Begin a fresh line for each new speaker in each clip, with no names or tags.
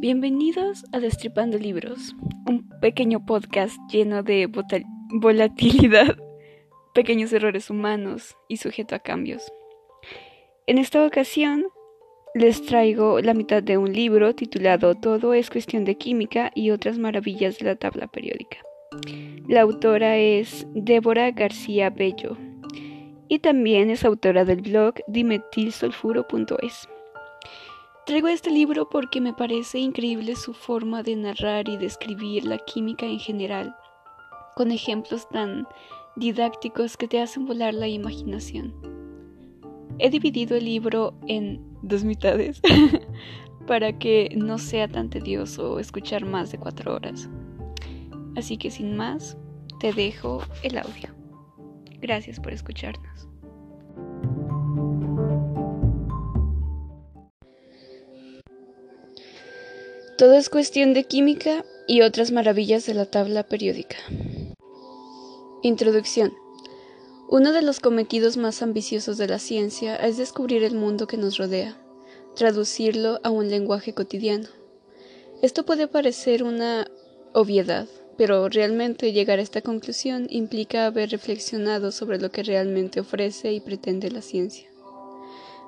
Bienvenidos a Destripando Libros, un pequeño podcast lleno de volatilidad, pequeños errores humanos y sujeto a cambios. En esta ocasión les traigo la mitad de un libro titulado Todo es cuestión de química y otras maravillas de la tabla periódica. La autora es Débora García Bello y también es autora del blog dimetilsulfuro.es. Traigo este libro porque me parece increíble su forma de narrar y describir la química en general, con ejemplos tan didácticos que te hacen volar la imaginación. He dividido el libro en dos mitades para que no sea tan tedioso escuchar más de cuatro horas. Así que sin más, te dejo el audio. Gracias por escucharnos. Todo es cuestión de química y otras maravillas de la tabla periódica. Introducción. Uno de los cometidos más ambiciosos de la ciencia es descubrir el mundo que nos rodea, traducirlo a un lenguaje cotidiano. Esto puede parecer una obviedad, pero realmente llegar a esta conclusión implica haber reflexionado sobre lo que realmente ofrece y pretende la ciencia.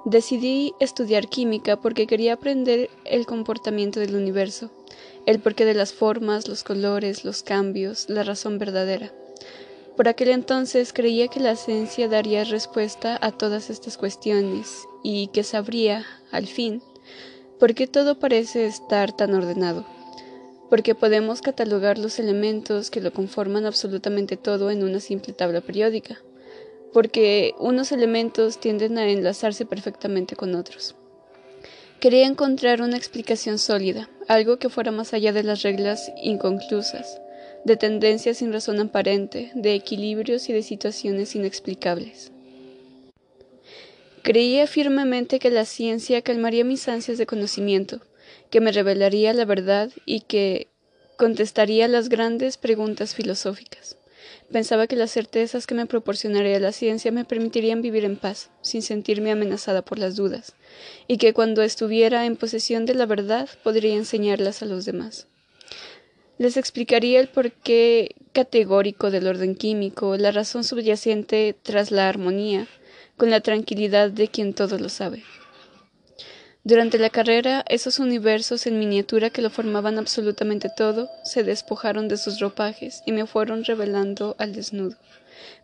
Decidí estudiar química porque quería aprender el comportamiento del universo, el porqué de las formas, los colores, los cambios, la razón verdadera. Por aquel entonces creía que la ciencia daría respuesta a todas estas cuestiones y que sabría, al fin, por qué todo parece estar tan ordenado, porque podemos catalogar los elementos que lo conforman absolutamente todo en una simple tabla periódica porque unos elementos tienden a enlazarse perfectamente con otros. Quería encontrar una explicación sólida, algo que fuera más allá de las reglas inconclusas, de tendencias sin razón aparente, de equilibrios y de situaciones inexplicables. Creía firmemente que la ciencia calmaría mis ansias de conocimiento, que me revelaría la verdad y que contestaría las grandes preguntas filosóficas. Pensaba que las certezas que me proporcionaría la ciencia me permitirían vivir en paz, sin sentirme amenazada por las dudas, y que cuando estuviera en posesión de la verdad podría enseñarlas a los demás. Les explicaría el porqué categórico del orden químico, la razón subyacente tras la armonía, con la tranquilidad de quien todo lo sabe. Durante la carrera, esos universos en miniatura que lo formaban absolutamente todo se despojaron de sus ropajes y me fueron revelando al desnudo,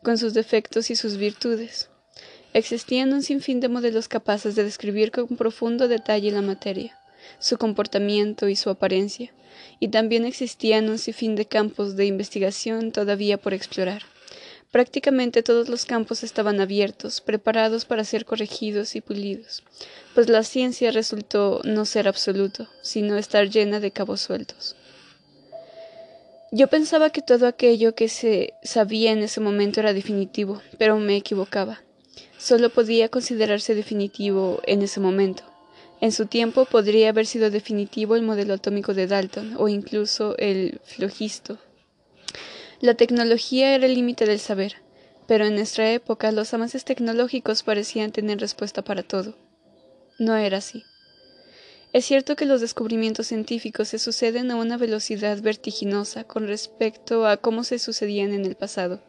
con sus defectos y sus virtudes. Existían un sinfín de modelos capaces de describir con profundo detalle la materia, su comportamiento y su apariencia, y también existían un sinfín de campos de investigación todavía por explorar. Prácticamente todos los campos estaban abiertos, preparados para ser corregidos y pulidos, pues la ciencia resultó no ser absoluto, sino estar llena de cabos sueltos. Yo pensaba que todo aquello que se sabía en ese momento era definitivo, pero me equivocaba. Solo podía considerarse definitivo en ese momento. En su tiempo podría haber sido definitivo el modelo atómico de Dalton o incluso el flogisto la tecnología era el límite del saber, pero en nuestra época los avances tecnológicos parecían tener respuesta para todo. No era así. Es cierto que los descubrimientos científicos se suceden a una velocidad vertiginosa con respecto a cómo se sucedían en el pasado,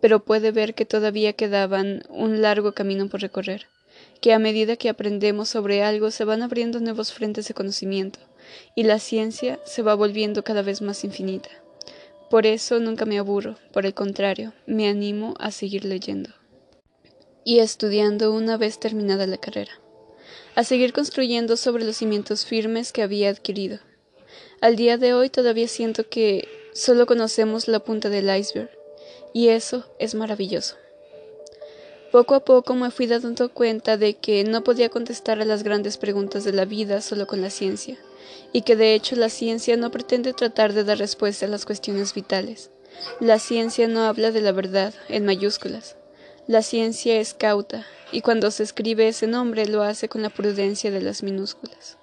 pero puede ver que todavía quedaban un largo camino por recorrer, que a medida que aprendemos sobre algo se van abriendo nuevos frentes de conocimiento, y la ciencia se va volviendo cada vez más infinita. Por eso nunca me aburro, por el contrario, me animo a seguir leyendo y estudiando una vez terminada la carrera, a seguir construyendo sobre los cimientos firmes que había adquirido. Al día de hoy todavía siento que solo conocemos la punta del iceberg, y eso es maravilloso. Poco a poco me fui dando cuenta de que no podía contestar a las grandes preguntas de la vida solo con la ciencia, y que de hecho la ciencia no pretende tratar de dar respuesta a las cuestiones vitales. La ciencia no habla de la verdad en mayúsculas. La ciencia es cauta, y cuando se escribe ese nombre lo hace con la prudencia de las minúsculas.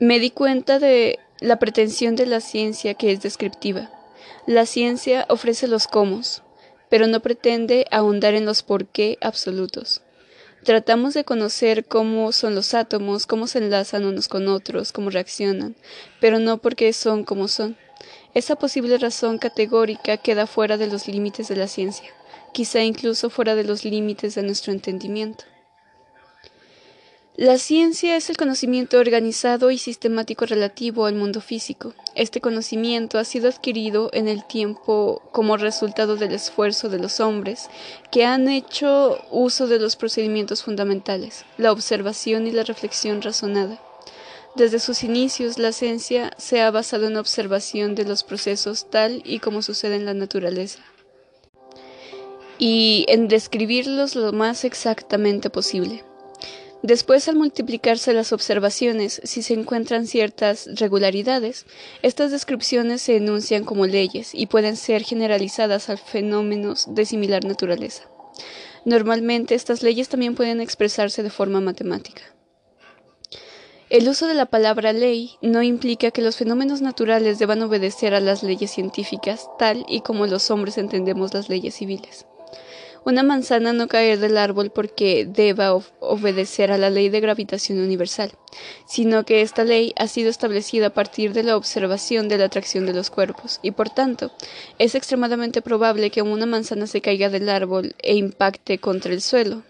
Me di cuenta de la pretensión de la ciencia que es descriptiva. La ciencia ofrece los cómo, pero no pretende ahondar en los por qué absolutos. Tratamos de conocer cómo son los átomos, cómo se enlazan unos con otros, cómo reaccionan, pero no porque son como son. Esa posible razón categórica queda fuera de los límites de la ciencia, quizá incluso fuera de los límites de nuestro entendimiento. La ciencia es el conocimiento organizado y sistemático relativo al mundo físico. Este conocimiento ha sido adquirido en el tiempo como resultado del esfuerzo de los hombres que han hecho uso de los procedimientos fundamentales, la observación y la reflexión razonada. Desde sus inicios, la ciencia se ha basado en la observación de los procesos tal y como sucede en la naturaleza y en describirlos lo más exactamente posible. Después, al multiplicarse las observaciones, si se encuentran ciertas regularidades, estas descripciones se enuncian como leyes y pueden ser generalizadas a fenómenos de similar naturaleza. Normalmente, estas leyes también pueden expresarse de forma matemática. El uso de la palabra ley no implica que los fenómenos naturales deban obedecer a las leyes científicas tal y como los hombres entendemos las leyes civiles. Una manzana no caer del árbol porque deba obedecer a la ley de gravitación universal, sino que esta ley ha sido establecida a partir de la observación de la atracción de los cuerpos, y por tanto es extremadamente probable que una manzana se caiga del árbol e impacte contra el suelo.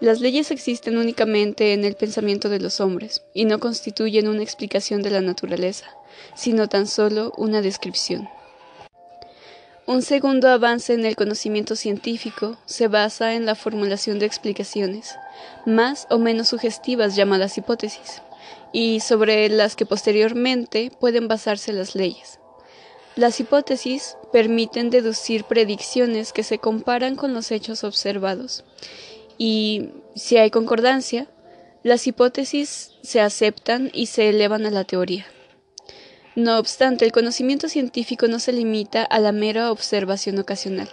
Las leyes existen únicamente en el pensamiento de los hombres, y no constituyen una explicación de la naturaleza, sino tan solo una descripción. Un segundo avance en el conocimiento científico se basa en la formulación de explicaciones, más o menos sugestivas llamadas hipótesis, y sobre las que posteriormente pueden basarse las leyes. Las hipótesis permiten deducir predicciones que se comparan con los hechos observados, y si hay concordancia, las hipótesis se aceptan y se elevan a la teoría. No obstante, el conocimiento científico no se limita a la mera observación ocasional,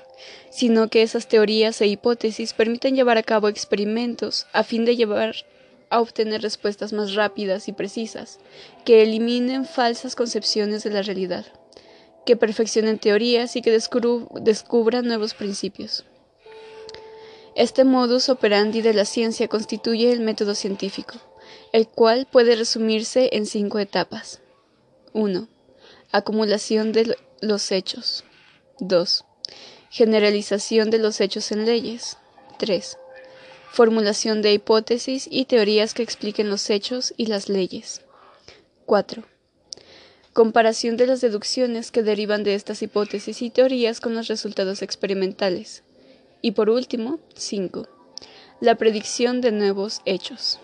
sino que esas teorías e hipótesis permiten llevar a cabo experimentos a fin de llevar a obtener respuestas más rápidas y precisas, que eliminen falsas concepciones de la realidad, que perfeccionen teorías y que descubran nuevos principios. Este modus operandi de la ciencia constituye el método científico, el cual puede resumirse en cinco etapas. 1. Acumulación de los hechos. 2. Generalización de los hechos en leyes. 3. Formulación de hipótesis y teorías que expliquen los hechos y las leyes. 4. Comparación de las deducciones que derivan de estas hipótesis y teorías con los resultados experimentales. Y por último, 5. La predicción de nuevos hechos.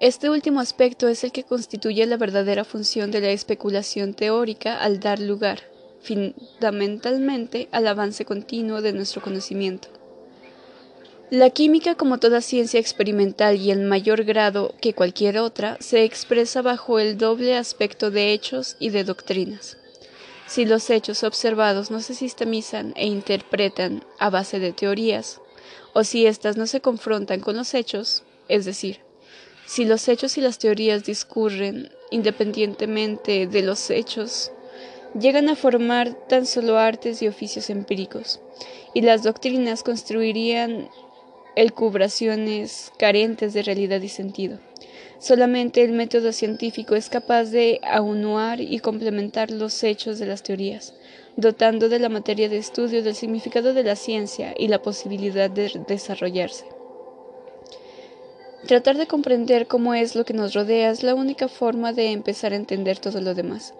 Este último aspecto es el que constituye la verdadera función de la especulación teórica al dar lugar, fundamentalmente, al avance continuo de nuestro conocimiento. La química, como toda ciencia experimental y en mayor grado que cualquier otra, se expresa bajo el doble aspecto de hechos y de doctrinas. Si los hechos observados no se sistemizan e interpretan a base de teorías, o si éstas no se confrontan con los hechos, es decir, si los hechos y las teorías discurren independientemente de los hechos, llegan a formar tan solo artes y oficios empíricos, y las doctrinas construirían elcubraciones carentes de realidad y sentido. Solamente el método científico es capaz de aunuar y complementar los hechos de las teorías, dotando de la materia de estudio del significado de la ciencia y la posibilidad de desarrollarse. Tratar de comprender cómo es lo que nos rodea es la única forma de empezar a entender todo lo demás,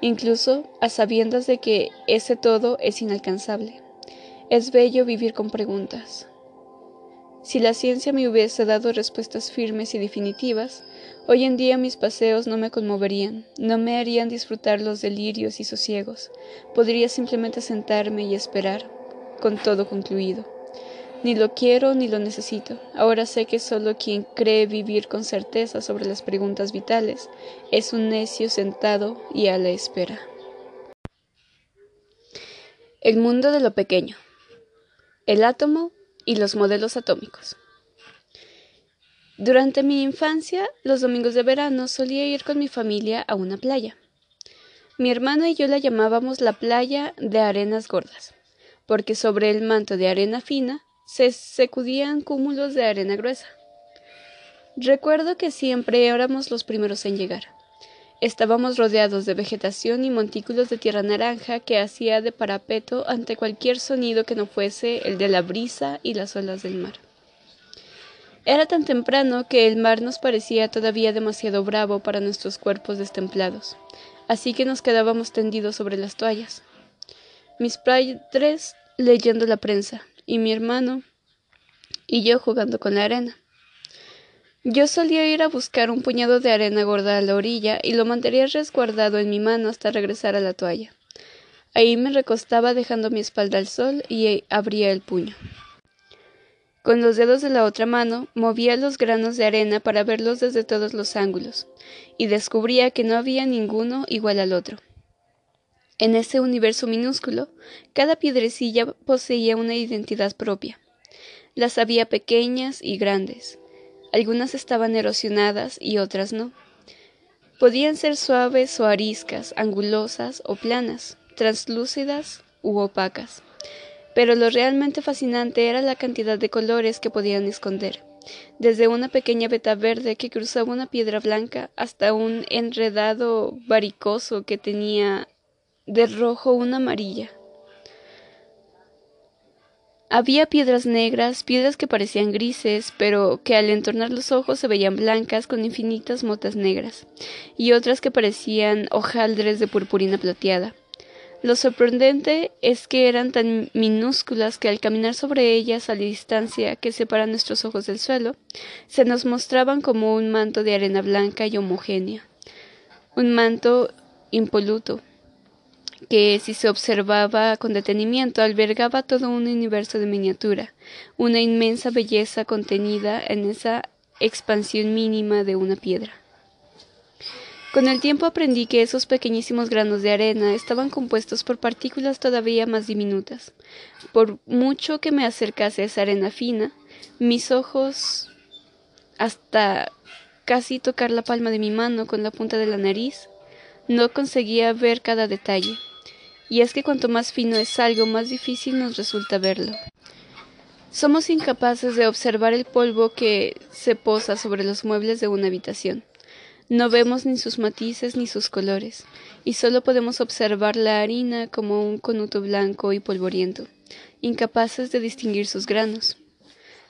incluso a sabiendas de que ese todo es inalcanzable. Es bello vivir con preguntas. Si la ciencia me hubiese dado respuestas firmes y definitivas, hoy en día mis paseos no me conmoverían, no me harían disfrutar los delirios y sosiegos. Podría simplemente sentarme y esperar, con todo concluido. Ni lo quiero ni lo necesito. Ahora sé que solo quien cree vivir con certeza sobre las preguntas vitales es un necio sentado y a la espera. El mundo de lo pequeño. El átomo y los modelos atómicos. Durante mi infancia, los domingos de verano solía ir con mi familia a una playa. Mi hermano y yo la llamábamos la playa de arenas gordas, porque sobre el manto de arena fina se sacudían cúmulos de arena gruesa. Recuerdo que siempre éramos los primeros en llegar. Estábamos rodeados de vegetación y montículos de tierra naranja que hacía de parapeto ante cualquier sonido que no fuese el de la brisa y las olas del mar. Era tan temprano que el mar nos parecía todavía demasiado bravo para nuestros cuerpos destemplados, así que nos quedábamos tendidos sobre las toallas. Mis padres leyendo la prensa, y mi hermano y yo jugando con la arena. Yo solía ir a buscar un puñado de arena gorda a la orilla y lo mantenía resguardado en mi mano hasta regresar a la toalla. Ahí me recostaba dejando mi espalda al sol y abría el puño. Con los dedos de la otra mano movía los granos de arena para verlos desde todos los ángulos, y descubría que no había ninguno igual al otro. En ese universo minúsculo, cada piedrecilla poseía una identidad propia. Las había pequeñas y grandes. Algunas estaban erosionadas y otras no. Podían ser suaves o ariscas, angulosas o planas, translúcidas u opacas pero lo realmente fascinante era la cantidad de colores que podían esconder, desde una pequeña veta verde que cruzaba una piedra blanca hasta un enredado varicoso que tenía de rojo una amarilla. Había piedras negras, piedras que parecían grises, pero que al entornar los ojos se veían blancas con infinitas motas negras, y otras que parecían hojaldres de purpurina plateada. Lo sorprendente es que eran tan minúsculas que al caminar sobre ellas a la distancia que separa nuestros ojos del suelo, se nos mostraban como un manto de arena blanca y homogénea, un manto impoluto, que si se observaba con detenimiento albergaba todo un universo de miniatura, una inmensa belleza contenida en esa expansión mínima de una piedra. Con el tiempo aprendí que esos pequeñísimos granos de arena estaban compuestos por partículas todavía más diminutas. Por mucho que me acercase a esa arena fina, mis ojos hasta casi tocar la palma de mi mano con la punta de la nariz, no conseguía ver cada detalle. Y es que cuanto más fino es algo, más difícil nos resulta verlo. Somos incapaces de observar el polvo que se posa sobre los muebles de una habitación. No vemos ni sus matices ni sus colores, y solo podemos observar la harina como un conuto blanco y polvoriento, incapaces de distinguir sus granos.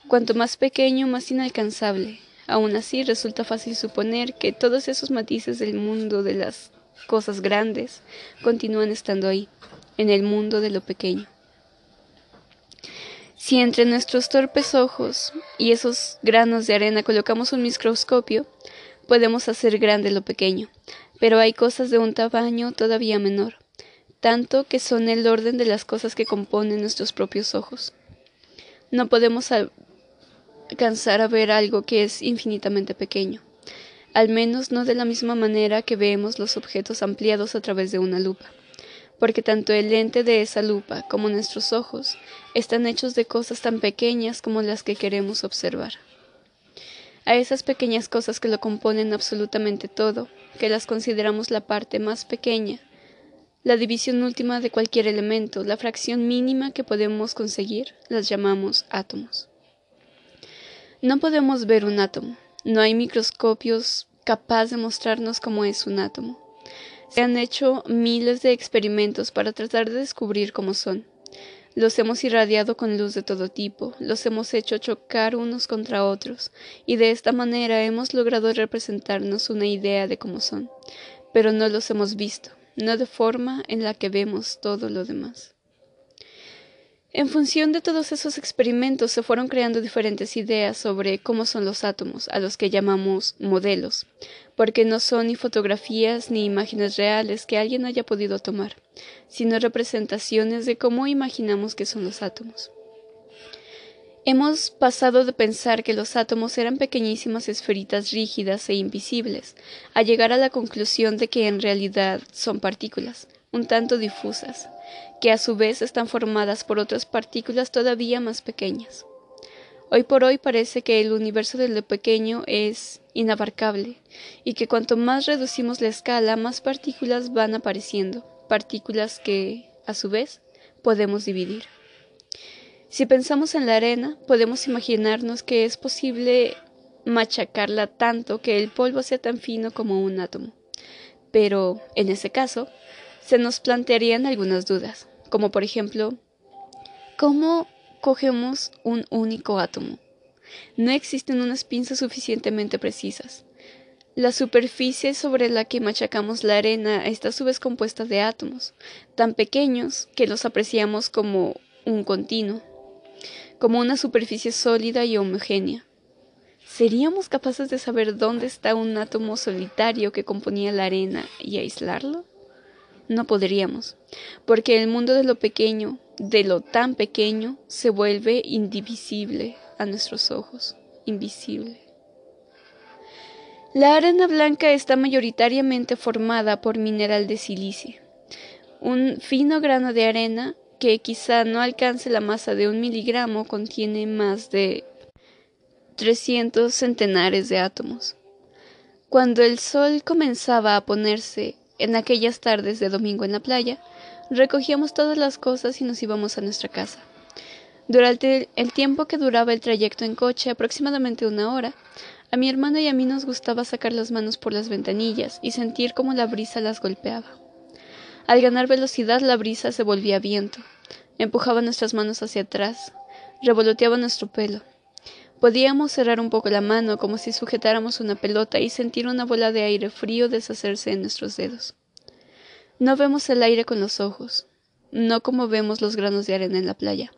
Cuanto más pequeño, más inalcanzable. Aun así, resulta fácil suponer que todos esos matices del mundo de las cosas grandes continúan estando ahí, en el mundo de lo pequeño. Si entre nuestros torpes ojos y esos granos de arena colocamos un microscopio, podemos hacer grande lo pequeño, pero hay cosas de un tamaño todavía menor, tanto que son el orden de las cosas que componen nuestros propios ojos. No podemos alcanzar a ver algo que es infinitamente pequeño, al menos no de la misma manera que vemos los objetos ampliados a través de una lupa, porque tanto el lente de esa lupa como nuestros ojos están hechos de cosas tan pequeñas como las que queremos observar a esas pequeñas cosas que lo componen absolutamente todo, que las consideramos la parte más pequeña, la división última de cualquier elemento, la fracción mínima que podemos conseguir, las llamamos átomos. No podemos ver un átomo, no hay microscopios capaz de mostrarnos cómo es un átomo. Se han hecho miles de experimentos para tratar de descubrir cómo son. Los hemos irradiado con luz de todo tipo, los hemos hecho chocar unos contra otros, y de esta manera hemos logrado representarnos una idea de cómo son, pero no los hemos visto, no de forma en la que vemos todo lo demás. En función de todos esos experimentos se fueron creando diferentes ideas sobre cómo son los átomos, a los que llamamos modelos, porque no son ni fotografías ni imágenes reales que alguien haya podido tomar, sino representaciones de cómo imaginamos que son los átomos. Hemos pasado de pensar que los átomos eran pequeñísimas esferitas rígidas e invisibles, a llegar a la conclusión de que en realidad son partículas, un tanto difusas, que a su vez están formadas por otras partículas todavía más pequeñas. Hoy por hoy parece que el universo de lo pequeño es inabarcable, y que cuanto más reducimos la escala, más partículas van apareciendo, partículas que, a su vez, podemos dividir. Si pensamos en la arena, podemos imaginarnos que es posible machacarla tanto que el polvo sea tan fino como un átomo. Pero, en ese caso, se nos plantearían algunas dudas, como por ejemplo, ¿cómo cogemos un único átomo? No existen unas pinzas suficientemente precisas. La superficie sobre la que machacamos la arena está a su vez compuesta de átomos, tan pequeños que los apreciamos como un continuo, como una superficie sólida y homogénea. ¿Seríamos capaces de saber dónde está un átomo solitario que componía la arena y aislarlo? No podríamos, porque el mundo de lo pequeño, de lo tan pequeño, se vuelve indivisible a nuestros ojos, invisible. La arena blanca está mayoritariamente formada por mineral de silicio, un fino grano de arena que quizá no alcance la masa de un miligramo contiene más de 300 centenares de átomos. Cuando el sol comenzaba a ponerse en aquellas tardes de domingo en la playa, recogíamos todas las cosas y nos íbamos a nuestra casa. Durante el tiempo que duraba el trayecto en coche, aproximadamente una hora, a mi hermano y a mí nos gustaba sacar las manos por las ventanillas y sentir cómo la brisa las golpeaba. Al ganar velocidad la brisa se volvía viento, empujaba nuestras manos hacia atrás, revoloteaba nuestro pelo. Podíamos cerrar un poco la mano como si sujetáramos una pelota y sentir una bola de aire frío deshacerse en nuestros dedos. No vemos el aire con los ojos, no como vemos los granos de arena en la playa,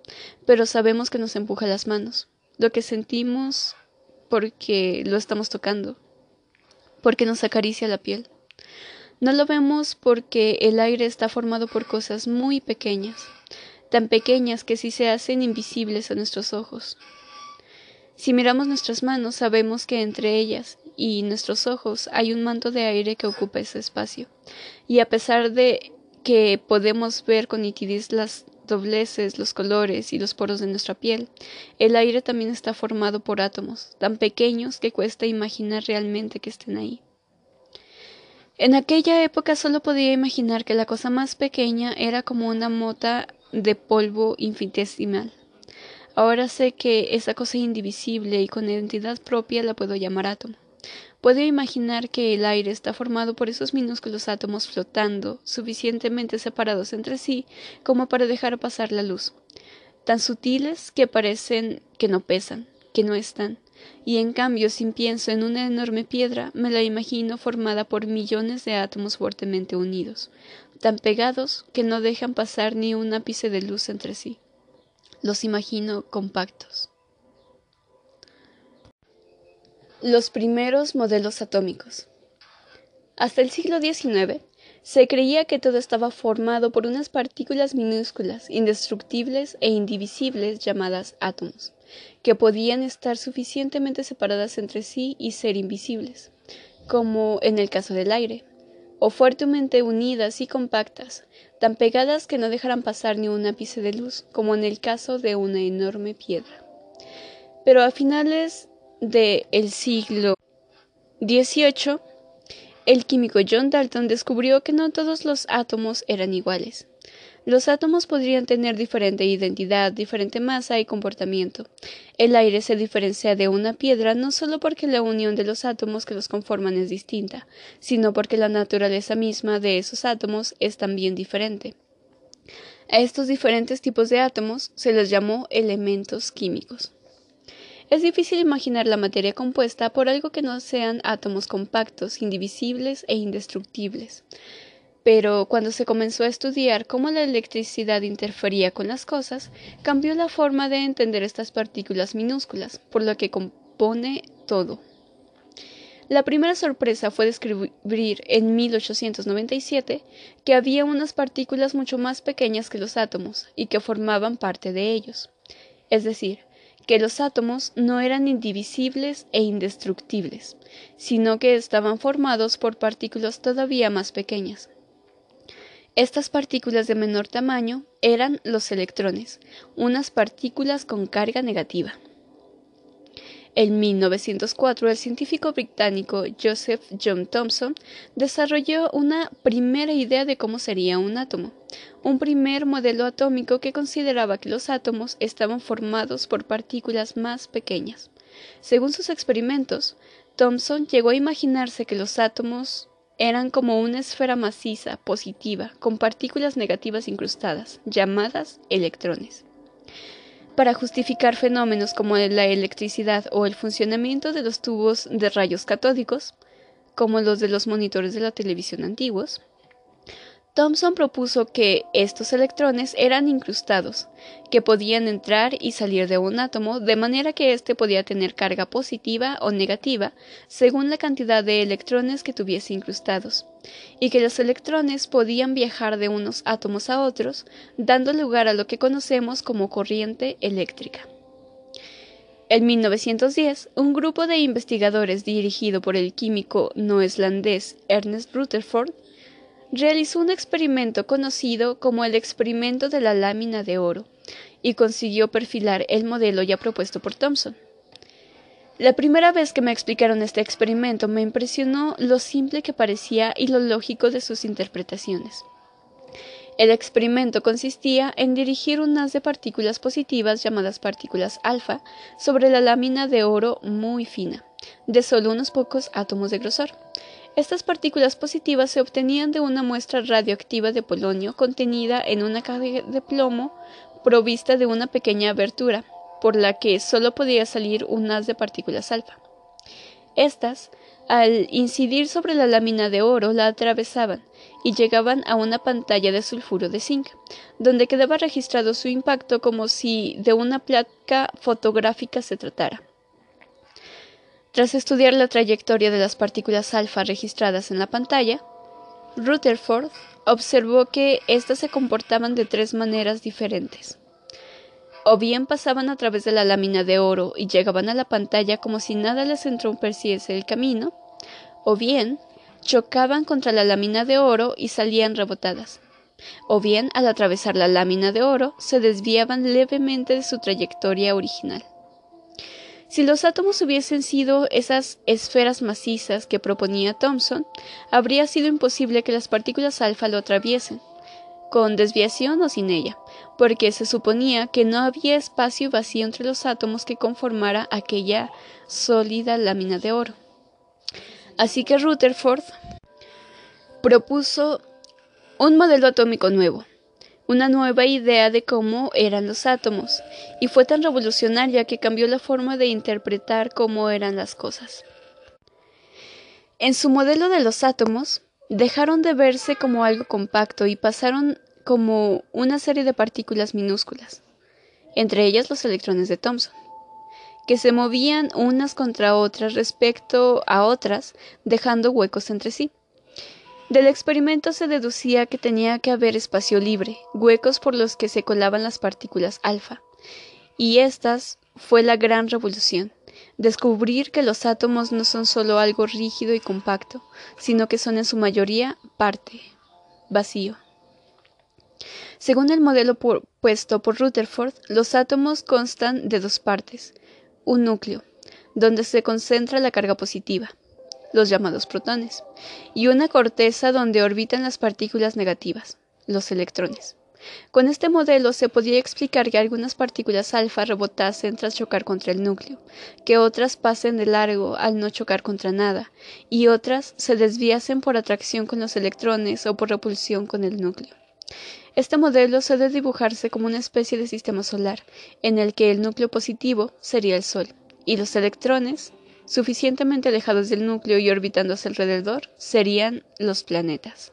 pero sabemos que nos empuja las manos. Lo que sentimos porque lo estamos tocando, porque nos acaricia la piel. No lo vemos porque el aire está formado por cosas muy pequeñas, tan pequeñas que sí se hacen invisibles a nuestros ojos. Si miramos nuestras manos, sabemos que entre ellas y nuestros ojos hay un manto de aire que ocupa ese espacio. Y a pesar de que podemos ver con nitidez las dobleces, los colores y los poros de nuestra piel. El aire también está formado por átomos, tan pequeños que cuesta imaginar realmente que estén ahí. En aquella época solo podía imaginar que la cosa más pequeña era como una mota de polvo infinitesimal. Ahora sé que esa cosa indivisible y con identidad propia la puedo llamar átomo. Puedo imaginar que el aire está formado por esos minúsculos átomos flotando, suficientemente separados entre sí como para dejar pasar la luz, tan sutiles que parecen que no pesan, que no están, y en cambio si pienso en una enorme piedra, me la imagino formada por millones de átomos fuertemente unidos, tan pegados que no dejan pasar ni un ápice de luz entre sí. Los imagino compactos. Los primeros modelos atómicos. Hasta el siglo XIX se creía que todo estaba formado por unas partículas minúsculas, indestructibles e indivisibles llamadas átomos, que podían estar suficientemente separadas entre sí y ser invisibles, como en el caso del aire, o fuertemente unidas y compactas, tan pegadas que no dejaran pasar ni un ápice de luz, como en el caso de una enorme piedra. Pero a finales del siglo XVIII, el químico John Dalton descubrió que no todos los átomos eran iguales. Los átomos podrían tener diferente identidad, diferente masa y comportamiento. El aire se diferencia de una piedra no solo porque la unión de los átomos que los conforman es distinta, sino porque la naturaleza misma de esos átomos es también diferente. A estos diferentes tipos de átomos se les llamó elementos químicos. Es difícil imaginar la materia compuesta por algo que no sean átomos compactos, indivisibles e indestructibles. Pero cuando se comenzó a estudiar cómo la electricidad interfería con las cosas, cambió la forma de entender estas partículas minúsculas, por lo que compone todo. La primera sorpresa fue descubrir en 1897 que había unas partículas mucho más pequeñas que los átomos y que formaban parte de ellos. Es decir, que los átomos no eran indivisibles e indestructibles, sino que estaban formados por partículas todavía más pequeñas. Estas partículas de menor tamaño eran los electrones, unas partículas con carga negativa. En 1904, el científico británico Joseph John Thomson desarrolló una primera idea de cómo sería un átomo, un primer modelo atómico que consideraba que los átomos estaban formados por partículas más pequeñas. Según sus experimentos, Thomson llegó a imaginarse que los átomos eran como una esfera maciza, positiva, con partículas negativas incrustadas, llamadas electrones. Para justificar fenómenos como la electricidad o el funcionamiento de los tubos de rayos catódicos, como los de los monitores de la televisión antiguos, Thomson propuso que estos electrones eran incrustados, que podían entrar y salir de un átomo de manera que éste podía tener carga positiva o negativa según la cantidad de electrones que tuviese incrustados, y que los electrones podían viajar de unos átomos a otros, dando lugar a lo que conocemos como corriente eléctrica. En 1910, un grupo de investigadores dirigido por el químico neozelandés Ernest Rutherford realizó un experimento conocido como el experimento de la lámina de oro y consiguió perfilar el modelo ya propuesto por Thomson. La primera vez que me explicaron este experimento me impresionó lo simple que parecía y lo lógico de sus interpretaciones. El experimento consistía en dirigir un haz de partículas positivas llamadas partículas alfa sobre la lámina de oro muy fina, de solo unos pocos átomos de grosor. Estas partículas positivas se obtenían de una muestra radioactiva de polonio contenida en una caja de plomo provista de una pequeña abertura, por la que sólo podía salir un haz de partículas alfa. Estas, al incidir sobre la lámina de oro, la atravesaban y llegaban a una pantalla de sulfuro de zinc, donde quedaba registrado su impacto como si de una placa fotográfica se tratara. Tras estudiar la trayectoria de las partículas alfa registradas en la pantalla, Rutherford observó que éstas se comportaban de tres maneras diferentes. O bien pasaban a través de la lámina de oro y llegaban a la pantalla como si nada les entorpeciese el camino, o bien chocaban contra la lámina de oro y salían rebotadas, o bien al atravesar la lámina de oro se desviaban levemente de su trayectoria original. Si los átomos hubiesen sido esas esferas macizas que proponía Thomson, habría sido imposible que las partículas alfa lo atraviesen, con desviación o sin ella, porque se suponía que no había espacio vacío entre los átomos que conformara aquella sólida lámina de oro. Así que Rutherford propuso un modelo atómico nuevo, una nueva idea de cómo eran los átomos, y fue tan revolucionaria que cambió la forma de interpretar cómo eran las cosas. En su modelo de los átomos, dejaron de verse como algo compacto y pasaron como una serie de partículas minúsculas, entre ellas los electrones de Thomson, que se movían unas contra otras respecto a otras, dejando huecos entre sí. Del experimento se deducía que tenía que haber espacio libre, huecos por los que se colaban las partículas alfa. Y estas fue la gran revolución, descubrir que los átomos no son solo algo rígido y compacto, sino que son en su mayoría parte, vacío. Según el modelo puesto por Rutherford, los átomos constan de dos partes, un núcleo, donde se concentra la carga positiva, los llamados protones, y una corteza donde orbitan las partículas negativas, los electrones. Con este modelo se podía explicar que algunas partículas alfa rebotasen tras chocar contra el núcleo, que otras pasen de largo al no chocar contra nada, y otras se desviasen por atracción con los electrones o por repulsión con el núcleo. Este modelo suele dibujarse como una especie de sistema solar, en el que el núcleo positivo sería el Sol, y los electrones suficientemente alejados del núcleo y orbitando alrededor, serían los planetas.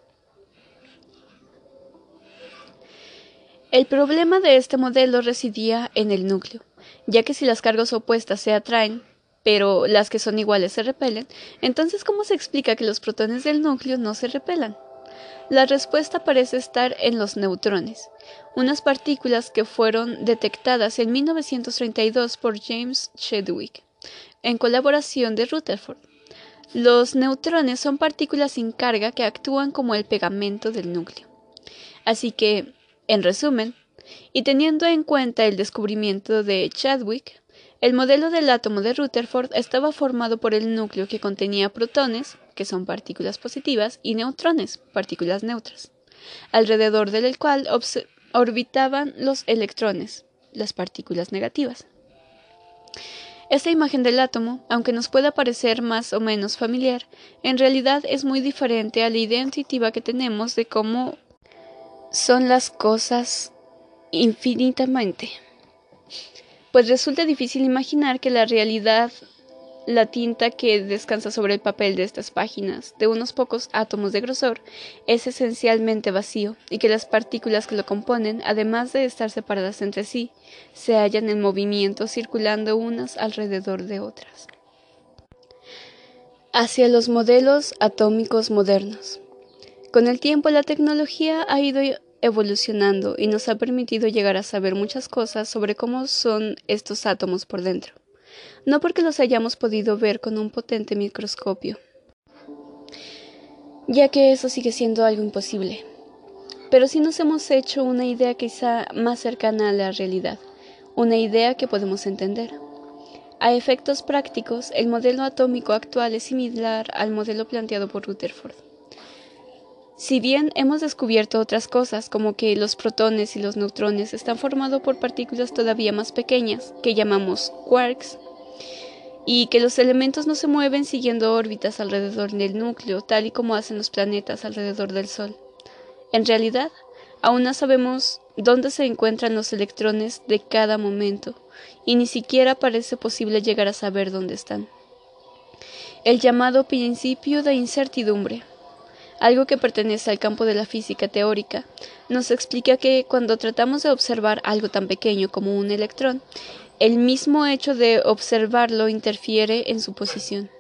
El problema de este modelo residía en el núcleo, ya que si las cargas opuestas se atraen, pero las que son iguales se repelen, entonces ¿cómo se explica que los protones del núcleo no se repelan? La respuesta parece estar en los neutrones, unas partículas que fueron detectadas en 1932 por James Chadwick en colaboración de Rutherford. Los neutrones son partículas sin carga que actúan como el pegamento del núcleo. Así que, en resumen, y teniendo en cuenta el descubrimiento de Chadwick, El modelo del átomo de Rutherford estaba formado por el núcleo que contenía protones, que son partículas positivas, y neutrones, partículas neutras, alrededor del cual orbitaban los electrones, las partículas negativas. Esta imagen del átomo, aunque nos pueda parecer más o menos familiar, en realidad es muy diferente a la idea intuitiva que tenemos de cómo son las cosas infinitamente. Pues resulta difícil imaginar que la realidad la tinta que descansa sobre el papel de estas páginas, de unos pocos átomos de grosor, es esencialmente vacío y que las partículas que lo componen, además de estar separadas entre sí, se hallan en movimiento circulando unas alrededor de otras. Hacia los modelos atómicos modernos. Con el tiempo la tecnología ha ido evolucionando y nos ha permitido llegar a saber muchas cosas sobre cómo son estos átomos por dentro no porque los hayamos podido ver con un potente microscopio, ya que eso sigue siendo algo imposible, pero sí nos hemos hecho una idea quizá más cercana a la realidad, una idea que podemos entender. A efectos prácticos, el modelo atómico actual es similar al modelo planteado por Rutherford. Si bien hemos descubierto otras cosas, como que los protones y los neutrones están formados por partículas todavía más pequeñas, que llamamos quarks, y que los elementos no se mueven siguiendo órbitas alrededor del núcleo, tal y como hacen los planetas alrededor del Sol. En realidad, aún no sabemos dónde se encuentran los electrones de cada momento, y ni siquiera parece posible llegar a saber dónde están. El llamado principio de incertidumbre, algo que pertenece al campo de la física teórica, nos explica que cuando tratamos de observar algo tan pequeño como un electrón, el mismo hecho de observarlo interfiere en su posición.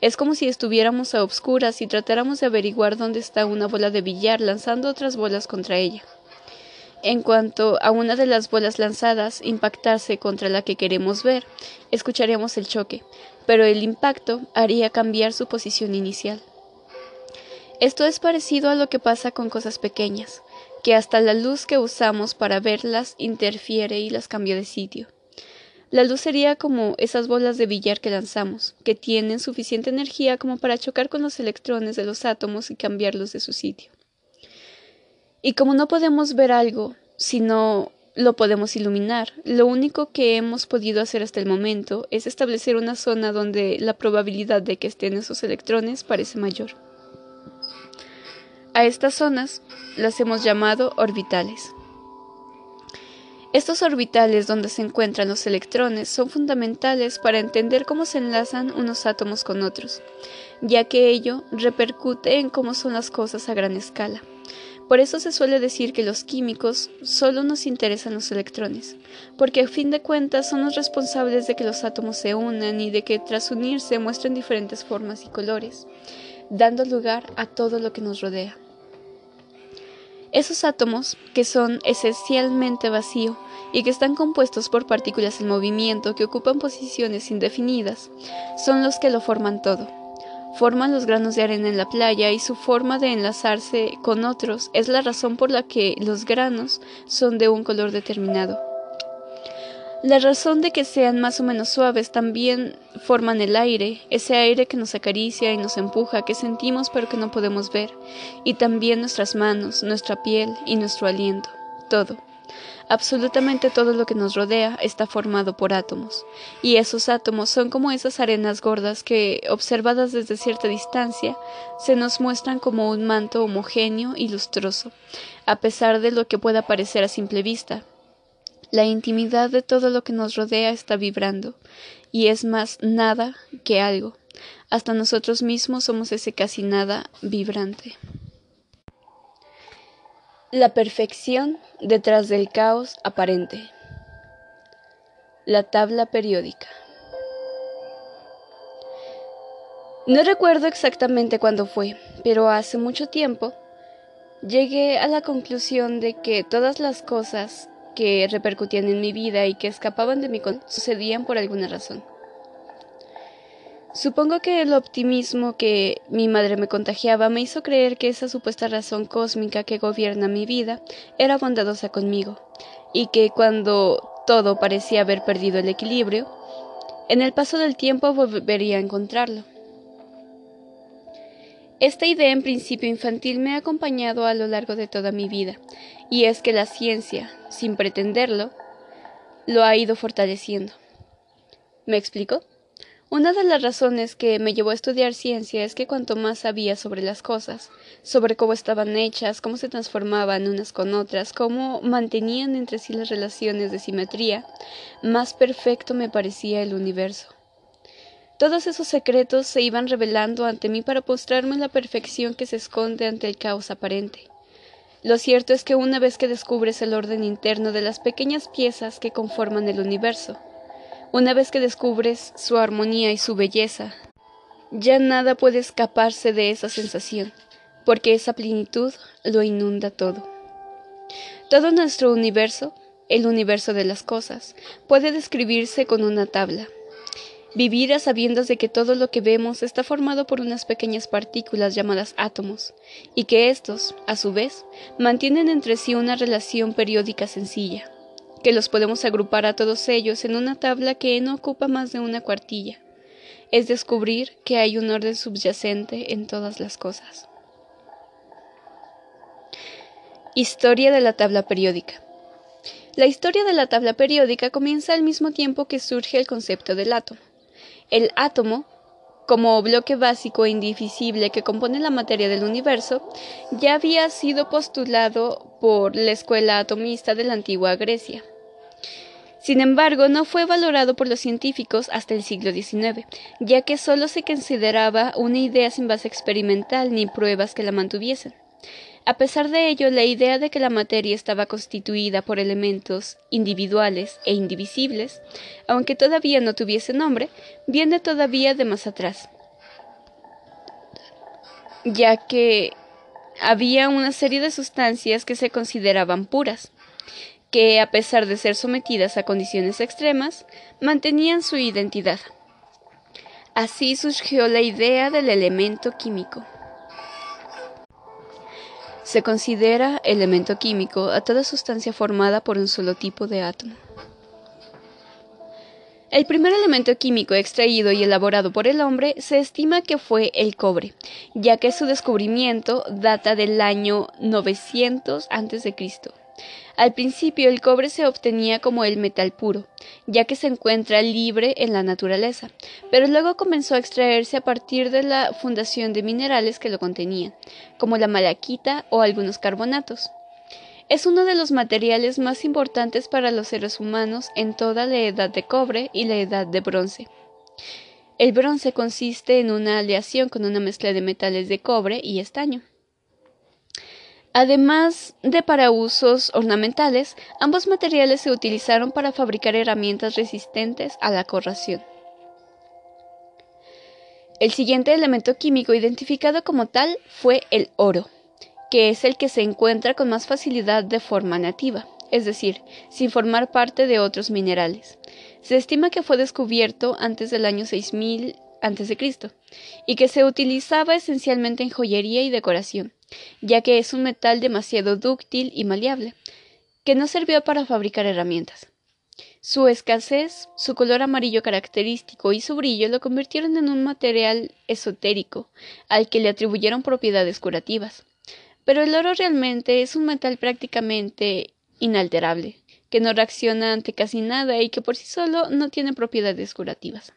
Es como si estuviéramos a obscuras y tratáramos de averiguar dónde está una bola de billar lanzando otras bolas contra ella. En cuanto a una de las bolas lanzadas impactarse contra la que queremos ver, escucharíamos el choque, pero el impacto haría cambiar su posición inicial. Esto es parecido a lo que pasa con cosas pequeñas, que hasta la luz que usamos para verlas interfiere y las cambia de sitio. La luz sería como esas bolas de billar que lanzamos, que tienen suficiente energía como para chocar con los electrones de los átomos y cambiarlos de su sitio. Y como no podemos ver algo, sino lo podemos iluminar, lo único que hemos podido hacer hasta el momento es establecer una zona donde la probabilidad de que estén esos electrones parece mayor. A estas zonas las hemos llamado orbitales. Estos orbitales donde se encuentran los electrones son fundamentales para entender cómo se enlazan unos átomos con otros, ya que ello repercute en cómo son las cosas a gran escala. Por eso se suele decir que los químicos solo nos interesan los electrones, porque a fin de cuentas son los responsables de que los átomos se unan y de que tras unirse muestren diferentes formas y colores, dando lugar a todo lo que nos rodea. Esos átomos, que son esencialmente vacío y que están compuestos por partículas en movimiento que ocupan posiciones indefinidas, son los que lo forman todo. Forman los granos de arena en la playa y su forma de enlazarse con otros es la razón por la que los granos son de un color determinado. La razón de que sean más o menos suaves también forman el aire, ese aire que nos acaricia y nos empuja, que sentimos pero que no podemos ver, y también nuestras manos, nuestra piel y nuestro aliento, todo. Absolutamente todo lo que nos rodea está formado por átomos, y esos átomos son como esas arenas gordas que, observadas desde cierta distancia, se nos muestran como un manto homogéneo y lustroso, a pesar de lo que pueda parecer a simple vista, la intimidad de todo lo que nos rodea está vibrando, y es más nada que algo. Hasta nosotros mismos somos ese casi nada vibrante. La perfección detrás del caos aparente. La tabla periódica. No recuerdo exactamente cuándo fue, pero hace mucho tiempo llegué a la conclusión de que todas las cosas que repercutían en mi vida y que escapaban de mi control sucedían por alguna razón. Supongo que el optimismo que mi madre me contagiaba me hizo creer que esa supuesta razón cósmica que gobierna mi vida era bondadosa conmigo, y que cuando todo parecía haber perdido el equilibrio, En el paso del tiempo volvería a encontrarlo. Esta idea en principio infantil me ha acompañado a lo largo de toda mi vida, y es que la ciencia, sin pretenderlo, lo ha ido fortaleciendo. ¿Me explico? Una de las razones que me llevó a estudiar ciencia es que cuanto más sabía sobre las cosas, sobre cómo estaban hechas, cómo se transformaban unas con otras, cómo mantenían entre sí las relaciones de simetría, más perfecto me parecía el universo. Todos esos secretos se iban revelando ante mí para mostrarme la perfección que se esconde ante el caos aparente. Lo cierto es que una vez que descubres el orden interno de las pequeñas piezas que conforman el universo, una vez que descubres su armonía y su belleza, ya nada puede escaparse de esa sensación, porque esa plenitud lo inunda todo. Todo nuestro universo, el universo de las cosas, puede describirse con una tabla. Vivir a de que todo lo que vemos está formado por unas pequeñas partículas llamadas átomos, y que éstos, a su vez, mantienen entre sí una relación periódica sencilla que los podemos agrupar a todos ellos en una tabla que no ocupa más de una cuartilla. Es descubrir que hay un orden subyacente en todas las cosas. Historia de la tabla periódica. La historia de la tabla periódica comienza al mismo tiempo que surge el concepto del átomo. El átomo, como bloque básico e indivisible que compone la materia del universo, ya había sido postulado por la escuela atomista de la antigua Grecia. Sin embargo, no fue valorado por los científicos hasta el siglo XIX, ya que solo se consideraba una idea sin base experimental ni pruebas que la mantuviesen. A pesar de ello, la idea de que la materia estaba constituida por elementos individuales e indivisibles, aunque todavía no tuviese nombre, viene todavía de más atrás, ya que había una serie de sustancias que se consideraban puras, que, a pesar de ser sometidas a condiciones extremas, mantenían su identidad. Así surgió la idea del elemento químico. Se considera elemento químico a toda sustancia formada por un solo tipo de átomo. El primer elemento químico extraído y elaborado por el hombre se estima que fue el cobre, ya que su descubrimiento data del año 900 a.C. Al principio el cobre se obtenía como el metal puro, ya que se encuentra libre en la naturaleza, pero luego comenzó a extraerse a partir de la fundación de minerales que lo contenían, como la malaquita o algunos carbonatos. Es uno de los materiales más importantes para los seres humanos en toda la edad de cobre y la edad de bronce. El bronce consiste en una aleación con una mezcla de metales de cobre y estaño. Además de para usos ornamentales, ambos materiales se utilizaron para fabricar herramientas resistentes a la corrosión. El siguiente elemento químico identificado como tal fue el oro, que es el que se encuentra con más facilidad de forma nativa, es decir, sin formar parte de otros minerales. Se estima que fue descubierto antes del año 6000 a.C. y que se utilizaba esencialmente en joyería y decoración ya que es un metal demasiado dúctil y maleable, que no sirvió para fabricar herramientas. Su escasez, su color amarillo característico y su brillo lo convirtieron en un material esotérico, al que le atribuyeron propiedades curativas. Pero el oro realmente es un metal prácticamente inalterable, que no reacciona ante casi nada y que por sí solo no tiene propiedades curativas.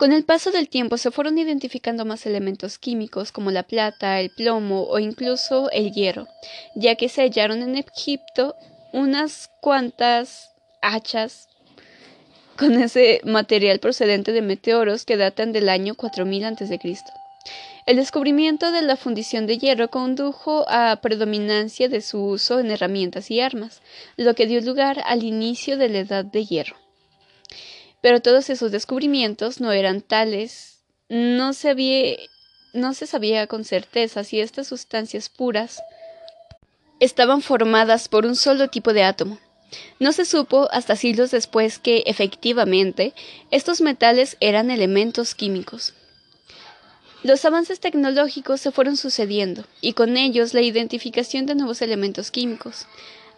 Con el paso del tiempo se fueron identificando más elementos químicos como la plata, el plomo o incluso el hierro, ya que se hallaron en Egipto unas cuantas hachas con ese material procedente de meteoros que datan del año 4000 a.C. El descubrimiento de la fundición de hierro condujo a predominancia de su uso en herramientas y armas, lo que dio lugar al inicio de la Edad de Hierro. Pero todos esos descubrimientos no eran tales, no se, había, no se sabía con certeza si estas sustancias puras estaban formadas por un solo tipo de átomo. No se supo hasta siglos después que, efectivamente, estos metales eran elementos químicos. Los avances tecnológicos se fueron sucediendo, y con ellos la identificación de nuevos elementos químicos.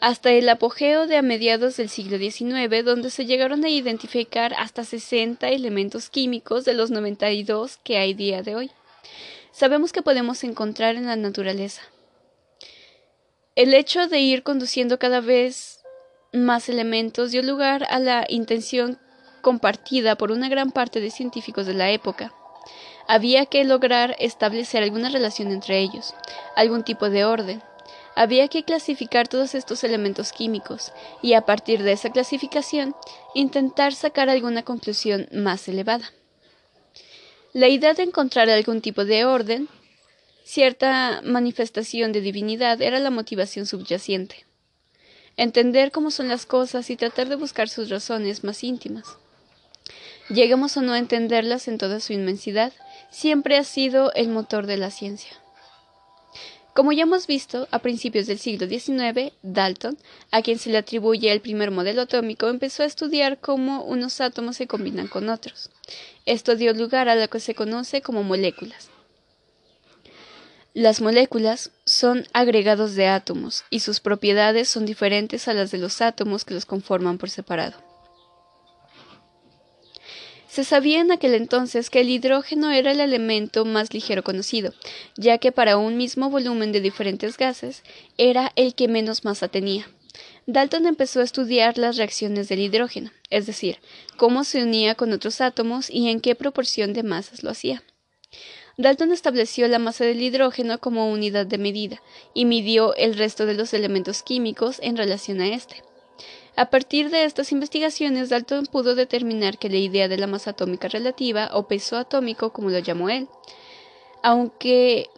Hasta el apogeo de a mediados del siglo XIX, donde se llegaron a identificar hasta 60 elementos químicos de los 92 que hay día de hoy. Sabemos que podemos encontrar en la naturaleza. El hecho de ir conduciendo cada vez más elementos dio lugar a la intención compartida por una gran parte de científicos de la época. Había que lograr establecer alguna relación entre ellos, algún tipo de orden. Había que clasificar todos estos elementos químicos y a partir de esa clasificación intentar sacar alguna conclusión más elevada. La idea de encontrar algún tipo de orden, cierta manifestación de divinidad era la motivación subyacente. Entender cómo son las cosas y tratar de buscar sus razones más íntimas. Lleguemos o no a entenderlas en toda su inmensidad, siempre ha sido el motor de la ciencia. Como ya hemos visto, a principios del siglo XIX, Dalton, a quien se le atribuye el primer modelo atómico, empezó a estudiar cómo unos átomos se combinan con otros. Esto dio lugar a lo que se conoce como moléculas. Las moléculas son agregados de átomos y sus propiedades son diferentes a las de los átomos que los conforman por separado. Se sabía en aquel entonces que el hidrógeno era el elemento más ligero conocido, ya que para un mismo volumen de diferentes gases era el que menos masa tenía. Dalton empezó a estudiar las reacciones del hidrógeno, es decir, cómo se unía con otros átomos y en qué proporción de masas lo hacía. Dalton estableció la masa del hidrógeno como unidad de medida y midió el resto de los elementos químicos en relación a este. A partir de estas investigaciones, Dalton pudo determinar que la idea de la masa atómica relativa, o peso atómico como lo llamó él, aunque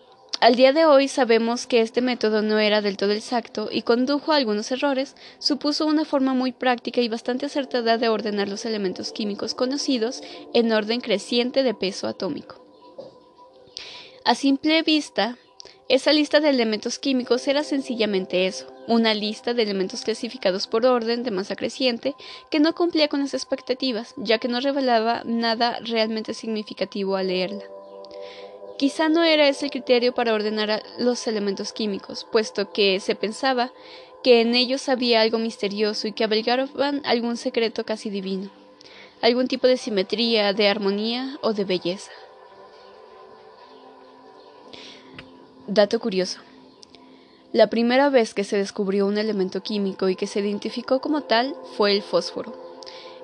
al día de hoy sabemos que este método no era del todo exacto y condujo a algunos errores, supuso una forma muy práctica y bastante acertada de ordenar los elementos químicos conocidos en orden creciente de peso atómico. A simple vista, esa lista de elementos químicos era sencillamente eso, una lista de elementos clasificados por orden de masa creciente que no cumplía con las expectativas, ya que no revelaba nada realmente significativo al leerla. Quizá no era ese el criterio para ordenar los elementos químicos, puesto que se pensaba que en ellos había algo misterioso y que abrigaban algún secreto casi divino, algún tipo de simetría, de armonía o de belleza. Dato curioso. La primera vez que se descubrió un elemento químico y que se identificó como tal fue el fósforo.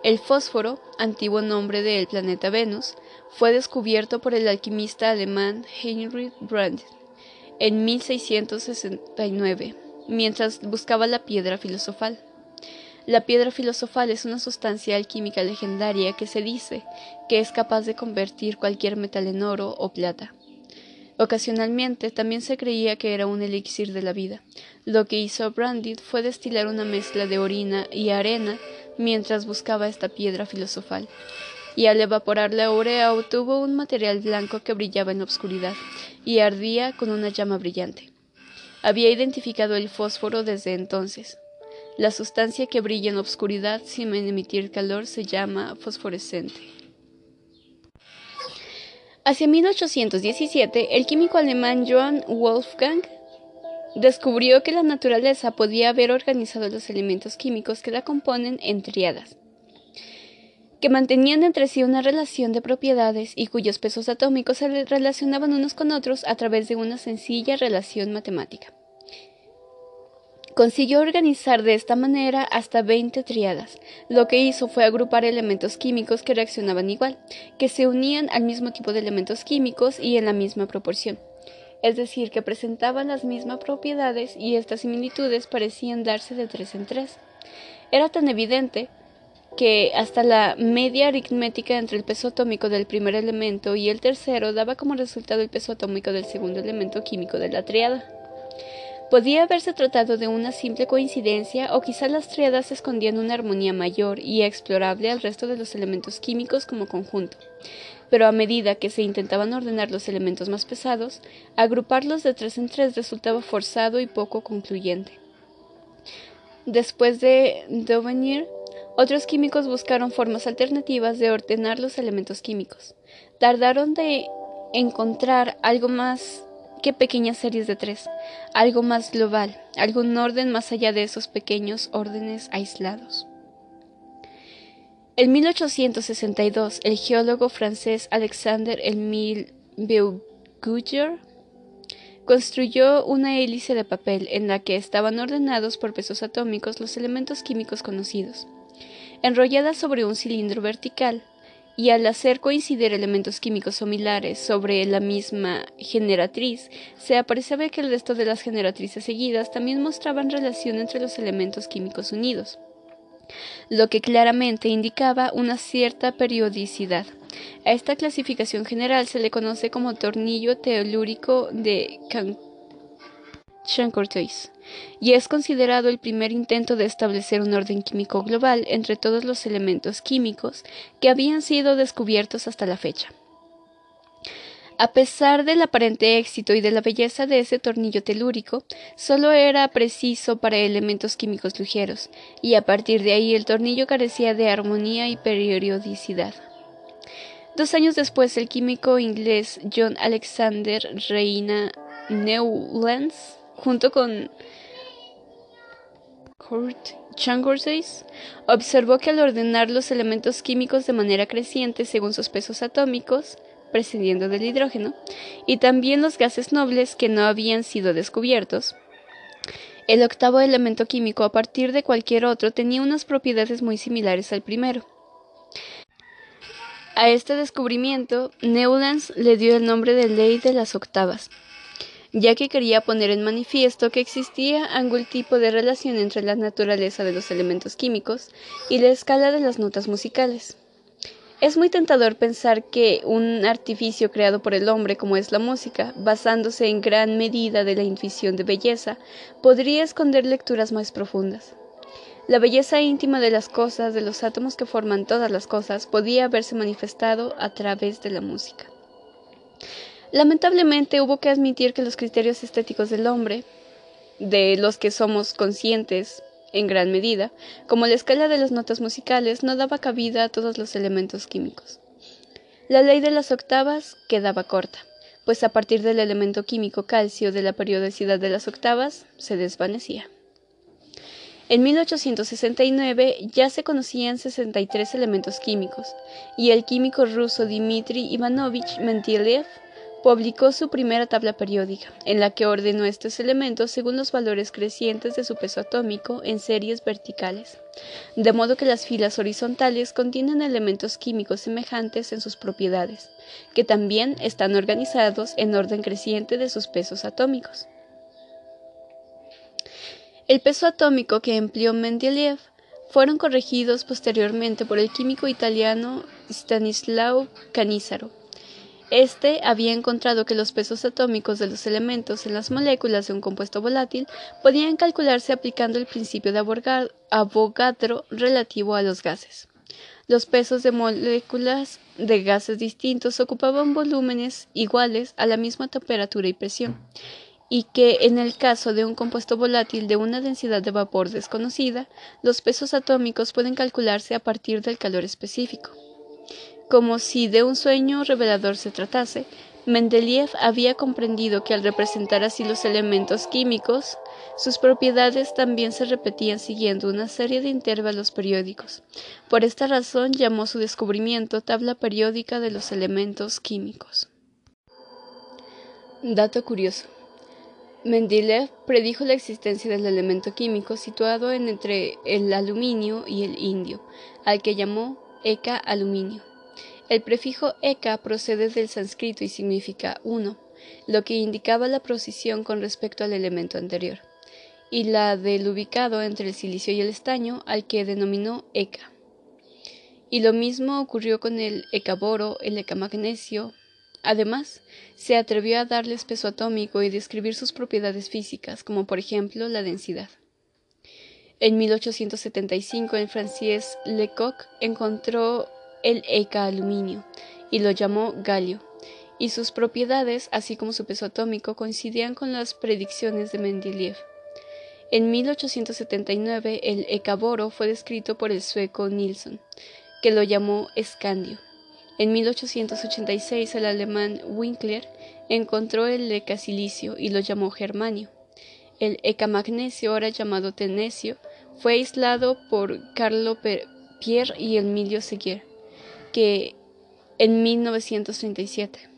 El fósforo, antiguo nombre del planeta Venus, fue descubierto por el alquimista alemán Heinrich Brandt en 1669, mientras buscaba la piedra filosofal. La piedra filosofal es una sustancia alquímica legendaria que se dice que es capaz de convertir cualquier metal en oro o plata. Ocasionalmente también se creía que era un elixir de la vida. Lo que hizo Brandit fue destilar una mezcla de orina y arena mientras buscaba esta piedra filosofal, y al evaporar la urea obtuvo un material blanco que brillaba en la oscuridad y ardía con una llama brillante. Había identificado el fósforo desde entonces. La sustancia que brilla en la oscuridad sin emitir calor se llama fosforescente. Hacia 1817, el químico alemán Johann Wolfgang descubrió que la naturaleza podía haber organizado los elementos químicos que la componen en triadas, que mantenían entre sí una relación de propiedades y cuyos pesos atómicos se relacionaban unos con otros a través de una sencilla relación matemática. Consiguió organizar de esta manera hasta 20 triadas. Lo que hizo fue agrupar elementos químicos que reaccionaban igual, que se unían al mismo tipo de elementos químicos y en la misma proporción. Es decir, que presentaban las mismas propiedades y estas similitudes parecían darse de tres en tres. Era tan evidente que hasta la media aritmética entre el peso atómico del primer elemento y el tercero daba como resultado el peso atómico del segundo elemento químico de la triada. Podía haberse tratado de una simple coincidencia o quizá las triadas escondían una armonía mayor y explorable al resto de los elementos químicos como conjunto. Pero a medida que se intentaban ordenar los elementos más pesados, agruparlos de tres en tres resultaba forzado y poco concluyente. Después de Dovenir, otros químicos buscaron formas alternativas de ordenar los elementos químicos. Tardaron de encontrar algo más que pequeñas series de tres, algo más global, algún orden más allá de esos pequeños órdenes aislados. En 1862, el geólogo francés Alexander Emile Beauguyer construyó una hélice de papel en la que estaban ordenados por pesos atómicos los elementos químicos conocidos, enrollada sobre un cilindro vertical, y al hacer coincidir elementos químicos similares sobre la misma generatriz, se apreciaba que el resto de las generatrices seguidas también mostraban relación entre los elementos químicos unidos, lo que claramente indicaba una cierta periodicidad. A esta clasificación general se le conoce como tornillo telúrico de Chancourtois y es considerado el primer intento de establecer un orden químico global entre todos los elementos químicos que habían sido descubiertos hasta la fecha. A pesar del aparente éxito y de la belleza de ese tornillo telúrico, solo era preciso para elementos químicos ligeros, y a partir de ahí el tornillo carecía de armonía y periodicidad. Dos años después, el químico inglés John Alexander Reina Newlands, junto con Kurt observó que al ordenar los elementos químicos de manera creciente según sus pesos atómicos, prescindiendo del hidrógeno, y también los gases nobles que no habían sido descubiertos, el octavo elemento químico a partir de cualquier otro tenía unas propiedades muy similares al primero. A este descubrimiento, Newlands le dio el nombre de ley de las octavas, ya que quería poner en manifiesto que existía algún tipo de relación entre la naturaleza de los elementos químicos y la escala de las notas musicales. Es muy tentador pensar que un artificio creado por el hombre como es la música, basándose en gran medida de la intuición de belleza, podría esconder lecturas más profundas. La belleza íntima de las cosas, de los átomos que forman todas las cosas, podía haberse manifestado a través de la música. Lamentablemente hubo que admitir que los criterios estéticos del hombre, de los que somos conscientes en gran medida, como la escala de las notas musicales, no daba cabida a todos los elementos químicos. La ley de las octavas quedaba corta, pues a partir del elemento químico calcio de la periodicidad de las octavas se desvanecía. En 1869 ya se conocían 63 elementos químicos, y el químico ruso Dmitry Ivanovich Mendeleev publicó su primera tabla periódica, en la que ordenó estos elementos según los valores crecientes de su peso atómico en series verticales, de modo que las filas horizontales contienen elementos químicos semejantes en sus propiedades, que también están organizados en orden creciente de sus pesos atómicos. El peso atómico que empleó Mendeleev fueron corregidos posteriormente por el químico italiano Stanislao Canizaro este había encontrado que los pesos atómicos de los elementos en las moléculas de un compuesto volátil podían calcularse aplicando el principio de Avogadro relativo a los gases. Los pesos de moléculas de gases distintos ocupaban volúmenes iguales a la misma temperatura y presión, y que en el caso de un compuesto volátil de una densidad de vapor desconocida, los pesos atómicos pueden calcularse a partir del calor específico. Como si de un sueño revelador se tratase, Mendeleev había comprendido que al representar así los elementos químicos, sus propiedades también se repetían siguiendo una serie de intervalos periódicos. Por esta razón llamó su descubrimiento tabla periódica de los elementos químicos. Dato curioso. Mendeleev predijo la existencia del elemento químico situado entre el aluminio y el indio, al que llamó Eka aluminio. El prefijo eka procede del sánscrito y significa uno, lo que indicaba la posición con respecto al elemento anterior, y la del ubicado entre el silicio y el estaño, al que denominó eka. Y lo mismo ocurrió con el ecaboro, el ecamagnesio. Además, se atrevió a darles peso atómico y describir sus propiedades físicas, como por ejemplo la densidad. En 1875, el Francis Lecoq encontró el Eka aluminio y lo llamó galio, y sus propiedades, así como su peso atómico, coincidían con las predicciones de Mendeleev. En 1879 el boro fue descrito por el sueco Nilsson, que lo llamó escandio. En 1886 el alemán Winkler encontró el ecasilicio y lo llamó germanio. El ecamagnesio, ahora llamado tenesio, fue aislado por Carlo Pierre y Emilio Seguier, que en 1937,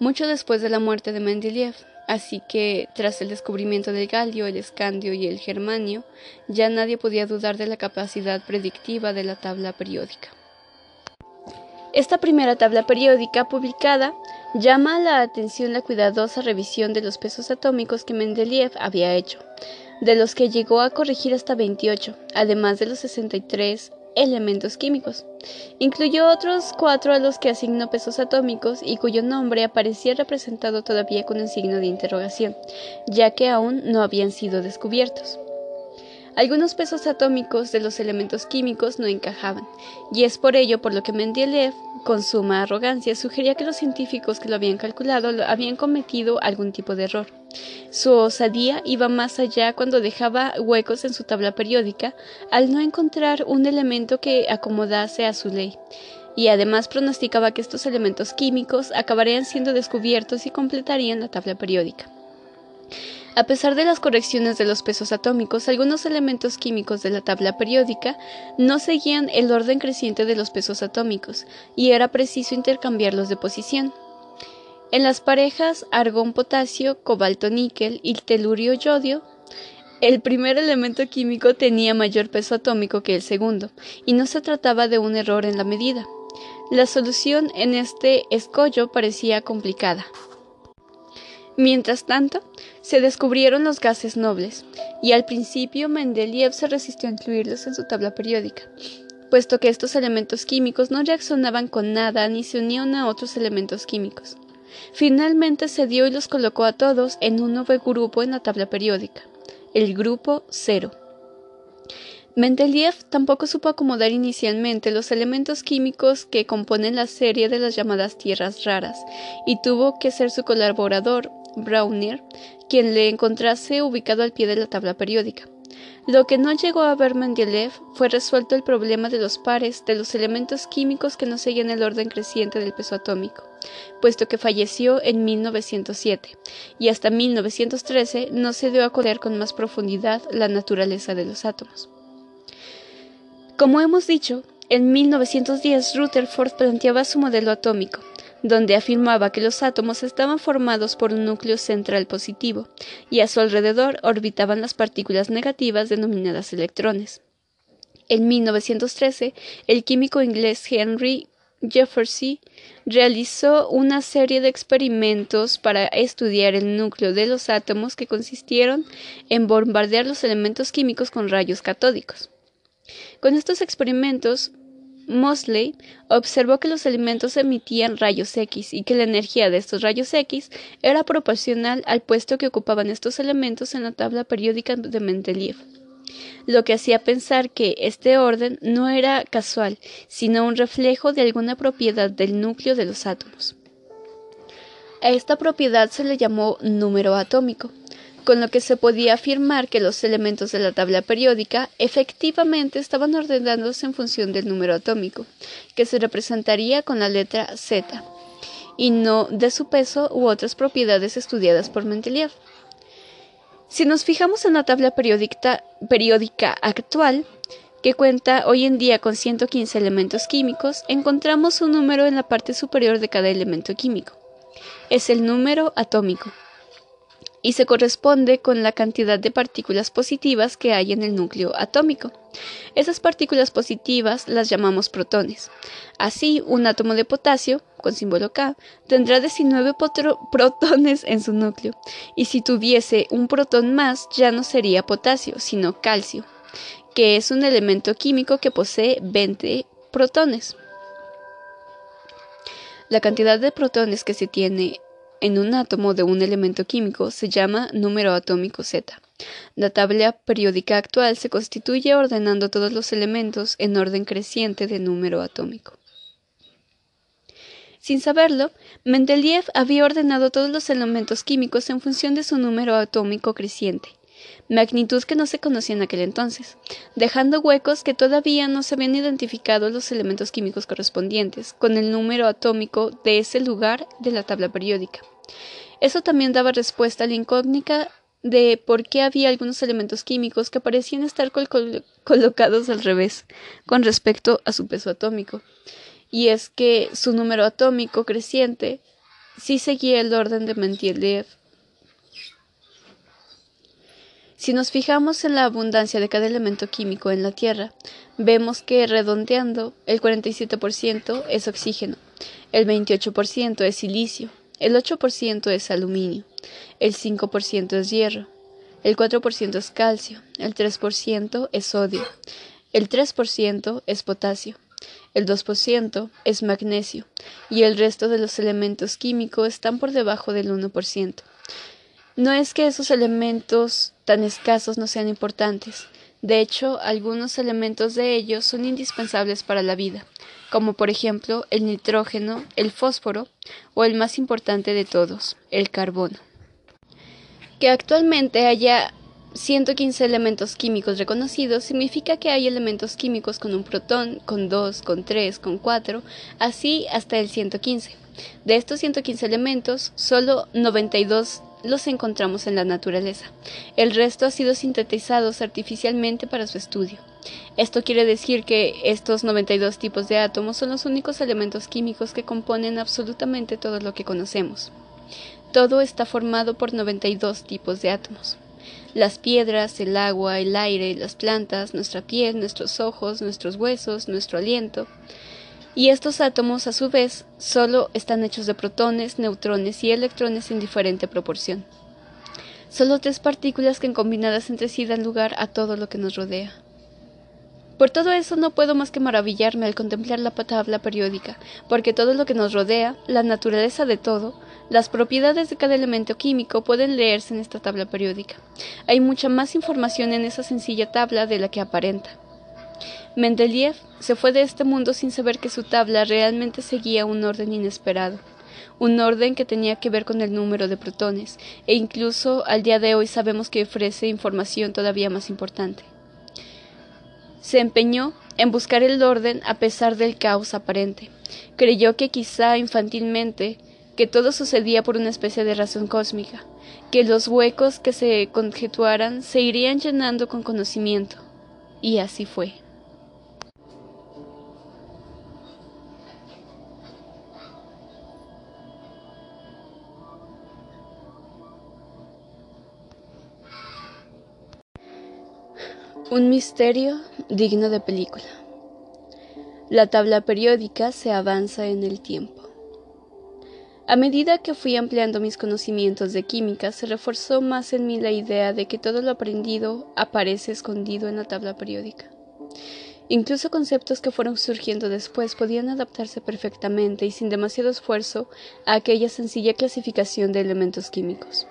mucho después de la muerte de Mendeleev, así que tras el descubrimiento del galio, el escandio y el germanio, ya nadie podía dudar de la capacidad predictiva de la tabla periódica. Esta primera tabla periódica publicada llama la atención la cuidadosa revisión de los pesos atómicos que Mendeleev había hecho, de los que llegó a corregir hasta 28, además de los 63 elementos químicos. Incluyó otros cuatro a los que asignó pesos atómicos y cuyo nombre aparecía representado todavía con un signo de interrogación, ya que aún no habían sido descubiertos. Algunos pesos atómicos de los elementos químicos no encajaban, y es por ello por lo que Mendeleev, con suma arrogancia, sugería que los científicos que lo habían calculado habían cometido algún tipo de error. Su osadía iba más allá cuando dejaba huecos en su tabla periódica al no encontrar un elemento que acomodase a su ley, y además pronosticaba que estos elementos químicos acabarían siendo descubiertos y completarían la tabla periódica. A pesar de las correcciones de los pesos atómicos, algunos elementos químicos de la tabla periódica no seguían el orden creciente de los pesos atómicos, y era preciso intercambiarlos de posición. En las parejas argón-potasio, cobalto-níquel y telurio-yodio, el primer elemento químico tenía mayor peso atómico que el segundo, y no se trataba de un error en la medida. La solución en este escollo parecía complicada. Mientras tanto, se descubrieron los gases nobles, y al principio Mendeleev se resistió a incluirlos en su tabla periódica, puesto que estos elementos químicos no reaccionaban con nada ni se unían a otros elementos químicos. Finalmente se dio y los colocó a todos en un nuevo grupo en la tabla periódica, el grupo cero. Mendeleev tampoco supo acomodar inicialmente los elementos químicos que componen la serie de las llamadas tierras raras, y tuvo que ser su colaborador, Brownier, quien le encontrase ubicado al pie de la tabla periódica. Lo que no llegó a ver Mendeleev fue resuelto el problema de los pares de los elementos químicos que no seguían el orden creciente del peso atómico, puesto que falleció en 1907 y hasta 1913 no se dio a conocer con más profundidad la naturaleza de los átomos. Como hemos dicho, en 1910 Rutherford planteaba su modelo atómico, donde afirmaba que los átomos estaban formados por un núcleo central positivo, y a su alrededor orbitaban las partículas negativas denominadas electrones. En 1913, el químico inglés Henry Jefferson realizó una serie de experimentos para estudiar el núcleo de los átomos que consistieron en bombardear los elementos químicos con rayos catódicos. Con estos experimentos, Mosley observó que los elementos emitían rayos X y que la energía de estos rayos X era proporcional al puesto que ocupaban estos elementos en la tabla periódica de Mendeleev, lo que hacía pensar que este orden no era casual, sino un reflejo de alguna propiedad del núcleo de los átomos. A esta propiedad se le llamó número atómico con lo que se podía afirmar que los elementos de la tabla periódica efectivamente estaban ordenándose en función del número atómico, que se representaría con la letra Z, y no de su peso u otras propiedades estudiadas por Mendeleev. Si nos fijamos en la tabla periódica, actual, que cuenta hoy en día con 115 elementos químicos, encontramos un número en la parte superior de cada elemento químico. Es el número atómico y se corresponde con la cantidad de partículas positivas que hay en el núcleo atómico. Esas partículas positivas las llamamos protones. Así, un átomo de potasio, con símbolo K, tendrá 19 protones en su núcleo, y si tuviese un protón más ya no sería potasio, sino calcio, que es un elemento químico que posee 20 protones. La cantidad de protones que se tiene en un átomo de un elemento químico se llama número atómico Z. La tabla periódica actual se constituye ordenando todos los elementos en orden creciente de número atómico. Sin saberlo, Mendeleev había ordenado todos los elementos químicos en función de su número atómico creciente, magnitud que no se conocía en aquel entonces, dejando huecos que todavía no se habían identificado los elementos químicos correspondientes con el número atómico de ese lugar de la tabla periódica. Eso también daba respuesta a la incógnita de por qué había algunos elementos químicos que parecían estar colocados al revés con respecto a su peso atómico. Y es que su número atómico creciente sí seguía el orden de Mendeleev. Si nos fijamos en la abundancia de cada elemento químico en la Tierra, vemos que redondeando el 47% es oxígeno, el 28% es silicio, el 8% es aluminio, el 5% es hierro, el 4% es calcio, el 3% es sodio, el 3% es potasio, el 2% es magnesio y el resto de los elementos químicos están por debajo del 1%. No es que esos elementos tan escasos no sean importantes, de hecho, algunos elementos de ellos son indispensables para la vida, como por ejemplo el nitrógeno, el fósforo o el más importante de todos, el carbono. Que actualmente haya 115 elementos químicos reconocidos significa que hay elementos químicos con un protón, con 2, con 3, con 4, así hasta el 115. De estos 115 elementos, solo 92 los encontramos en la naturaleza. El resto ha sido sintetizados artificialmente para su estudio. Esto quiere decir que estos 92 tipos de átomos son los únicos elementos químicos que componen absolutamente todo lo que conocemos. Todo está formado por 92 tipos de átomos. Las piedras, el agua, el aire, las plantas, nuestra piel, nuestros ojos, nuestros huesos, nuestro aliento. Y estos átomos, a su vez, solo están hechos de protones, neutrones y electrones en diferente proporción. Solo tres partículas que combinadas entre sí dan lugar a todo lo que nos rodea. Por todo eso no puedo más que maravillarme al contemplar la tabla periódica, porque todo lo que nos rodea, la naturaleza de todo, las propiedades de cada elemento químico pueden leerse en esta tabla periódica. Hay mucha más información en esa sencilla tabla de la que aparenta. Mendeleev se fue de este mundo sin saber que su tabla realmente seguía un orden inesperado, un orden que tenía que ver con el número de protones, e incluso al día de hoy sabemos que ofrece información todavía más importante. Se empeñó en buscar el orden a pesar del caos aparente. Creyó que quizá infantilmente que todo sucedía por una especie de razón cósmica, que los huecos que se conjetuaran se irían llenando con conocimiento. Y así fue. Un misterio digno de película. La tabla periódica se avanza en el tiempo. A medida que fui ampliando mis conocimientos de química, se reforzó más en mí la idea de que todo lo aprendido aparece escondido en la tabla periódica. Incluso conceptos que fueron surgiendo después podían adaptarse perfectamente y sin demasiado esfuerzo a aquella sencilla clasificación de elementos químicos.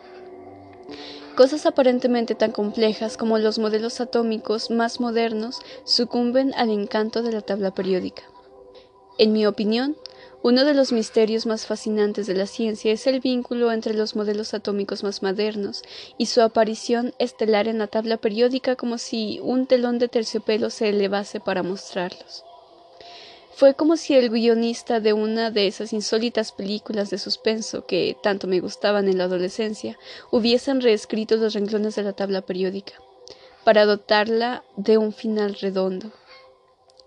Cosas aparentemente tan complejas como los modelos atómicos más modernos sucumben al encanto de la tabla periódica. En mi opinión, uno de los misterios más fascinantes de la ciencia es el vínculo entre los modelos atómicos más modernos y su aparición estelar en la tabla periódica como si un telón de terciopelo se elevase para mostrarlos. Fue como si el guionista de una de esas insólitas películas de suspenso que tanto me gustaban en la adolescencia hubiesen reescrito los renglones de la tabla periódica, para dotarla de un final redondo,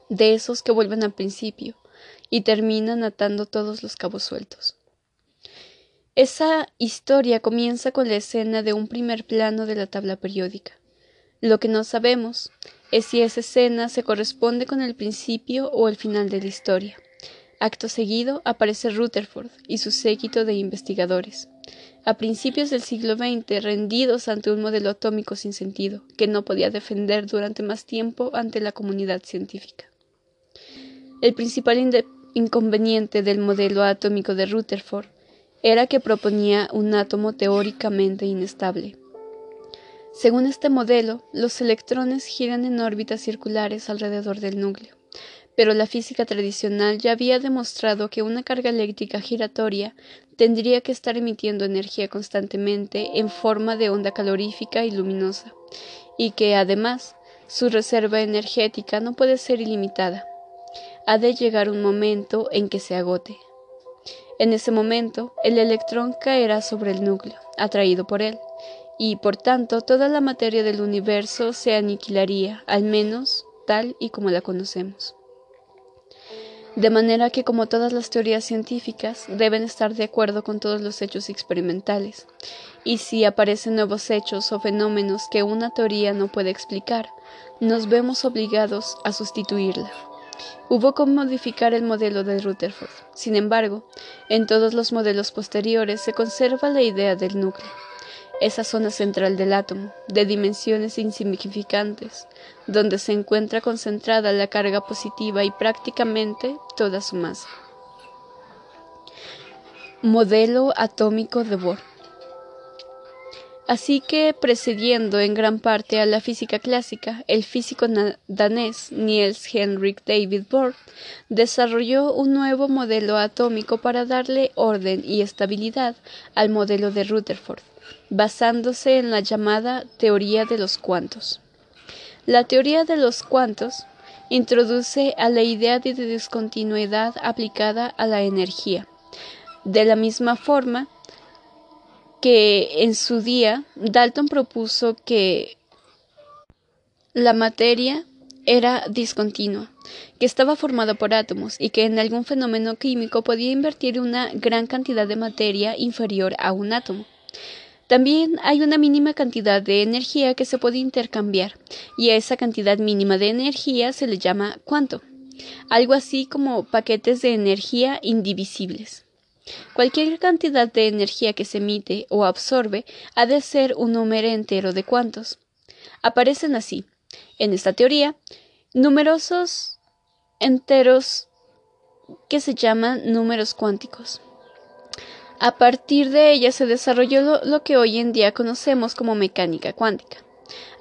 de esos que vuelven al principio y terminan atando todos los cabos sueltos. Esa historia comienza con la escena de un primer plano de la tabla periódica. Lo que no sabemos es si esa escena se corresponde con el principio o el final de la historia. Acto seguido aparece Rutherford y su séquito de investigadores, a principios del siglo XX rendidos ante un modelo atómico sin sentido, que no podía defender durante más tiempo ante la comunidad científica. El principal inconveniente del modelo atómico de Rutherford era que proponía un átomo teóricamente inestable, según este modelo, los electrones giran en órbitas circulares alrededor del núcleo, pero la física tradicional ya había demostrado que una carga eléctrica giratoria tendría que estar emitiendo energía constantemente en forma de onda calorífica y luminosa, y que además su reserva energética no puede ser ilimitada. Ha de llegar un momento en que se agote. En ese momento, el electrón caerá sobre el núcleo, atraído por él, y por tanto toda la materia del universo se aniquilaría, al menos tal y como la conocemos. De manera que, como todas las teorías científicas, deben estar de acuerdo con todos los hechos experimentales, y si aparecen nuevos hechos o fenómenos que una teoría no puede explicar, nos vemos obligados a sustituirla. Hubo que modificar el modelo de Rutherford. Sin embargo, en todos los modelos posteriores se conserva la idea del núcleo, esa zona central del átomo, de dimensiones insignificantes, donde se encuentra concentrada la carga positiva y prácticamente toda su masa. Modelo atómico de Bohr. Así que, precediendo en gran parte a la física clásica, el físico danés Niels Henrik David Bohr desarrolló un nuevo modelo atómico para darle orden y estabilidad al modelo de Rutherford, basándose en la llamada teoría de los cuantos. La teoría de los cuantos introduce a la idea de discontinuidad aplicada a la energía. De la misma forma, que en su día Dalton propuso que la materia era discontinua, que estaba formada por átomos y que en algún fenómeno químico podía invertir una gran cantidad de materia inferior a un átomo. También hay una mínima cantidad de energía que se puede intercambiar, y a esa cantidad mínima de energía se le llama cuanto, algo así como paquetes de energía indivisibles. Cualquier cantidad de energía que se emite o absorbe ha de ser un número entero de cuantos. Aparecen así, en esta teoría, numerosos enteros que se llaman números cuánticos. A partir de ella se desarrolló lo, que hoy en día conocemos como mecánica cuántica.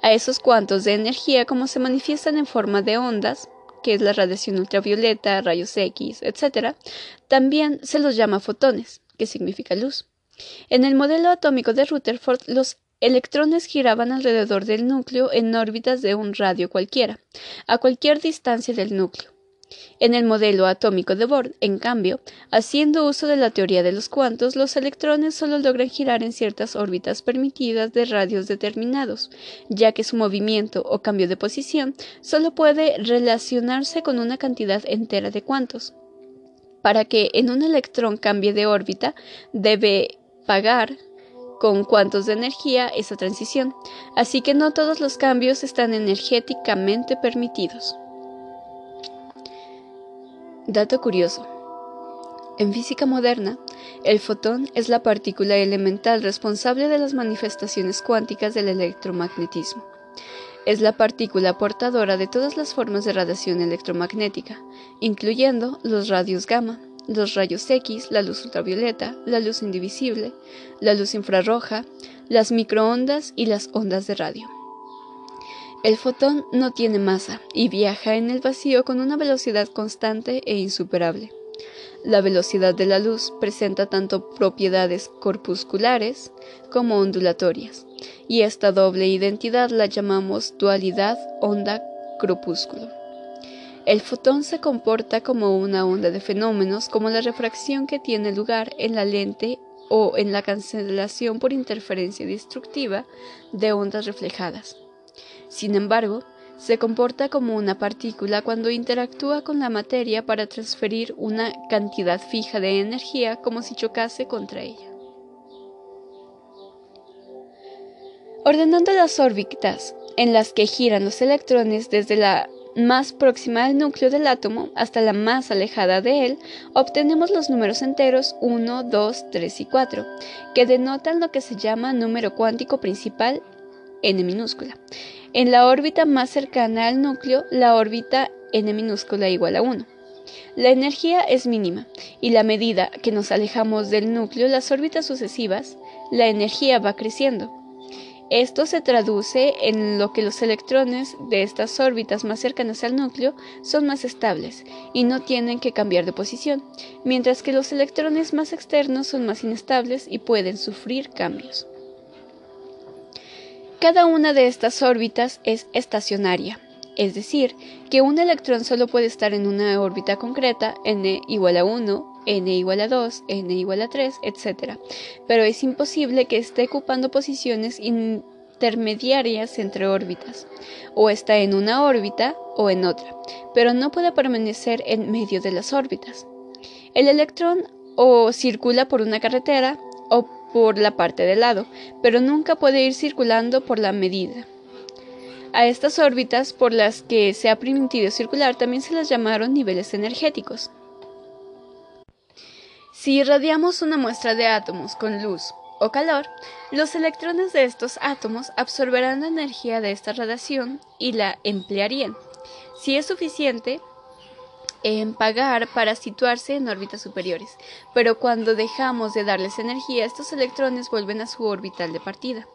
A esos cuantos de energía, como se manifiestan en forma de ondas, que es la radiación ultravioleta, rayos X, etc., también se los llama fotones, que significa luz. En el modelo atómico de Rutherford, los electrones giraban alrededor del núcleo en órbitas de un radio cualquiera, a cualquier distancia del núcleo. En el modelo atómico de Bohr, en cambio, haciendo uso de la teoría de los cuantos, los electrones solo logran girar en ciertas órbitas permitidas de radios determinados, ya que su movimiento o cambio de posición solo puede relacionarse con una cantidad entera de cuantos. Para que en un electrón cambie de órbita, debe pagar con cuantos de energía esa transición, así que no todos los cambios están energéticamente permitidos. Dato curioso. En física moderna, el fotón es la partícula elemental responsable de las manifestaciones cuánticas del electromagnetismo. Es la partícula portadora de todas las formas de radiación electromagnética, incluyendo los radios gamma, los rayos X, la luz ultravioleta, la luz indivisible, la luz infrarroja, las microondas y las ondas de radio. El fotón no tiene masa y viaja en el vacío con una velocidad constante e insuperable. La velocidad de la luz presenta tanto propiedades corpusculares como ondulatorias, y esta doble identidad la llamamos dualidad onda-crepúsculo. El fotón se comporta como una onda de fenómenos como la refracción que tiene lugar en la lente o en la cancelación por interferencia destructiva de ondas reflejadas. Sin embargo, se comporta como una partícula cuando interactúa con la materia para transferir una cantidad fija de energía como si chocase contra ella. Ordenando las órbitas en las que giran los electrones desde la más próxima al núcleo del átomo hasta la más alejada de él, obtenemos los números enteros 1, 2, 3 y 4, que denotan lo que se llama número cuántico principal n minúscula. En la órbita más cercana al núcleo, la órbita n minúscula igual a 1. La energía es mínima, y la medida que nos alejamos del núcleo, las órbitas sucesivas, la energía va creciendo. Esto se traduce en lo que los electrones de estas órbitas más cercanas al núcleo son más estables y no tienen que cambiar de posición, mientras que los electrones más externos son más inestables y pueden sufrir cambios. Cada una de estas órbitas es estacionaria, es decir, que un electrón solo puede estar en una órbita concreta, n igual a 1, n igual a 2, n igual a 3, etc. Pero es imposible que esté ocupando posiciones intermediarias entre órbitas, o está en una órbita o en otra, pero no puede permanecer en medio de las órbitas. El electrón o circula por una carretera por la parte del lado, pero nunca puede ir circulando por la medida. A estas órbitas por las que se ha permitido circular también se las llamaron niveles energéticos. Si irradiamos una muestra de átomos con luz o calor, los electrones de estos átomos absorberán la energía de esta radiación y la emplearían. Si es suficiente, en pagar para situarse en órbitas superiores, pero cuando dejamos de darles energía, estos electrones vuelven a su orbital de partida.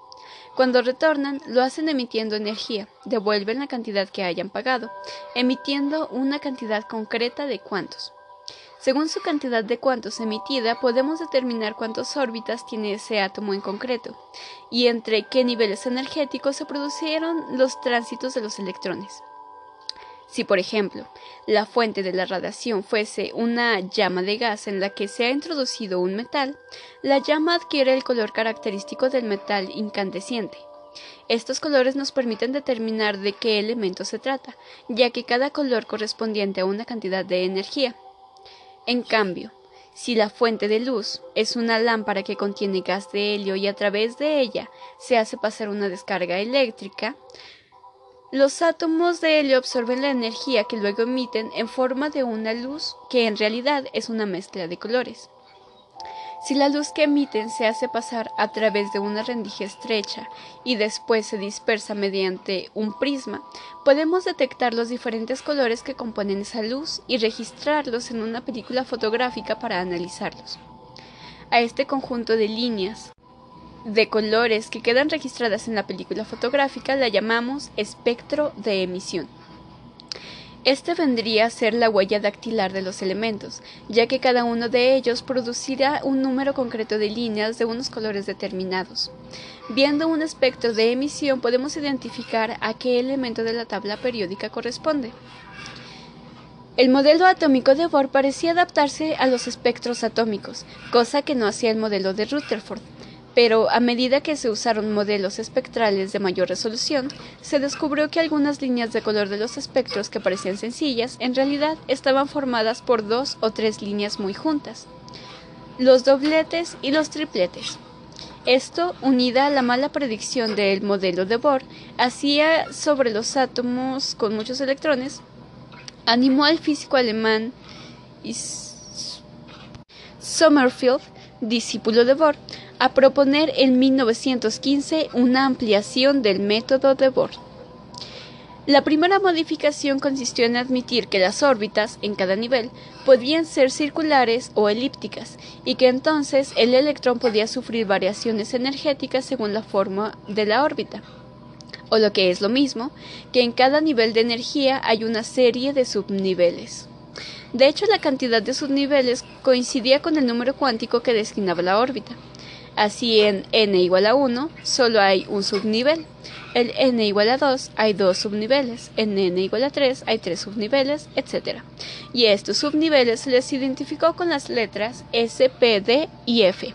Cuando retornan, lo hacen emitiendo energía, devuelven la cantidad que hayan pagado, emitiendo una cantidad concreta de cuantos. Según su cantidad de cuantos emitida, podemos determinar cuántas órbitas tiene ese átomo en concreto, y entre qué niveles energéticos se produjeron los tránsitos de los electrones. Si, por ejemplo, la fuente de la radiación fuese una llama de gas en la que se ha introducido un metal, la llama adquiere el color característico del metal incandescente. Estos colores nos permiten determinar de qué elemento se trata, ya que cada color correspondiente a una cantidad de energía. En cambio, si la fuente de luz es una lámpara que contiene gas de helio y a través de ella se hace pasar una descarga eléctrica, los átomos de helio absorben la energía que luego emiten en forma de una luz que en realidad es una mezcla de colores. Si la luz que emiten se hace pasar a través de una rendija estrecha y después se dispersa mediante un prisma, podemos detectar los diferentes colores que componen esa luz y registrarlos en una película fotográfica para analizarlos. A este conjunto de líneas de colores que quedan registradas en la película fotográfica la llamamos espectro de emisión. Este vendría a ser la huella dactilar de los elementos, ya que cada uno de ellos producirá un número concreto de líneas de unos colores determinados. Viendo un espectro de emisión podemos identificar a qué elemento de la tabla periódica corresponde. El modelo atómico de Bohr parecía adaptarse a los espectros atómicos, cosa que no hacía el modelo de Rutherford pero a medida que se usaron modelos espectrales de mayor resolución, se descubrió que algunas líneas de color de los espectros que parecían sencillas, en realidad estaban formadas por dos o tres líneas muy juntas, los dobletes y los tripletes. Esto, unida a la mala predicción del modelo de Bohr, hacía sobre los átomos con muchos electrones, animó al físico alemán Sommerfeld, discípulo de Bohr, a proponer en 1915 una ampliación del método de Bohr. La primera modificación consistió en admitir que las órbitas, en cada nivel, podían ser circulares o elípticas, y que entonces el electrón podía sufrir variaciones energéticas según la forma de la órbita. O lo que es lo mismo, que en cada nivel de energía hay una serie de subniveles. De hecho, la cantidad de subniveles coincidía con el número cuántico que destinaba la órbita. Así en n igual a 1 solo hay un subnivel. En n igual a 2 hay dos subniveles. En n igual a 3 hay tres subniveles, etc. Y estos subniveles se les identificó con las letras S, P, D y F,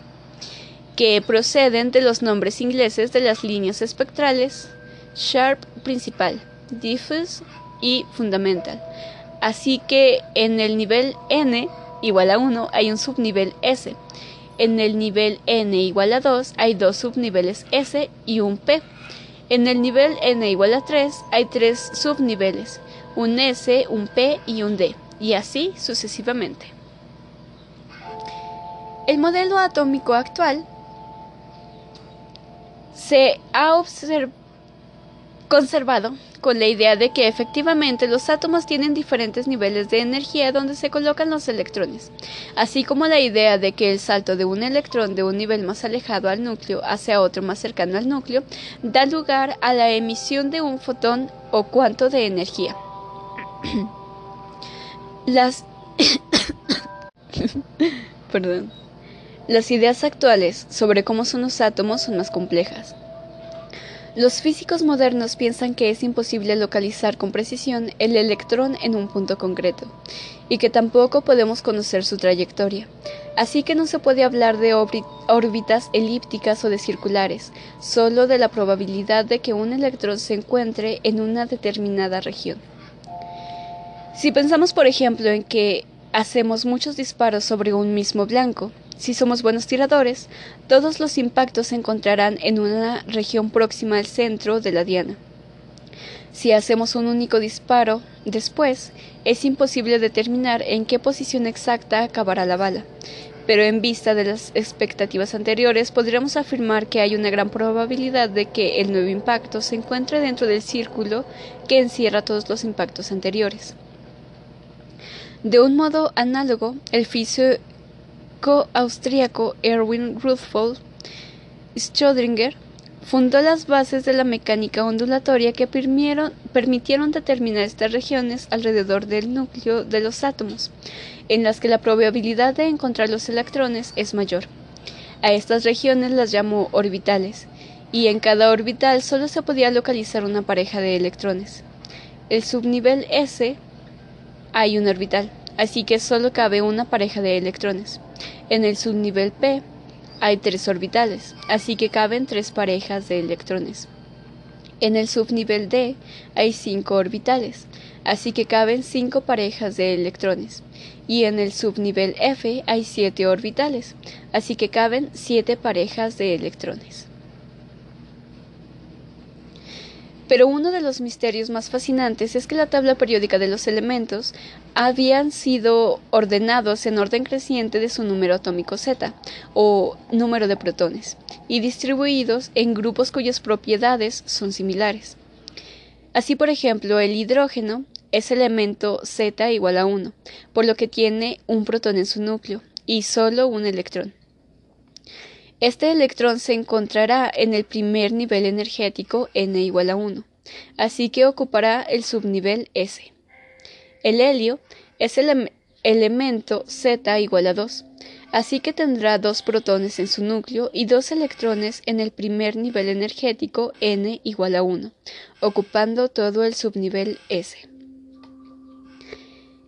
que proceden de los nombres ingleses de las líneas espectrales Sharp principal, Diffuse y Fundamental. Así que en el nivel n igual a 1 hay un subnivel S en el nivel n igual a 2 hay dos subniveles S y un P. En el nivel n igual a 3 hay tres subniveles, un S, un P y un D, y así sucesivamente. El modelo atómico actual se ha observado conservado con la idea de que efectivamente los átomos tienen diferentes niveles de energía donde se colocan los electrones, así como la idea de que el salto de un electrón de un nivel más alejado al núcleo hacia otro más cercano al núcleo da lugar a la emisión de un fotón o cuanto de energía. Las Perdón. Las ideas actuales sobre cómo son los átomos son más complejas. Los físicos modernos piensan que es imposible localizar con precisión el electrón en un punto concreto, y que tampoco podemos conocer su trayectoria. Así que no se puede hablar de órbitas elípticas o de circulares, solo de la probabilidad de que un electrón se encuentre en una determinada región. Si pensamos, por ejemplo, en que hacemos muchos disparos sobre un mismo blanco, si somos buenos tiradores, todos los impactos se encontrarán en una región próxima al centro de la diana. Si hacemos un único disparo, después, es imposible determinar en qué posición exacta acabará la bala, pero en vista de las expectativas anteriores podríamos afirmar que hay una gran probabilidad de que el nuevo impacto se encuentre dentro del círculo que encierra todos los impactos anteriores. De un modo análogo, el físico austríaco Erwin Rudolf Schrödinger fundó las bases de la mecánica ondulatoria que permitieron determinar estas regiones alrededor del núcleo de los átomos, en las que la probabilidad de encontrar los electrones es mayor. A estas regiones las llamó orbitales, y en cada orbital solo se podía localizar una pareja de electrones. El subnivel S hay un orbital, así que solo cabe una pareja de electrones. En el subnivel P hay tres orbitales, así que caben tres parejas de electrones. En el subnivel D hay cinco orbitales, así que caben cinco parejas de electrones. Y en el subnivel F hay siete orbitales, así que caben siete parejas de electrones. Pero uno de los misterios más fascinantes es que la tabla periódica de los elementos habían sido ordenados en orden creciente de su número atómico Z, o número de protones, y distribuidos en grupos cuyas propiedades son similares. Así, por ejemplo, el hidrógeno es elemento Z igual a 1, por lo que tiene un protón en su núcleo y solo un electrón. Este electrón se encontrará en el primer nivel energético n igual a 1, así que ocupará el subnivel S. El helio es el elemento Z igual a 2, así que tendrá dos protones en su núcleo y dos electrones en el primer nivel energético n igual a 1, ocupando todo el subnivel S.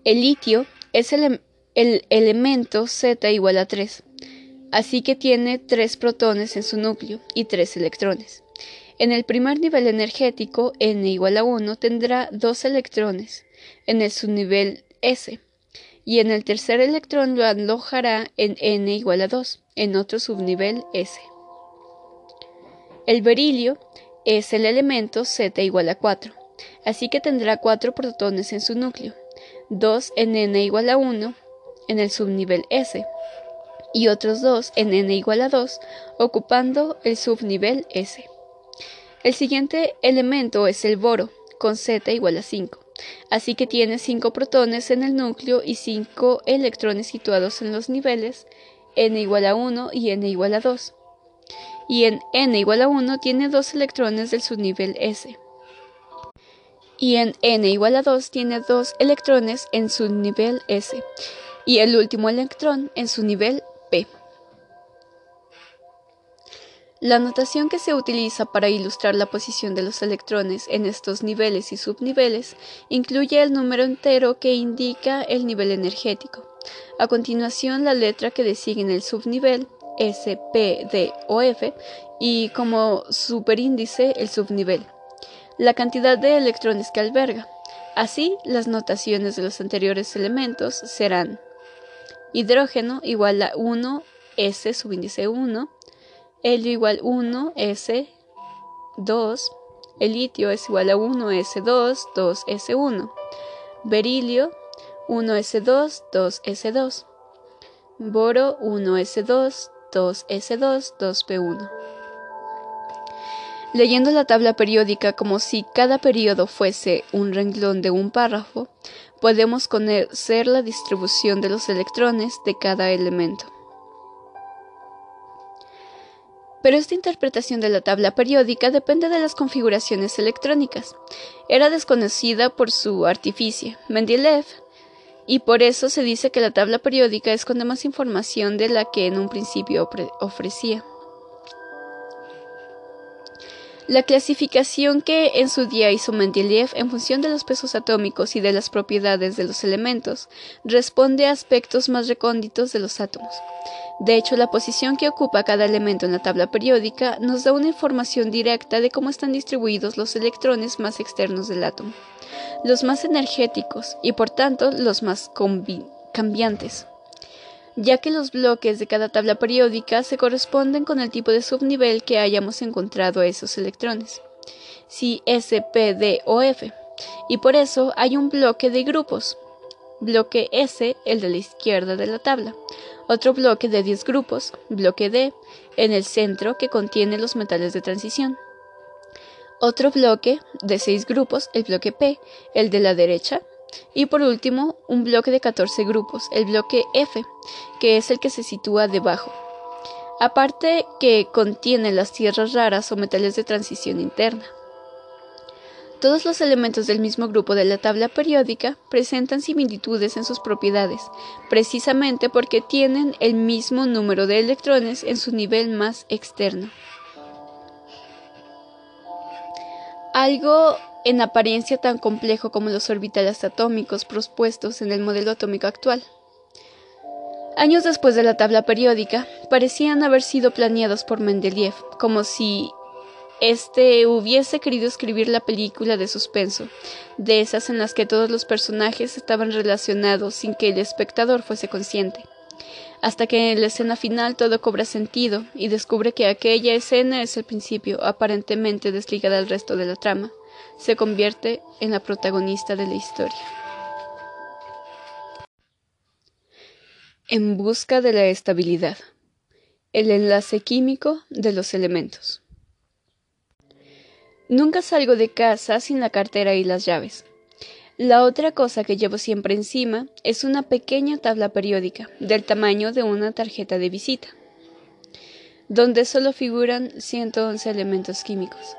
El litio es el, el elemento Z igual a 3, así que tiene tres protones en su núcleo y tres electrones. En el primer nivel energético, n igual a 1, tendrá dos electrones en el subnivel S, y en el tercer electrón lo alojará en n igual a 2, en otro subnivel S. El berilio es el elemento Z igual a 4, así que tendrá cuatro protones en su núcleo, dos en n igual a 1 en el subnivel S, y otros dos en n igual a 2, ocupando el subnivel S. El siguiente elemento es el boro, con Z igual a 5, así que tiene 5 protones en el núcleo y 5 electrones situados en los niveles n igual a 1 y n igual a 2. Y en n igual a 1 tiene 2 electrones del subnivel S. Y en n igual a 2 tiene 2 electrones en su nivel S. Y el último electrón en su nivel la notación que se utiliza para ilustrar la posición de los electrones en estos niveles y subniveles incluye el número entero que indica el nivel energético. A continuación, la letra que designa el subnivel, S, P, D o F, y como superíndice el subnivel. La cantidad de electrones que alberga. Así, las notaciones de los anteriores elementos serán hidrógeno igual a 1 S subíndice 1, helio igual 1 S 2, el es igual a 1 S2, 2 S1, berilio 1 S2, 2 S2, boro 1 S2, 2 S2, 2 P1. Leyendo la tabla periódica como si cada periodo fuese un renglón de un párrafo, podemos conocer la distribución de los electrones de cada elemento. Pero esta interpretación de la tabla periódica depende de las configuraciones electrónicas. Era desconocida por su artífice, Mendeleev, y por eso se dice que la tabla periódica esconde más información de la que en un principio ofrecía. La clasificación que en su día hizo Mendeleev en función de los pesos atómicos y de las propiedades de los elementos responde a aspectos más recónditos de los átomos. De hecho, la posición que ocupa cada elemento en la tabla periódica nos da una información directa de cómo están distribuidos los electrones más externos del átomo, los más energéticos y por tanto los más cambiantes ya que los bloques de cada tabla periódica se corresponden con el tipo de subnivel que hayamos encontrado a esos electrones, si S, P, D o F, y por eso hay un bloque de grupos. Bloque S, el de la izquierda de la tabla, otro bloque de 10 grupos, bloque D, en el centro que contiene los metales de transición. Otro bloque de 6 grupos, el bloque P, el de la derecha, y por último, un bloque de 14 grupos, el bloque F, que es el que se sitúa debajo. Aparte que contiene las tierras raras o metales de transición interna. Todos los elementos del mismo grupo de la tabla periódica presentan similitudes en sus propiedades, precisamente porque tienen el mismo número de electrones en su nivel más externo. Algo en apariencia tan complejo como los orbitales atómicos propuestos en el modelo atómico actual. Años después de la tabla periódica, parecían haber sido planeados por Mendeleev, como si éste hubiese querido escribir la película de suspenso, de esas en las que todos los personajes estaban relacionados sin que el espectador fuese consciente, hasta que en la escena final todo cobra sentido y descubre que aquella escena es el principio, aparentemente desligada al resto de la trama se convierte en la protagonista de la historia. En busca de la estabilidad. El enlace químico de los elementos. Nunca salgo de casa sin la cartera y las llaves. La otra cosa que llevo siempre encima es una pequeña tabla periódica del tamaño de una tarjeta de visita, donde solo figuran 111 elementos químicos.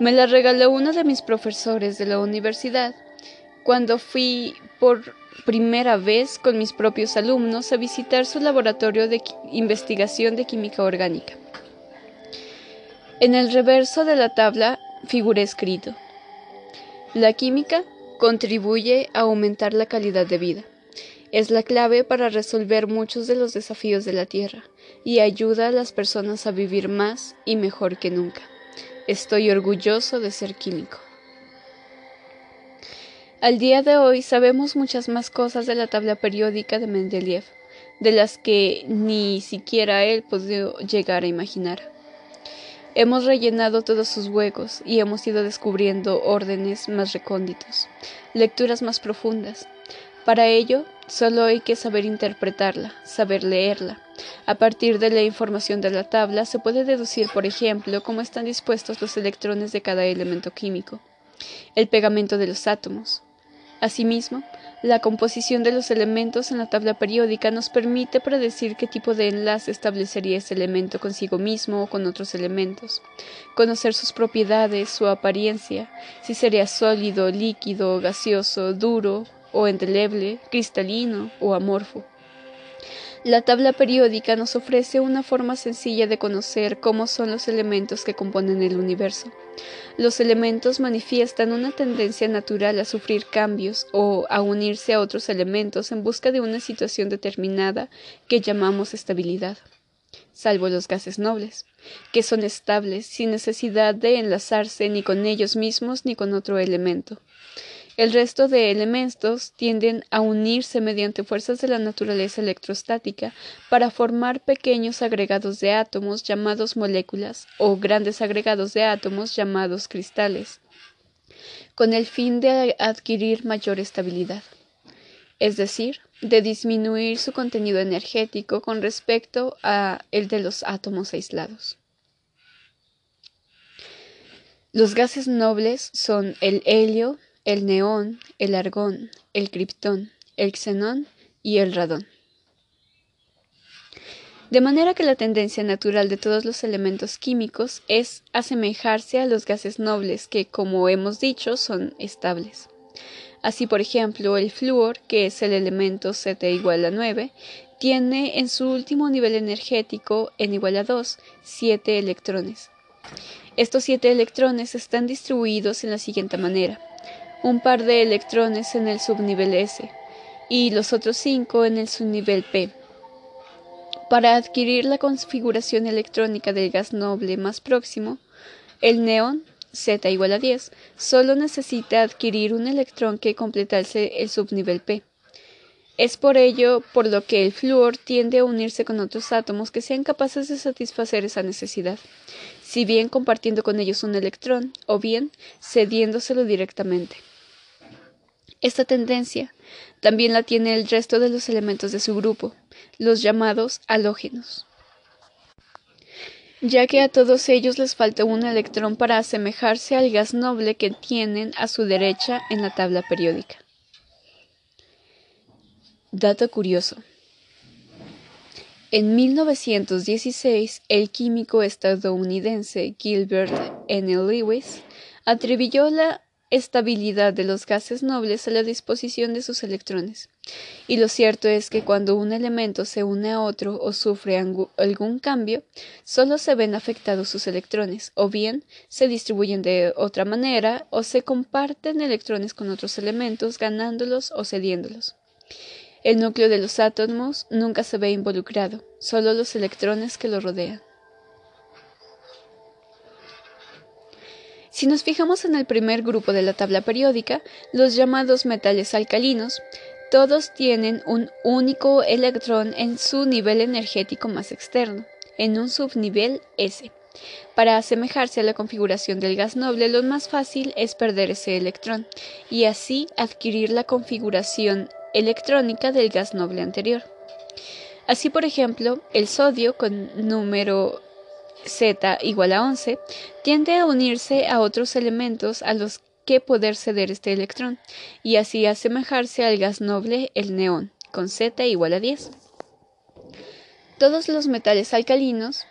Me la regaló uno de mis profesores de la universidad cuando fui por primera vez con mis propios alumnos a visitar su laboratorio de investigación de química orgánica. En el reverso de la tabla figura escrito, la química contribuye a aumentar la calidad de vida. Es la clave para resolver muchos de los desafíos de la Tierra y ayuda a las personas a vivir más y mejor que nunca. Estoy orgulloso de ser químico. Al día de hoy sabemos muchas más cosas de la tabla periódica de Mendeleev, de las que ni siquiera él pudo llegar a imaginar. Hemos rellenado todos sus huecos y hemos ido descubriendo órdenes más recónditos, lecturas más profundas. Para ello, solo hay que saber interpretarla, saber leerla, a partir de la información de la tabla se puede deducir, por ejemplo, cómo están dispuestos los electrones de cada elemento químico, el pegamento de los átomos. Asimismo, la composición de los elementos en la tabla periódica nos permite predecir qué tipo de enlace establecería ese elemento consigo mismo o con otros elementos, conocer sus propiedades, su apariencia, si sería sólido, líquido, gaseoso, duro o endeleble, cristalino o amorfo. La tabla periódica nos ofrece una forma sencilla de conocer cómo son los elementos que componen el universo. Los elementos manifiestan una tendencia natural a sufrir cambios o a unirse a otros elementos en busca de una situación determinada que llamamos estabilidad, salvo los gases nobles, que son estables sin necesidad de enlazarse ni con ellos mismos ni con otro elemento. El resto de elementos tienden a unirse mediante fuerzas de la naturaleza electrostática para formar pequeños agregados de átomos llamados moléculas o grandes agregados de átomos llamados cristales, con el fin de adquirir mayor estabilidad, es decir, de disminuir su contenido energético con respecto a el de los átomos aislados. Los gases nobles son el helio, el neón, el argón, el criptón, el xenón y el radón. De manera que la tendencia natural de todos los elementos químicos es asemejarse a los gases nobles que, como hemos dicho, son estables. Así, por ejemplo, el flúor, que es el elemento Z igual a 9, tiene en su último nivel energético, n igual a 2, 7 electrones. Estos 7 electrones están distribuidos en la siguiente manera. Un par de electrones en el subnivel S y los otros 5 en el subnivel P. Para adquirir la configuración electrónica del gas noble más próximo, el neón Z igual a 10, solo necesita adquirir un electrón que completase el subnivel P. Es por ello por lo que el flúor tiende a unirse con otros átomos que sean capaces de satisfacer esa necesidad, si bien compartiendo con ellos un electrón o bien cediéndoselo directamente. Esta tendencia también la tiene el resto de los elementos de su grupo, los llamados halógenos ya que a todos ellos les falta un electrón para asemejarse al gas noble que tienen a su derecha en la tabla periódica. Dato curioso. En 1916, el químico estadounidense Gilbert N. Lewis atribuyó la estabilidad de los gases nobles a la disposición de sus electrones. Y lo cierto es que cuando un elemento se une a otro o sufre algún cambio, solo se ven afectados sus electrones, o bien se distribuyen de otra manera, o se comparten electrones con otros elementos, ganándolos o cediéndolos. El núcleo de los átomos nunca se ve involucrado, solo los electrones que lo rodean. Si nos fijamos en el primer grupo de la tabla periódica, los llamados metales alcalinos, todos tienen un único electrón en su nivel energético más externo, en un subnivel S. Para asemejarse a la configuración del gas noble, lo más fácil es perder ese electrón y así adquirir la configuración electrónica del gas noble anterior. Así, por ejemplo, el sodio con número Z igual a 11, tiende a unirse a otros elementos a los que poder ceder este electrón, y así asemejarse al gas noble, el neón, con Z igual a 10. Todos los metales alcalinos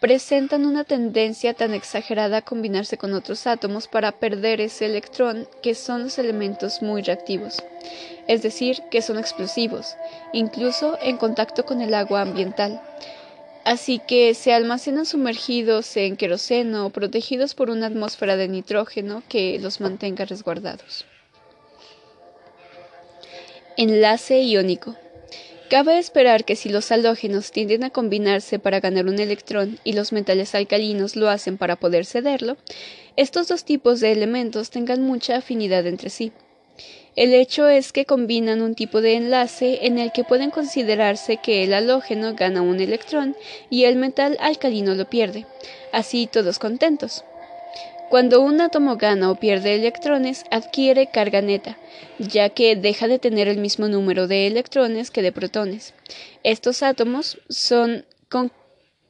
presentan una tendencia tan exagerada a combinarse con otros átomos para perder ese electrón que son los elementos muy reactivos, es decir, que son explosivos, incluso en contacto con el agua ambiental, así que se almacenan sumergidos en queroseno protegidos por una atmósfera de nitrógeno que los mantenga resguardados. Enlace iónico. Cabe esperar que si los halógenos tienden a combinarse para ganar un electrón y los metales alcalinos lo hacen para poder cederlo, estos dos tipos de elementos tengan mucha afinidad entre sí. El hecho es que combinan un tipo de enlace en el que pueden considerarse que el halógeno gana un electrón y el metal alcalino lo pierde, así todos contentos. Cuando un átomo gana o pierde electrones, adquiere carga neta, ya que deja de tener el mismo número de electrones que de protones. Estos átomos son con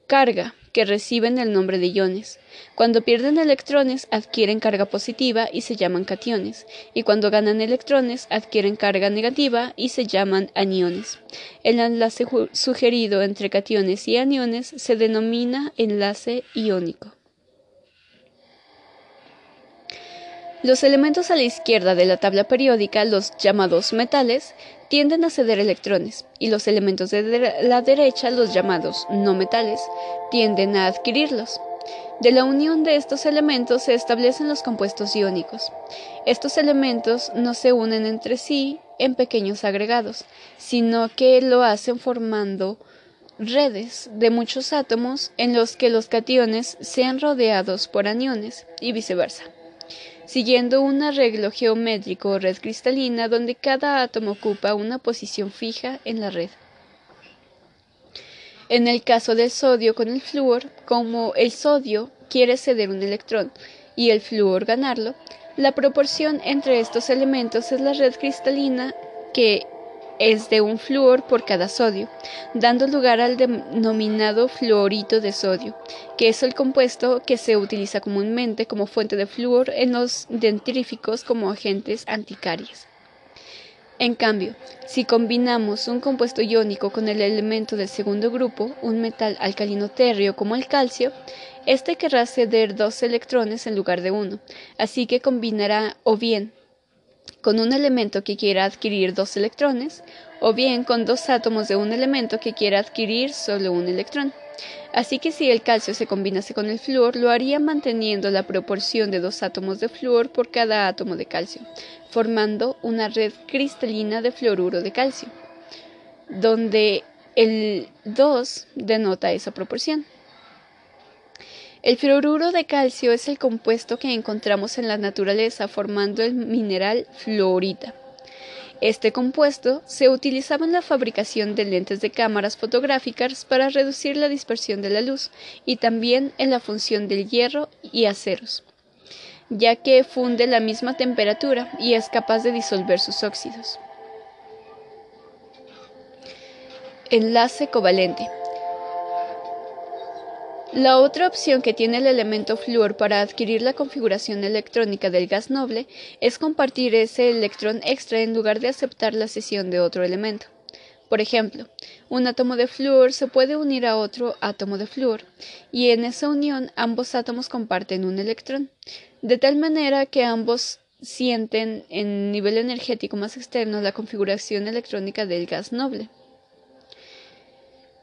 carga, que reciben el nombre de iones. Cuando pierden electrones adquieren carga positiva y se llaman cationes, y cuando ganan electrones adquieren carga negativa y se llaman aniones. El enlace sugerido entre cationes y aniones se denomina enlace iónico. Los elementos a la izquierda de la tabla periódica, los llamados metales, tienden a ceder electrones, y los elementos de la derecha, los llamados no metales, tienden a adquirirlos. De la unión de estos elementos se establecen los compuestos iónicos. Estos elementos no se unen entre sí en pequeños agregados, sino que lo hacen formando redes de muchos átomos en los que los cationes sean rodeados por aniones y viceversa siguiendo un arreglo geométrico o red cristalina donde cada átomo ocupa una posición fija en la red. En el caso del sodio con el flúor, como el sodio quiere ceder un electrón y el flúor ganarlo, la proporción entre estos elementos es la red cristalina que es de un flúor por cada sodio, dando lugar al denominado fluorito de sodio, que es el compuesto que se utiliza comúnmente como fuente de flúor en los dentríficos como agentes anticarias. En cambio, si combinamos un compuesto iónico con el elemento del segundo grupo, un metal alcalino térreo como el calcio, este querrá ceder dos electrones en lugar de uno, así que combinará o bien con un elemento que quiera adquirir dos electrones, o bien con dos átomos de un elemento que quiera adquirir solo un electrón. Así que si el calcio se combinase con el flúor, lo haría manteniendo la proporción de dos átomos de flúor por cada átomo de calcio, formando una red cristalina de fluoruro de calcio, donde el 2 denota esa proporción. El fluoruro de calcio es el compuesto que encontramos en la naturaleza formando el mineral fluorita. Este compuesto se utilizaba en la fabricación de lentes de cámaras fotográficas para reducir la dispersión de la luz y también en la función del hierro y aceros, ya que funde la misma temperatura y es capaz de disolver sus óxidos. Enlace covalente. La otra opción que tiene el elemento flúor para adquirir la configuración electrónica del gas noble es compartir ese electrón extra en lugar de aceptar la cesión de otro elemento. Por ejemplo, un átomo de flúor se puede unir a otro átomo de flúor, y en esa unión ambos átomos comparten un electrón, de tal manera que ambos sienten en nivel energético más externo la configuración electrónica del gas noble.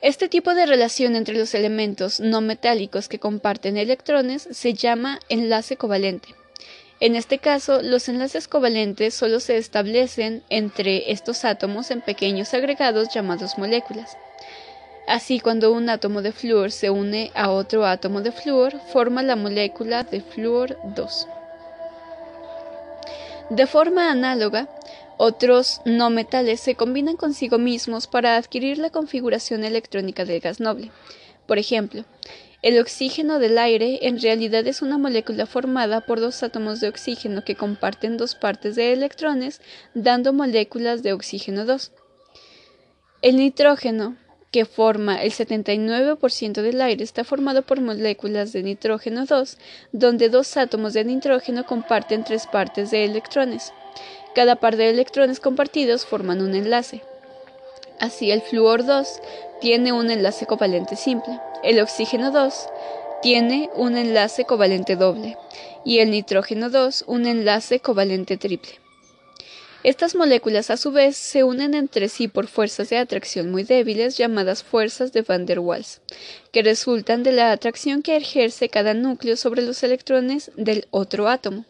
Este tipo de relación entre los elementos no metálicos que comparten electrones se llama enlace covalente. En este caso, los enlaces covalentes solo se establecen entre estos átomos en pequeños agregados llamados moléculas. Así, cuando un átomo de flúor se une a otro átomo de flúor, forma la molécula de flúor 2. De forma análoga, otros no metales se combinan consigo mismos para adquirir la configuración electrónica del gas noble. Por ejemplo, el oxígeno del aire en realidad es una molécula formada por dos átomos de oxígeno que comparten dos partes de electrones, dando moléculas de oxígeno 2. El nitrógeno, que forma el 79% del aire, está formado por moléculas de nitrógeno 2, donde dos átomos de nitrógeno comparten tres partes de electrones. Cada par de electrones compartidos forman un enlace. Así el flúor 2 tiene un enlace covalente simple, el oxígeno 2 tiene un enlace covalente doble y el nitrógeno 2 un enlace covalente triple. Estas moléculas a su vez se unen entre sí por fuerzas de atracción muy débiles llamadas fuerzas de van der Waals, que resultan de la atracción que ejerce cada núcleo sobre los electrones del otro átomo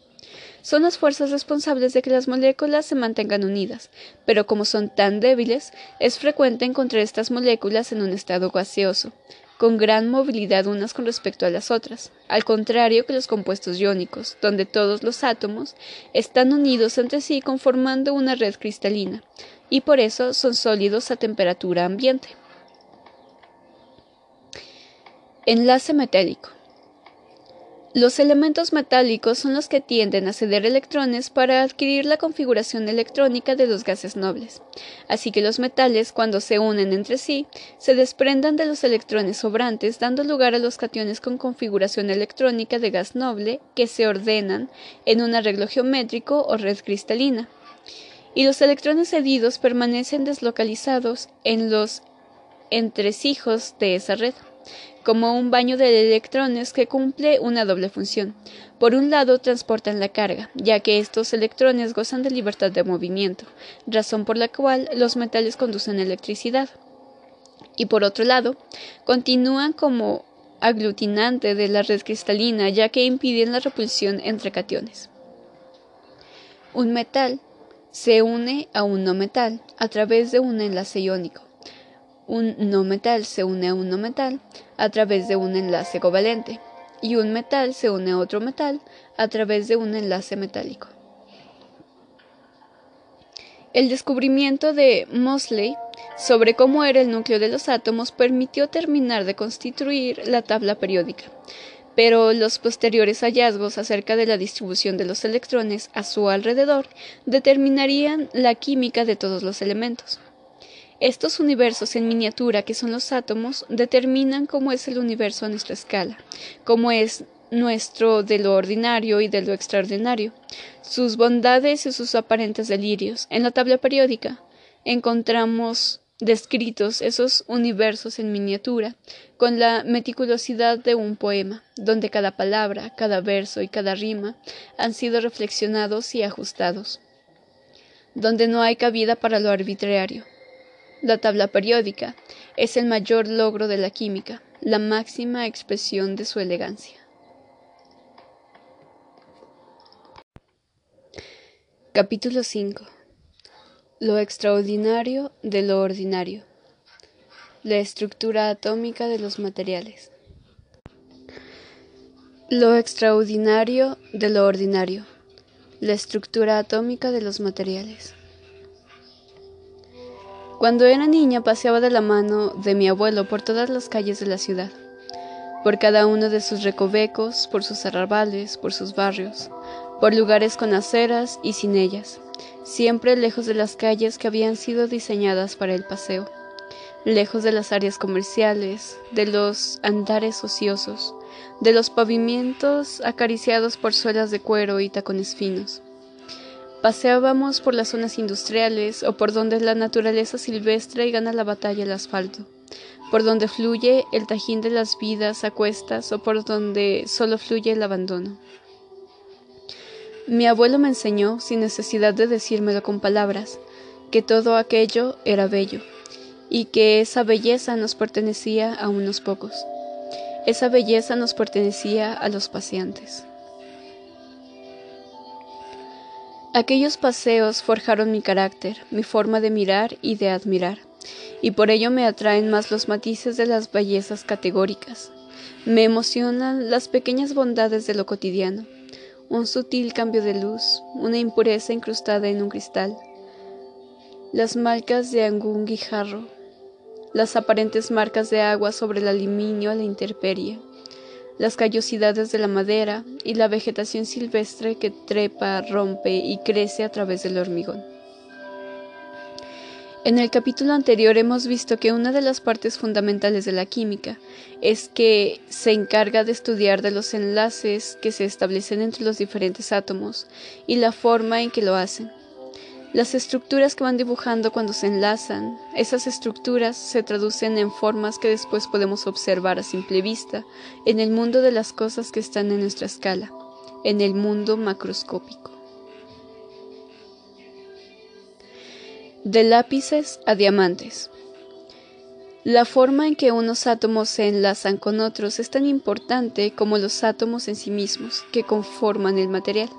son las fuerzas responsables de que las moléculas se mantengan unidas, pero como son tan débiles, es frecuente encontrar estas moléculas en un estado gaseoso, con gran movilidad unas con respecto a las otras, al contrario que los compuestos iónicos, donde todos los átomos están unidos entre sí conformando una red cristalina, y por eso son sólidos a temperatura ambiente. Enlace metálico. Los elementos metálicos son los que tienden a ceder electrones para adquirir la configuración electrónica de los gases nobles. Así que los metales, cuando se unen entre sí, se desprendan de los electrones sobrantes, dando lugar a los cationes con configuración electrónica de gas noble que se ordenan en un arreglo geométrico o red cristalina. Y los electrones cedidos permanecen deslocalizados en los entresijos de esa red como un baño de electrones que cumple una doble función. Por un lado, transportan la carga, ya que estos electrones gozan de libertad de movimiento, razón por la cual los metales conducen electricidad. Y por otro lado, continúan como aglutinante de la red cristalina, ya que impiden la repulsión entre cationes. Un metal se une a un no metal a través de un enlace iónico un no metal se une a un no metal a través de un enlace covalente y un metal se une a otro metal a través de un enlace metálico. El descubrimiento de Mosley sobre cómo era el núcleo de los átomos permitió terminar de constituir la tabla periódica, pero los posteriores hallazgos acerca de la distribución de los electrones a su alrededor determinarían la química de todos los elementos. Estos universos en miniatura, que son los átomos, determinan cómo es el universo a nuestra escala, cómo es nuestro de lo ordinario y de lo extraordinario, sus bondades y sus aparentes delirios. En la tabla periódica encontramos descritos esos universos en miniatura, con la meticulosidad de un poema, donde cada palabra, cada verso y cada rima han sido reflexionados y ajustados, donde no hay cabida para lo arbitrario. La tabla periódica es el mayor logro de la química, la máxima expresión de su elegancia. Capítulo 5 lo extraordinario de lo ordinario. La estructura atómica de los materiales. Lo extraordinario de lo ordinario. La estructura atómica de los materiales. Cuando era niña paseaba de la mano de mi abuelo por todas las calles de la ciudad, por cada uno de sus recovecos, por sus arrabales, por sus barrios, por lugares con aceras y sin ellas siempre lejos de las calles que habían sido diseñadas para el paseo, lejos de las áreas comerciales, de los andares ociosos, de los pavimentos acariciados por suelas de cuero y tacones finos. Paseábamos por las zonas industriales o por donde la naturaleza silvestre gana la batalla al asfalto, por donde fluye el tajín de las vidas a cuestas o por donde solo fluye el abandono. Mi abuelo me enseñó, sin necesidad de decírmelo con palabras, que todo aquello era bello, y que esa belleza nos pertenecía a unos pocos. Esa belleza nos pertenecía a los paseantes. Aquellos paseos forjaron mi carácter, mi forma de mirar y de admirar, y por ello me atraen más los matices de las bellezas categóricas. Me emocionan las pequeñas bondades de lo cotidiano un sutil cambio de luz, una impureza incrustada en un cristal, las marcas de algún guijarro, las aparentes marcas de agua sobre el aluminio a la intemperie, las callosidades de la madera y la vegetación silvestre que trepa, rompe y crece a través del hormigón. En el capítulo anterior hemos visto que una de las partes fundamentales de la química es que se encarga de estudiar de los enlaces que se establecen entre los diferentes átomos y la forma en que lo hacen. Las estructuras que van dibujando cuando se enlazan, esas estructuras se traducen en formas que después podemos observar a simple vista en el mundo de las cosas que están en nuestra escala, en el mundo macroscópico. De lápices a diamantes. La forma en que unos átomos se enlazan con otros es tan importante como los átomos en sí mismos, que conforman el material.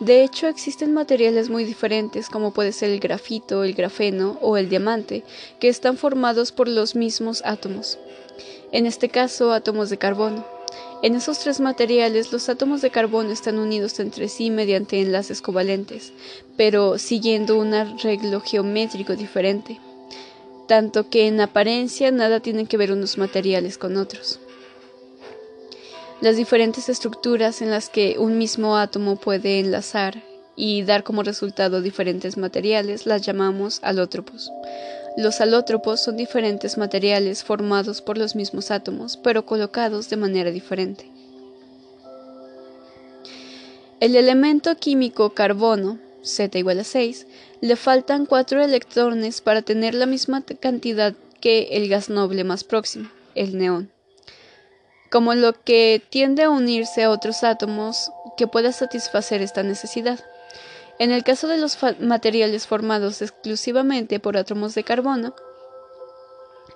De hecho, existen materiales muy diferentes, como puede ser el grafito, el grafeno o el diamante, que están formados por los mismos átomos. En este caso, átomos de carbono. En esos tres materiales los átomos de carbono están unidos entre sí mediante enlaces covalentes, pero siguiendo un arreglo geométrico diferente, tanto que en apariencia nada tienen que ver unos materiales con otros. Las diferentes estructuras en las que un mismo átomo puede enlazar y dar como resultado diferentes materiales las llamamos alótropos. Los alótropos son diferentes materiales formados por los mismos átomos, pero colocados de manera diferente. El elemento químico carbono, Z igual a 6, le faltan 4 electrones para tener la misma cantidad que el gas noble más próximo, el neón. Como lo que tiende a unirse a otros átomos que pueda satisfacer esta necesidad. En el caso de los materiales formados exclusivamente por átomos de carbono,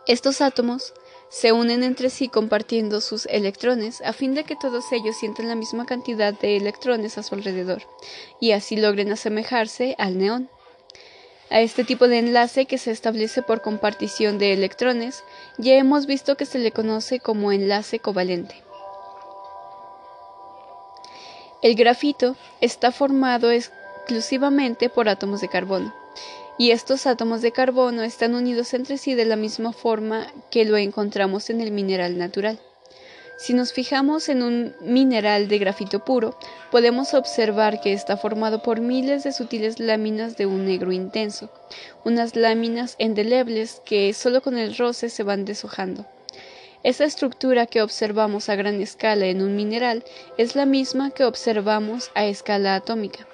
estos átomos se unen entre sí compartiendo sus electrones a fin de que todos ellos sientan la misma cantidad de electrones a su alrededor y así logren asemejarse al neón. A este tipo de enlace que se establece por compartición de electrones ya hemos visto que se le conoce como enlace covalente. El grafito está formado exclusivamente por átomos de carbono, y estos átomos de carbono están unidos entre sí de la misma forma que lo encontramos en el mineral natural. Si nos fijamos en un mineral de grafito puro, podemos observar que está formado por miles de sutiles láminas de un negro intenso, unas láminas endelebles que solo con el roce se van deshojando. Esa estructura que observamos a gran escala en un mineral es la misma que observamos a escala atómica.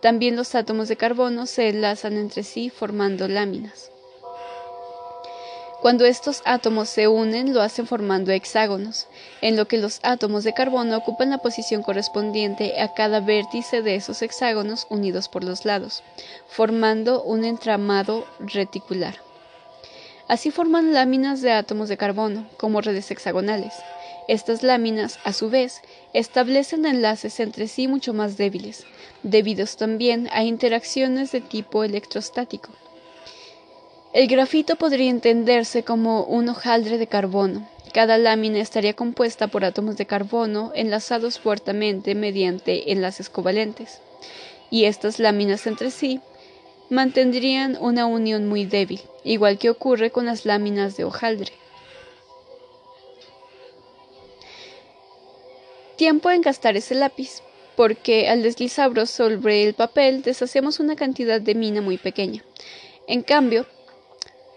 También los átomos de carbono se enlazan entre sí formando láminas. Cuando estos átomos se unen, lo hacen formando hexágonos, en lo que los átomos de carbono ocupan la posición correspondiente a cada vértice de esos hexágonos unidos por los lados, formando un entramado reticular. Así forman láminas de átomos de carbono, como redes hexagonales. Estas láminas, a su vez, establecen enlaces entre sí mucho más débiles, debidos también a interacciones de tipo electrostático. El grafito podría entenderse como un hojaldre de carbono. Cada lámina estaría compuesta por átomos de carbono enlazados fuertemente mediante enlaces covalentes, y estas láminas entre sí mantendrían una unión muy débil, igual que ocurre con las láminas de hojaldre. Tiempo en gastar ese lápiz, porque al deslizarlo sobre el papel deshacemos una cantidad de mina muy pequeña. En cambio,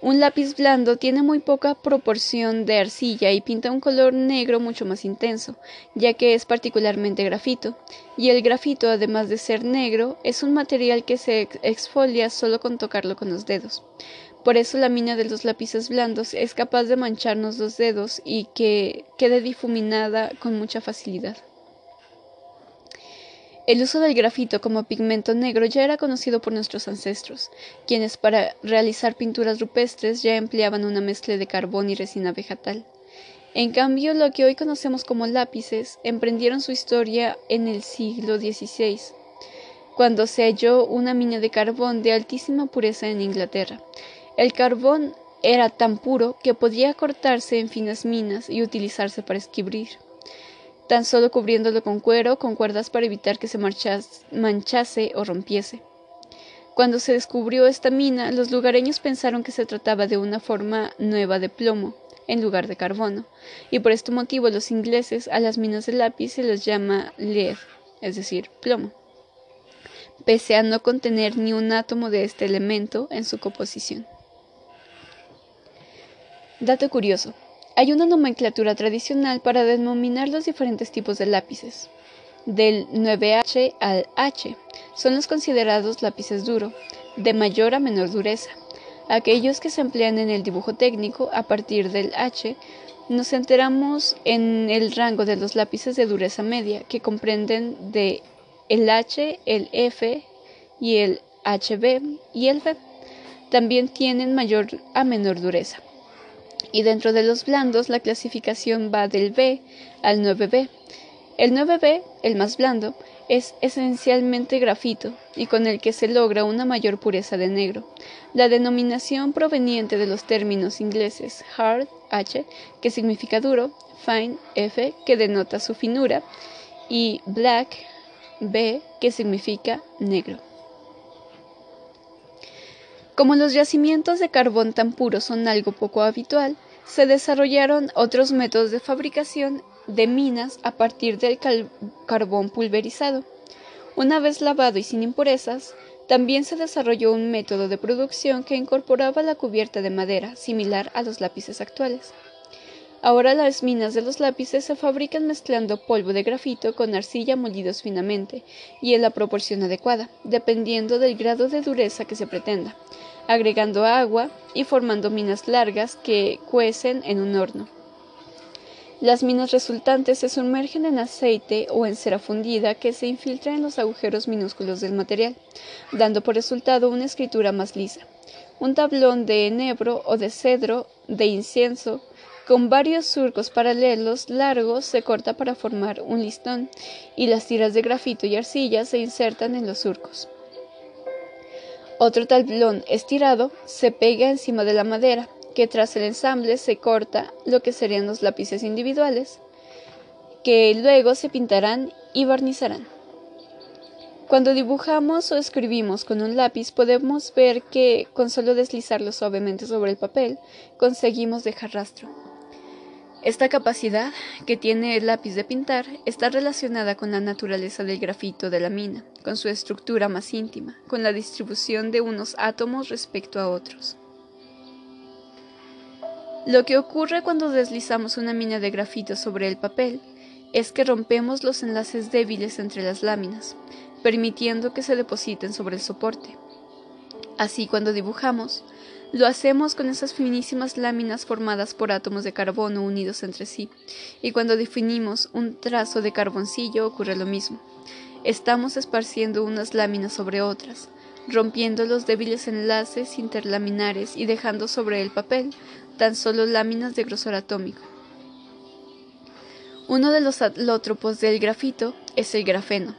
un lápiz blando tiene muy poca proporción de arcilla y pinta un color negro mucho más intenso, ya que es particularmente grafito, y el grafito, además de ser negro, es un material que se exfolia solo con tocarlo con los dedos. Por eso la mina de los lápices blandos es capaz de mancharnos los dedos y que quede difuminada con mucha facilidad. El uso del grafito como pigmento negro ya era conocido por nuestros ancestros, quienes para realizar pinturas rupestres ya empleaban una mezcla de carbón y resina vegetal. En cambio, lo que hoy conocemos como lápices emprendieron su historia en el siglo XVI, cuando se halló una mina de carbón de altísima pureza en Inglaterra. El carbón era tan puro que podía cortarse en finas minas y utilizarse para escribir tan solo cubriéndolo con cuero, con cuerdas para evitar que se manchase o rompiese. Cuando se descubrió esta mina, los lugareños pensaron que se trataba de una forma nueva de plomo, en lugar de carbono, y por este motivo los ingleses a las minas de lápiz se les llama lead, es decir, plomo, pese a no contener ni un átomo de este elemento en su composición. Dato curioso. Hay una nomenclatura tradicional para denominar los diferentes tipos de lápices. Del 9H al H son los considerados lápices duro, de mayor a menor dureza. Aquellos que se emplean en el dibujo técnico a partir del H nos enteramos en el rango de los lápices de dureza media, que comprenden de el H, el F y el HB y el V. También tienen mayor a menor dureza y dentro de los blandos la clasificación va del B al 9B. El 9B, el más blando, es esencialmente grafito y con el que se logra una mayor pureza de negro. La denominación proveniente de los términos ingleses hard, H, que significa duro, fine, F, que denota su finura, y black, B, que significa negro. Como los yacimientos de carbón tan puros son algo poco habitual, se desarrollaron otros métodos de fabricación de minas a partir del carbón pulverizado. Una vez lavado y sin impurezas, también se desarrolló un método de producción que incorporaba la cubierta de madera, similar a los lápices actuales. Ahora las minas de los lápices se fabrican mezclando polvo de grafito con arcilla molidos finamente y en la proporción adecuada, dependiendo del grado de dureza que se pretenda, agregando agua y formando minas largas que cuecen en un horno. Las minas resultantes se sumergen en aceite o en cera fundida que se infiltra en los agujeros minúsculos del material, dando por resultado una escritura más lisa. Un tablón de enebro o de cedro de incienso con varios surcos paralelos largos se corta para formar un listón y las tiras de grafito y arcilla se insertan en los surcos. Otro tablón estirado se pega encima de la madera, que tras el ensamble se corta lo que serían los lápices individuales, que luego se pintarán y barnizarán. Cuando dibujamos o escribimos con un lápiz podemos ver que con solo deslizarlo suavemente sobre el papel conseguimos dejar rastro. Esta capacidad que tiene el lápiz de pintar está relacionada con la naturaleza del grafito de la mina, con su estructura más íntima, con la distribución de unos átomos respecto a otros. Lo que ocurre cuando deslizamos una mina de grafito sobre el papel es que rompemos los enlaces débiles entre las láminas, permitiendo que se depositen sobre el soporte. Así cuando dibujamos, lo hacemos con esas finísimas láminas formadas por átomos de carbono unidos entre sí, y cuando definimos un trazo de carboncillo ocurre lo mismo. Estamos esparciendo unas láminas sobre otras, rompiendo los débiles enlaces interlaminares y dejando sobre el papel tan solo láminas de grosor atómico. Uno de los alótropos del grafito es el grafeno,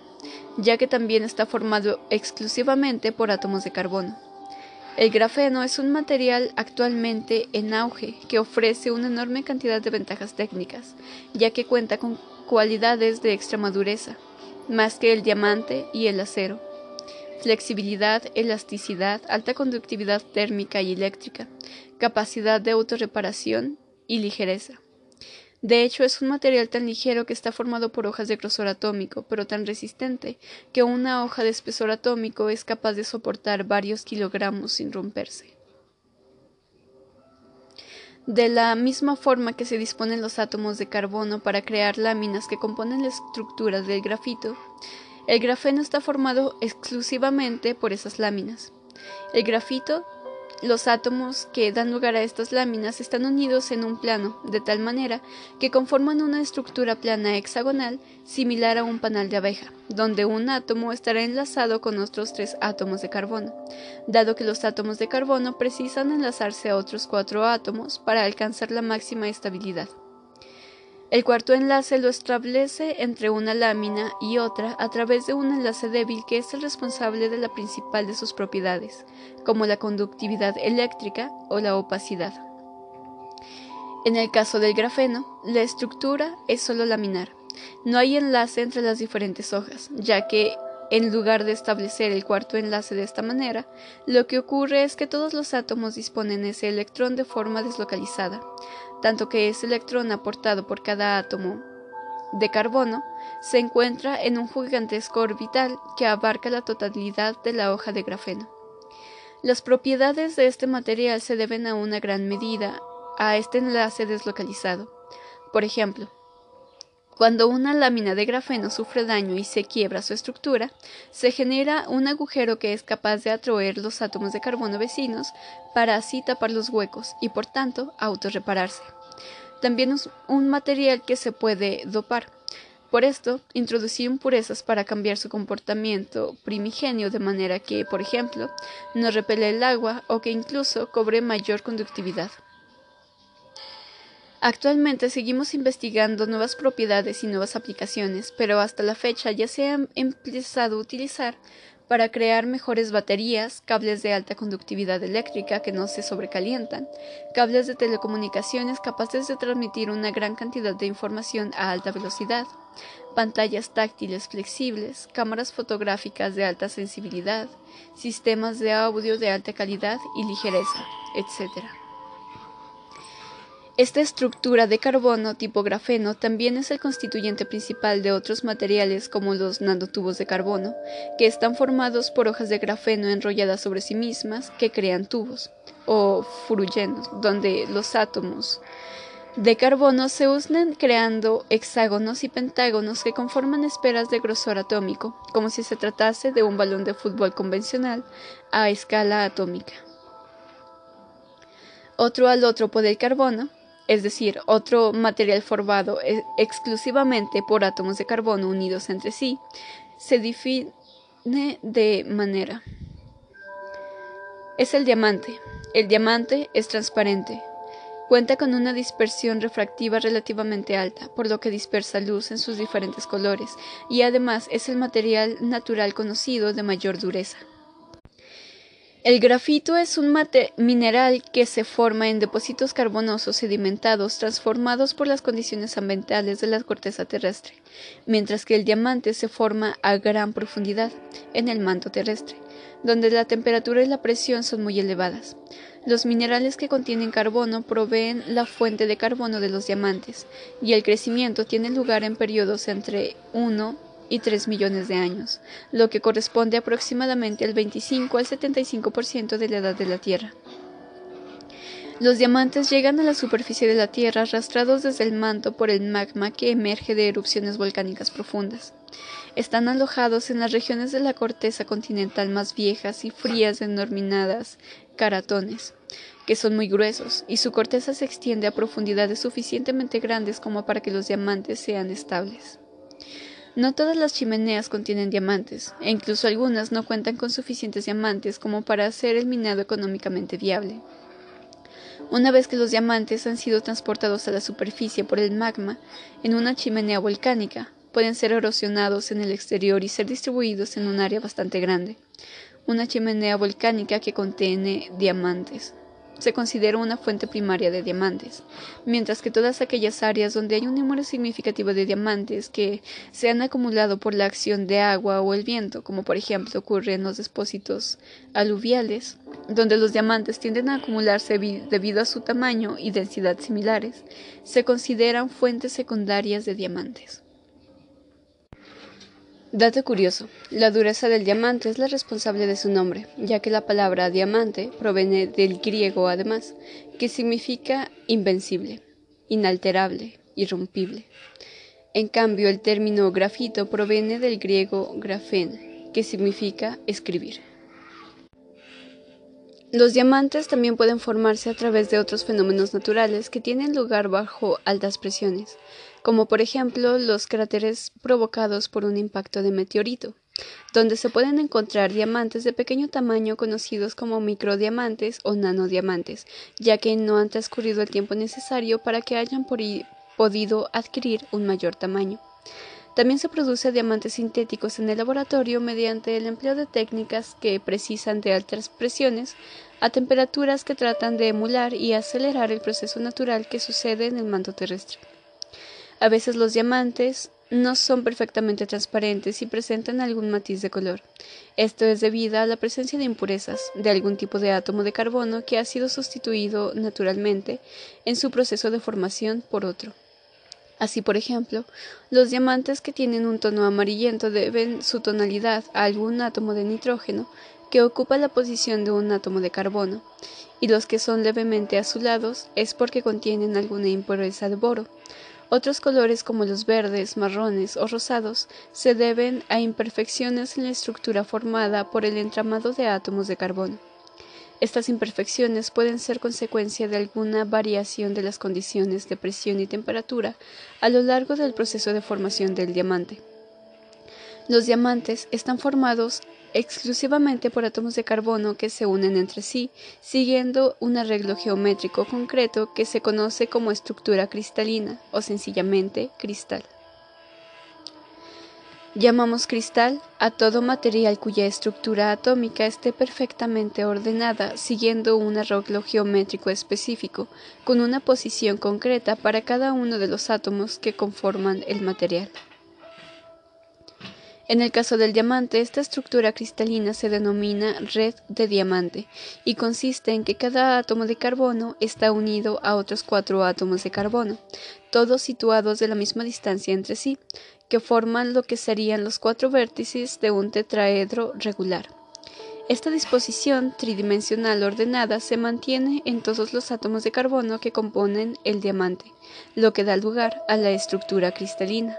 ya que también está formado exclusivamente por átomos de carbono. El grafeno es un material actualmente en auge que ofrece una enorme cantidad de ventajas técnicas, ya que cuenta con cualidades de extrema dureza, más que el diamante y el acero. Flexibilidad, elasticidad, alta conductividad térmica y eléctrica, capacidad de autorreparación y ligereza. De hecho, es un material tan ligero que está formado por hojas de grosor atómico, pero tan resistente que una hoja de espesor atómico es capaz de soportar varios kilogramos sin romperse. De la misma forma que se disponen los átomos de carbono para crear láminas que componen las estructuras del grafito, el grafeno está formado exclusivamente por esas láminas. El grafito los átomos que dan lugar a estas láminas están unidos en un plano, de tal manera que conforman una estructura plana hexagonal similar a un panal de abeja, donde un átomo estará enlazado con otros tres átomos de carbono, dado que los átomos de carbono precisan enlazarse a otros cuatro átomos para alcanzar la máxima estabilidad. El cuarto enlace lo establece entre una lámina y otra a través de un enlace débil que es el responsable de la principal de sus propiedades, como la conductividad eléctrica o la opacidad. En el caso del grafeno, la estructura es solo laminar. No hay enlace entre las diferentes hojas, ya que en lugar de establecer el cuarto enlace de esta manera, lo que ocurre es que todos los átomos disponen ese electrón de forma deslocalizada, tanto que ese electrón aportado por cada átomo de carbono se encuentra en un gigantesco orbital que abarca la totalidad de la hoja de grafeno. Las propiedades de este material se deben a una gran medida a este enlace deslocalizado. Por ejemplo, cuando una lámina de grafeno sufre daño y se quiebra su estructura, se genera un agujero que es capaz de atraer los átomos de carbono vecinos para así tapar los huecos y por tanto autorrepararse. También es un material que se puede dopar. Por esto, introducir impurezas para cambiar su comportamiento primigenio de manera que, por ejemplo, no repele el agua o que incluso cobre mayor conductividad. Actualmente seguimos investigando nuevas propiedades y nuevas aplicaciones, pero hasta la fecha ya se han empezado a utilizar para crear mejores baterías, cables de alta conductividad eléctrica que no se sobrecalientan, cables de telecomunicaciones capaces de transmitir una gran cantidad de información a alta velocidad, pantallas táctiles flexibles, cámaras fotográficas de alta sensibilidad, sistemas de audio de alta calidad y ligereza, etc. Esta estructura de carbono tipo grafeno también es el constituyente principal de otros materiales como los nanotubos de carbono, que están formados por hojas de grafeno enrolladas sobre sí mismas que crean tubos, o furulenos, donde los átomos de carbono se unen creando hexágonos y pentágonos que conforman esferas de grosor atómico, como si se tratase de un balón de fútbol convencional a escala atómica. Otro alótropo del carbono es decir, otro material formado e-, exclusivamente por átomos de carbono unidos entre sí, se define de manera. Es el diamante. El diamante es transparente. Cuenta con una dispersión refractiva relativamente alta, por lo que dispersa luz en sus diferentes colores, y además es el material natural conocido de mayor dureza. El grafito es un mineral que se forma en depósitos carbonosos sedimentados transformados por las condiciones ambientales de la corteza terrestre, mientras que el diamante se forma a gran profundidad, en el manto terrestre, donde la temperatura y la presión son muy elevadas. Los minerales que contienen carbono proveen la fuente de carbono de los diamantes, y el crecimiento tiene lugar en periodos entre 1 y 3 millones de años, lo que corresponde aproximadamente al 25 al 75% de la edad de la Tierra. Los diamantes llegan a la superficie de la Tierra arrastrados desde el manto por el magma que emerge de erupciones volcánicas profundas. Están alojados en las regiones de la corteza continental más viejas y frías denominadas caratones, que son muy gruesos, y su corteza se extiende a profundidades suficientemente grandes como para que los diamantes sean estables. No todas las chimeneas contienen diamantes, e incluso algunas no cuentan con suficientes diamantes como para hacer el minado económicamente viable. Una vez que los diamantes han sido transportados a la superficie por el magma en una chimenea volcánica, pueden ser erosionados en el exterior y ser distribuidos en un área bastante grande una chimenea volcánica que contiene diamantes. Se considera una fuente primaria de diamantes, mientras que todas aquellas áreas donde hay un número significativo de diamantes que se han acumulado por la acción de agua o el viento, como por ejemplo ocurre en los depósitos aluviales, donde los diamantes tienden a acumularse debido a su tamaño y densidad similares, se consideran fuentes secundarias de diamantes. Dato curioso, la dureza del diamante es la responsable de su nombre, ya que la palabra diamante proviene del griego además, que significa invencible, inalterable, irrompible. En cambio, el término grafito proviene del griego grafén, que significa escribir. Los diamantes también pueden formarse a través de otros fenómenos naturales que tienen lugar bajo altas presiones, como por ejemplo los cráteres provocados por un impacto de meteorito, donde se pueden encontrar diamantes de pequeño tamaño conocidos como microdiamantes o nanodiamantes, ya que no han transcurrido el tiempo necesario para que hayan podido adquirir un mayor tamaño. También se produce diamantes sintéticos en el laboratorio mediante el empleo de técnicas que precisan de altas presiones a temperaturas que tratan de emular y acelerar el proceso natural que sucede en el manto terrestre. A veces los diamantes no son perfectamente transparentes y presentan algún matiz de color. Esto es debido a la presencia de impurezas de algún tipo de átomo de carbono que ha sido sustituido naturalmente en su proceso de formación por otro. Así, por ejemplo, los diamantes que tienen un tono amarillento deben su tonalidad a algún átomo de nitrógeno que ocupa la posición de un átomo de carbono, y los que son levemente azulados es porque contienen alguna impureza de boro. Otros colores como los verdes, marrones o rosados se deben a imperfecciones en la estructura formada por el entramado de átomos de carbono. Estas imperfecciones pueden ser consecuencia de alguna variación de las condiciones de presión y temperatura a lo largo del proceso de formación del diamante. Los diamantes están formados exclusivamente por átomos de carbono que se unen entre sí, siguiendo un arreglo geométrico concreto que se conoce como estructura cristalina o sencillamente cristal. Llamamos cristal a todo material cuya estructura atómica esté perfectamente ordenada siguiendo un arreglo geométrico específico, con una posición concreta para cada uno de los átomos que conforman el material. En el caso del diamante, esta estructura cristalina se denomina red de diamante y consiste en que cada átomo de carbono está unido a otros cuatro átomos de carbono, todos situados de la misma distancia entre sí, que forman lo que serían los cuatro vértices de un tetraedro regular. Esta disposición tridimensional ordenada se mantiene en todos los átomos de carbono que componen el diamante, lo que da lugar a la estructura cristalina.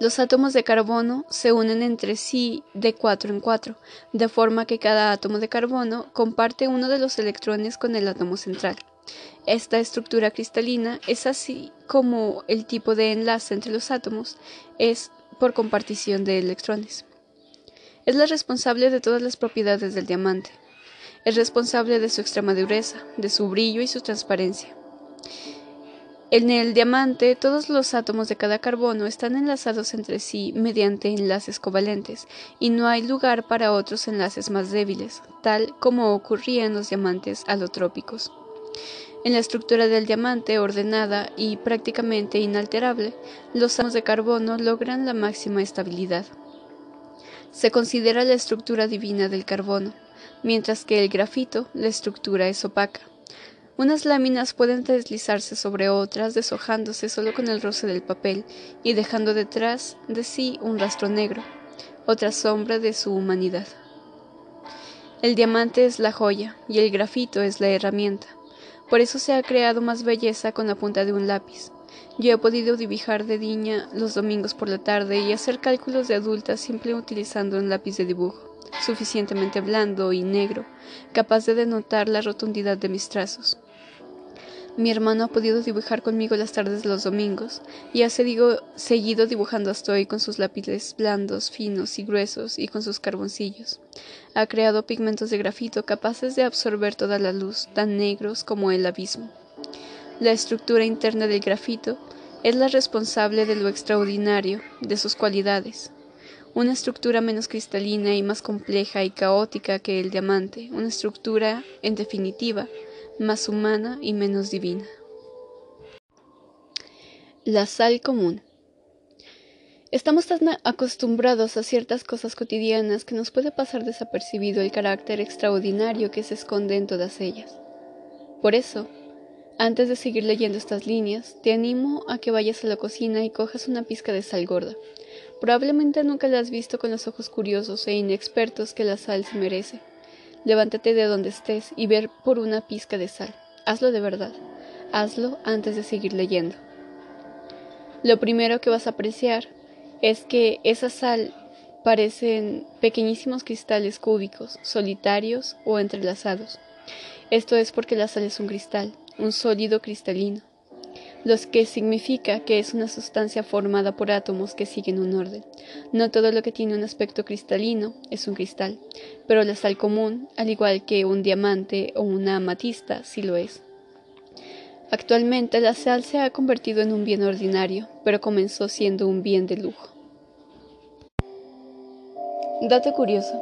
Los átomos de carbono se unen entre sí de cuatro en cuatro, de forma que cada átomo de carbono comparte uno de los electrones con el átomo central. Esta estructura cristalina es así como el tipo de enlace entre los átomos es por compartición de electrones. Es la responsable de todas las propiedades del diamante. Es responsable de su extrema dureza, de su brillo y su transparencia. En el diamante, todos los átomos de cada carbono están enlazados entre sí mediante enlaces covalentes, y no hay lugar para otros enlaces más débiles, tal como ocurría en los diamantes alotrópicos. En la estructura del diamante ordenada y prácticamente inalterable, los átomos de carbono logran la máxima estabilidad. Se considera la estructura divina del carbono, mientras que el grafito, la estructura es opaca. Unas láminas pueden deslizarse sobre otras, deshojándose solo con el roce del papel y dejando detrás de sí un rastro negro, otra sombra de su humanidad. El diamante es la joya y el grafito es la herramienta. Por eso se ha creado más belleza con la punta de un lápiz. Yo he podido dibujar de niña los domingos por la tarde y hacer cálculos de adulta siempre utilizando un lápiz de dibujo suficientemente blando y negro, capaz de denotar la rotundidad de mis trazos. Mi hermano ha podido dibujar conmigo las tardes de los domingos, y ha seguido dibujando hasta hoy con sus lápices blandos, finos y gruesos, y con sus carboncillos. Ha creado pigmentos de grafito capaces de absorber toda la luz, tan negros como el abismo. La estructura interna del grafito es la responsable de lo extraordinario, de sus cualidades. Una estructura menos cristalina y más compleja y caótica que el diamante, una estructura, en definitiva, más humana y menos divina. La sal común. Estamos tan acostumbrados a ciertas cosas cotidianas que nos puede pasar desapercibido el carácter extraordinario que se esconde en todas ellas. Por eso, antes de seguir leyendo estas líneas, te animo a que vayas a la cocina y cojas una pizca de sal gorda. Probablemente nunca la has visto con los ojos curiosos e inexpertos que la sal se merece. Levántate de donde estés y ver por una pizca de sal. Hazlo de verdad. Hazlo antes de seguir leyendo. Lo primero que vas a apreciar es que esa sal parecen pequeñísimos cristales cúbicos, solitarios o entrelazados. Esto es porque la sal es un cristal, un sólido cristalino lo que significa que es una sustancia formada por átomos que siguen un orden. No todo lo que tiene un aspecto cristalino es un cristal, pero la sal común, al igual que un diamante o una amatista, sí lo es. Actualmente la sal se ha convertido en un bien ordinario, pero comenzó siendo un bien de lujo. Dato curioso.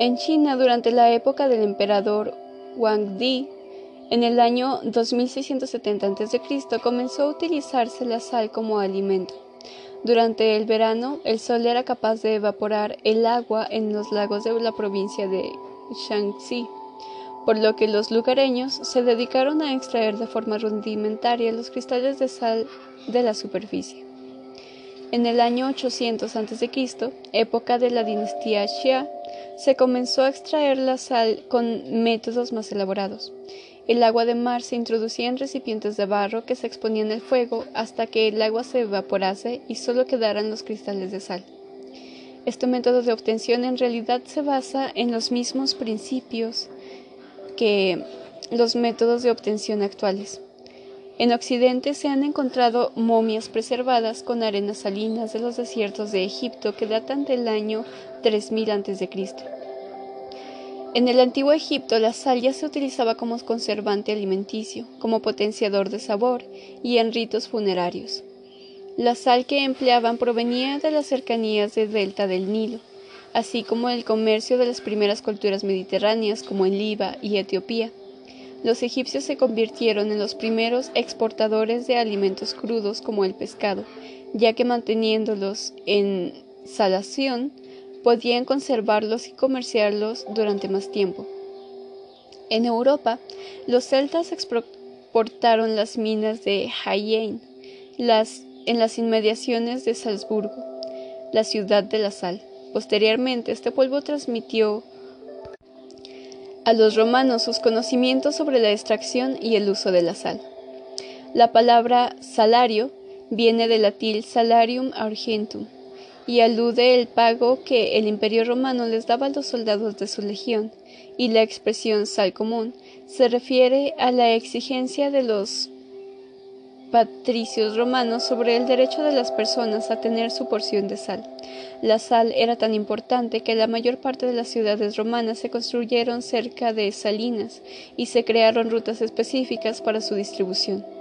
En China, durante la época del emperador Wang Di, en el año 2670 a.C. comenzó a utilizarse la sal como alimento. Durante el verano, el sol era capaz de evaporar el agua en los lagos de la provincia de Shaanxi, por lo que los lugareños se dedicaron a extraer de forma rudimentaria los cristales de sal de la superficie. En el año 800 a.C., época de la dinastía Xia, se comenzó a extraer la sal con métodos más elaborados. El agua de mar se introducía en recipientes de barro que se exponían al fuego hasta que el agua se evaporase y solo quedaran los cristales de sal. Este método de obtención en realidad se basa en los mismos principios que los métodos de obtención actuales. En Occidente se han encontrado momias preservadas con arenas salinas de los desiertos de Egipto que datan del año 3000 a.C. En el antiguo Egipto la sal ya se utilizaba como conservante alimenticio, como potenciador de sabor y en ritos funerarios. La sal que empleaban provenía de las cercanías del delta del Nilo, así como del comercio de las primeras culturas mediterráneas como en Liba y Etiopía. Los egipcios se convirtieron en los primeros exportadores de alimentos crudos como el pescado, ya que manteniéndolos en salación podían conservarlos y comerciarlos durante más tiempo. En Europa, los celtas exportaron las minas de Hayen las, en las inmediaciones de Salzburgo, la ciudad de la sal. Posteriormente, este pueblo transmitió a los romanos sus conocimientos sobre la extracción y el uso de la sal. La palabra salario viene del latín salarium argentum, y alude el pago que el imperio romano les daba a los soldados de su legión, y la expresión sal común se refiere a la exigencia de los patricios romanos sobre el derecho de las personas a tener su porción de sal. La sal era tan importante que la mayor parte de las ciudades romanas se construyeron cerca de salinas y se crearon rutas específicas para su distribución.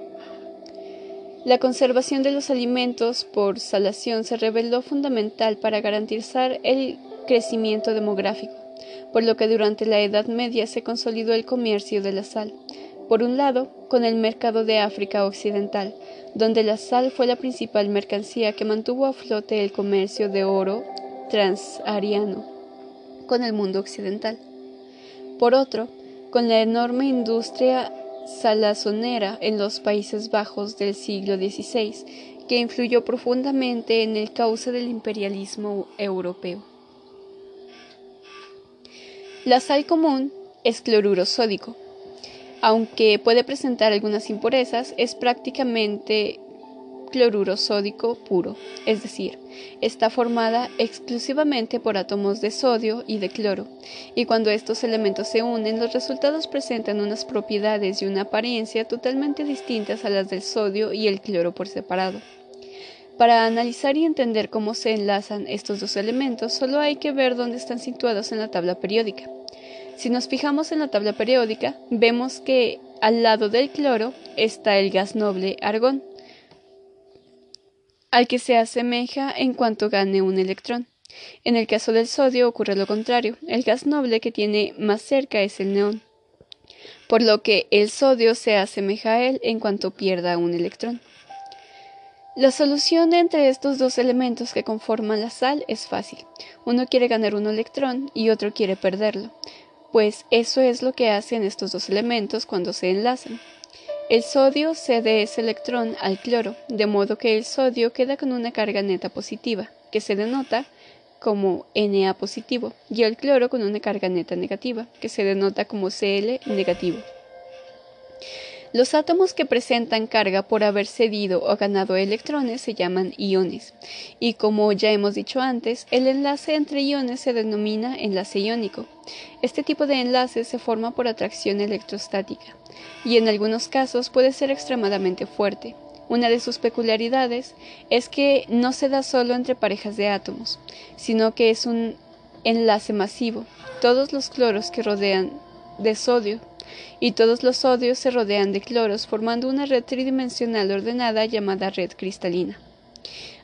La conservación de los alimentos por salación se reveló fundamental para garantizar el crecimiento demográfico, por lo que durante la Edad Media se consolidó el comercio de la sal. Por un lado, con el mercado de África Occidental, donde la sal fue la principal mercancía que mantuvo a flote el comercio de oro transariano con el mundo occidental. Por otro, con la enorme industria salazonera en los Países Bajos del siglo XVI, que influyó profundamente en el cauce del imperialismo europeo. La sal común es cloruro sódico. Aunque puede presentar algunas impurezas, es prácticamente cloruro sódico puro, es decir, está formada exclusivamente por átomos de sodio y de cloro, y cuando estos elementos se unen, los resultados presentan unas propiedades y una apariencia totalmente distintas a las del sodio y el cloro por separado. Para analizar y entender cómo se enlazan estos dos elementos, solo hay que ver dónde están situados en la tabla periódica. Si nos fijamos en la tabla periódica, vemos que al lado del cloro está el gas noble argón, al que se asemeja en cuanto gane un electrón. En el caso del sodio ocurre lo contrario, el gas noble que tiene más cerca es el neón, por lo que el sodio se asemeja a él en cuanto pierda un electrón. La solución entre estos dos elementos que conforman la sal es fácil. Uno quiere ganar un electrón y otro quiere perderlo, pues eso es lo que hacen estos dos elementos cuando se enlazan. El sodio cede ese electrón al cloro, de modo que el sodio queda con una carga neta positiva, que se denota como Na positivo, y el cloro con una carga neta negativa, que se denota como Cl negativo. Los átomos que presentan carga por haber cedido o ganado electrones se llaman iones, y como ya hemos dicho antes, el enlace entre iones se denomina enlace iónico. Este tipo de enlace se forma por atracción electrostática, y en algunos casos puede ser extremadamente fuerte. Una de sus peculiaridades es que no se da solo entre parejas de átomos, sino que es un enlace masivo. Todos los cloros que rodean de sodio y todos los sodios se rodean de cloros formando una red tridimensional ordenada llamada red cristalina.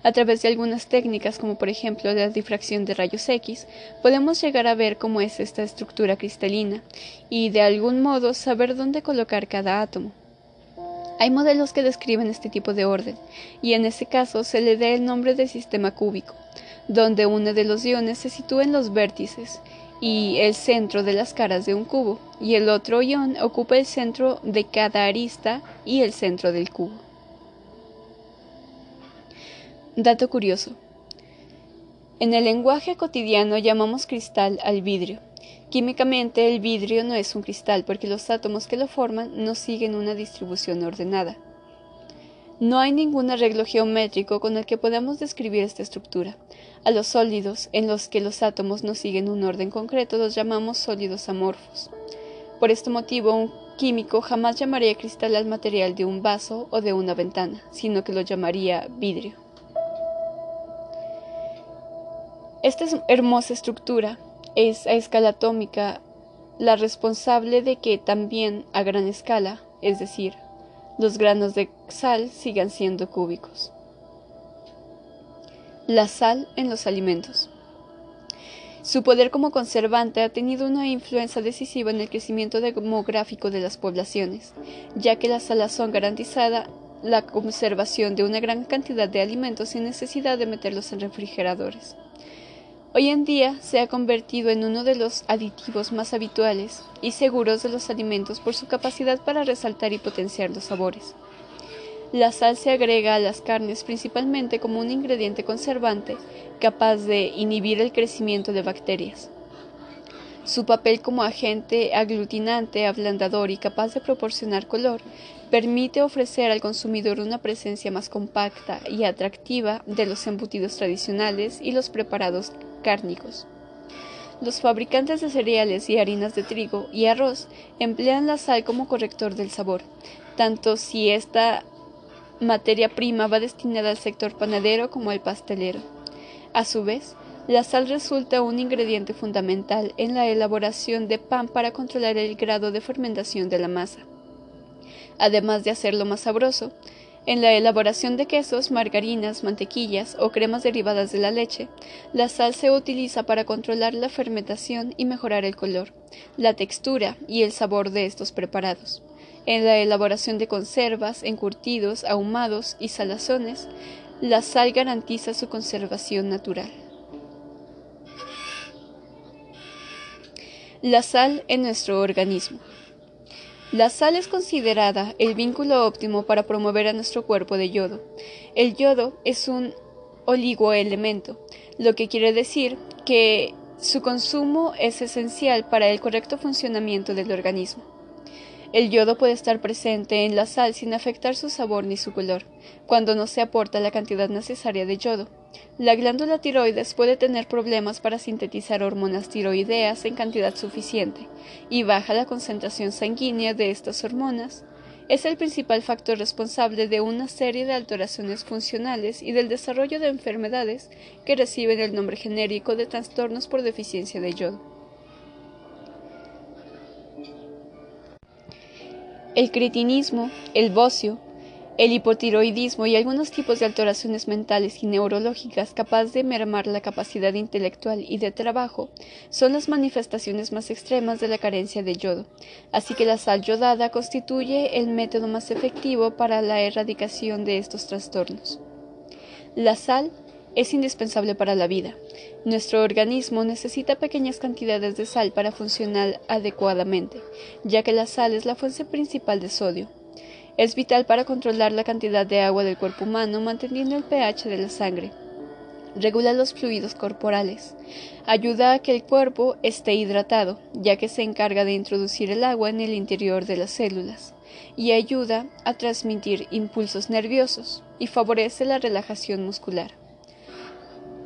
A través de algunas técnicas, como por ejemplo la difracción de rayos X, podemos llegar a ver cómo es esta estructura cristalina y de algún modo saber dónde colocar cada átomo. Hay modelos que describen este tipo de orden, y en ese caso se le da el nombre de sistema cúbico, donde uno de los iones se sitúa en los vértices y el centro de las caras de un cubo, y el otro ion ocupa el centro de cada arista y el centro del cubo. Dato curioso. En el lenguaje cotidiano llamamos cristal al vidrio. Químicamente el vidrio no es un cristal porque los átomos que lo forman no siguen una distribución ordenada. No hay ningún arreglo geométrico con el que podamos describir esta estructura. A los sólidos, en los que los átomos no siguen un orden concreto, los llamamos sólidos amorfos. Por este motivo, un químico jamás llamaría cristal al material de un vaso o de una ventana, sino que lo llamaría vidrio. Esta hermosa estructura es a escala atómica la responsable de que también a gran escala, es decir, los granos de sal sigan siendo cúbicos. La sal en los alimentos. Su poder como conservante ha tenido una influencia decisiva en el crecimiento demográfico de las poblaciones, ya que la salazón garantizada la conservación de una gran cantidad de alimentos sin necesidad de meterlos en refrigeradores. Hoy en día se ha convertido en uno de los aditivos más habituales y seguros de los alimentos por su capacidad para resaltar y potenciar los sabores. La sal se agrega a las carnes principalmente como un ingrediente conservante capaz de inhibir el crecimiento de bacterias. Su papel como agente aglutinante, ablandador y capaz de proporcionar color permite ofrecer al consumidor una presencia más compacta y atractiva de los embutidos tradicionales y los preparados cárnicos. Los fabricantes de cereales y harinas de trigo y arroz emplean la sal como corrector del sabor, tanto si esta materia prima va destinada al sector panadero como al pastelero. A su vez, la sal resulta un ingrediente fundamental en la elaboración de pan para controlar el grado de fermentación de la masa además de hacerlo más sabroso. En la elaboración de quesos, margarinas, mantequillas o cremas derivadas de la leche, la sal se utiliza para controlar la fermentación y mejorar el color, la textura y el sabor de estos preparados. En la elaboración de conservas, encurtidos, ahumados y salazones, la sal garantiza su conservación natural. La sal en nuestro organismo. La sal es considerada el vínculo óptimo para promover a nuestro cuerpo de yodo. El yodo es un oligoelemento, lo que quiere decir que su consumo es esencial para el correcto funcionamiento del organismo. El yodo puede estar presente en la sal sin afectar su sabor ni su color, cuando no se aporta la cantidad necesaria de yodo. La glándula tiroides puede tener problemas para sintetizar hormonas tiroideas en cantidad suficiente, y baja la concentración sanguínea de estas hormonas. Es el principal factor responsable de una serie de alteraciones funcionales y del desarrollo de enfermedades que reciben el nombre genérico de trastornos por deficiencia de yodo. El cretinismo, el bocio, el hipotiroidismo y algunos tipos de alteraciones mentales y neurológicas capaz de mermar la capacidad intelectual y de trabajo son las manifestaciones más extremas de la carencia de yodo, así que la sal yodada constituye el método más efectivo para la erradicación de estos trastornos. La sal es indispensable para la vida. Nuestro organismo necesita pequeñas cantidades de sal para funcionar adecuadamente, ya que la sal es la fuente principal de sodio. Es vital para controlar la cantidad de agua del cuerpo humano manteniendo el pH de la sangre. Regula los fluidos corporales. Ayuda a que el cuerpo esté hidratado, ya que se encarga de introducir el agua en el interior de las células. Y ayuda a transmitir impulsos nerviosos y favorece la relajación muscular.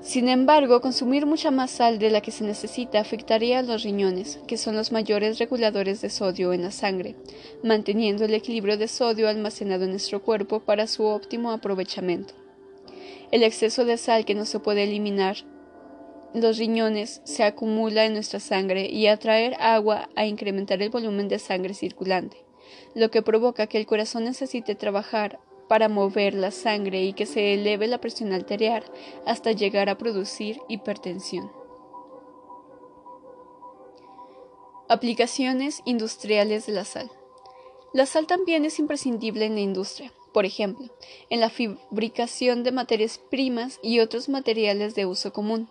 Sin embargo, consumir mucha más sal de la que se necesita afectaría a los riñones, que son los mayores reguladores de sodio en la sangre, manteniendo el equilibrio de sodio almacenado en nuestro cuerpo para su óptimo aprovechamiento. El exceso de sal que no se puede eliminar los riñones se acumula en nuestra sangre y atraer agua a incrementar el volumen de sangre circulante, lo que provoca que el corazón necesite trabajar para mover la sangre y que se eleve la presión arterial hasta llegar a producir hipertensión. Aplicaciones industriales de la sal. La sal también es imprescindible en la industria, por ejemplo, en la fabricación de materias primas y otros materiales de uso común.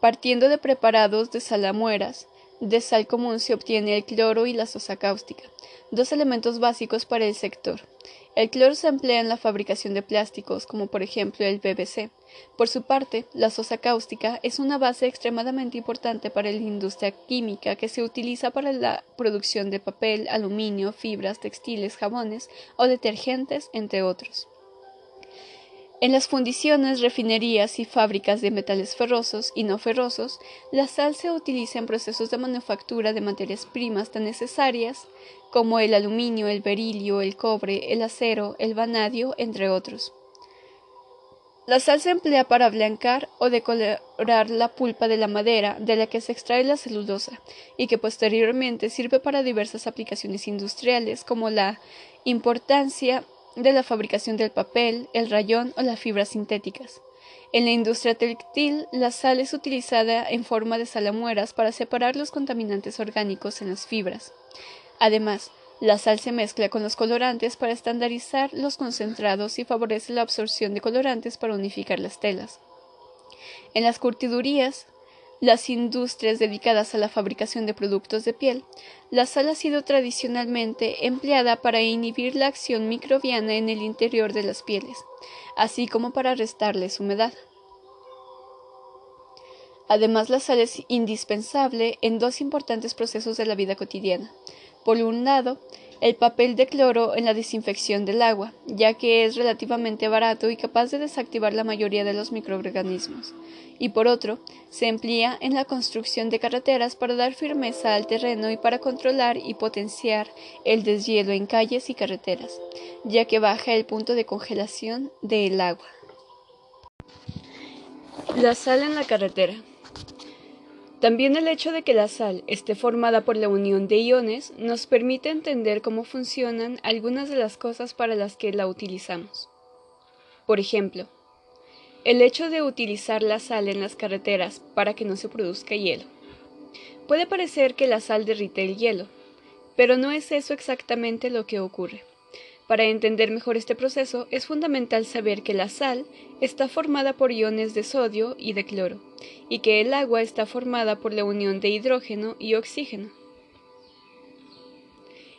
Partiendo de preparados de salamueras, de sal común se obtiene el cloro y la sosa cáustica, dos elementos básicos para el sector. El cloro se emplea en la fabricación de plásticos, como por ejemplo el PVC. Por su parte, la sosa cáustica es una base extremadamente importante para la industria química que se utiliza para la producción de papel, aluminio, fibras, textiles, jabones o detergentes, entre otros. En las fundiciones, refinerías y fábricas de metales ferrosos y no ferrosos, la sal se utiliza en procesos de manufactura de materias primas tan necesarias como el aluminio, el berilio, el cobre, el acero, el vanadio, entre otros. La sal se emplea para blancar o decolorar la pulpa de la madera de la que se extrae la celulosa y que posteriormente sirve para diversas aplicaciones industriales como la importancia de la fabricación del papel, el rayón o las fibras sintéticas. En la industria textil, la sal es utilizada en forma de salamueras para separar los contaminantes orgánicos en las fibras. Además, la sal se mezcla con los colorantes para estandarizar los concentrados y favorece la absorción de colorantes para unificar las telas. En las curtidurías, las industrias dedicadas a la fabricación de productos de piel, la sal ha sido tradicionalmente empleada para inhibir la acción microbiana en el interior de las pieles, así como para restarles humedad. Además, la sal es indispensable en dos importantes procesos de la vida cotidiana. Por un lado, el papel de cloro en la desinfección del agua, ya que es relativamente barato y capaz de desactivar la mayoría de los microorganismos. Y por otro, se emplea en la construcción de carreteras para dar firmeza al terreno y para controlar y potenciar el deshielo en calles y carreteras, ya que baja el punto de congelación del agua. La sal en la carretera. También el hecho de que la sal esté formada por la unión de iones nos permite entender cómo funcionan algunas de las cosas para las que la utilizamos. Por ejemplo, el hecho de utilizar la sal en las carreteras para que no se produzca hielo. Puede parecer que la sal derrite el hielo, pero no es eso exactamente lo que ocurre. Para entender mejor este proceso es fundamental saber que la sal está formada por iones de sodio y de cloro, y que el agua está formada por la unión de hidrógeno y oxígeno.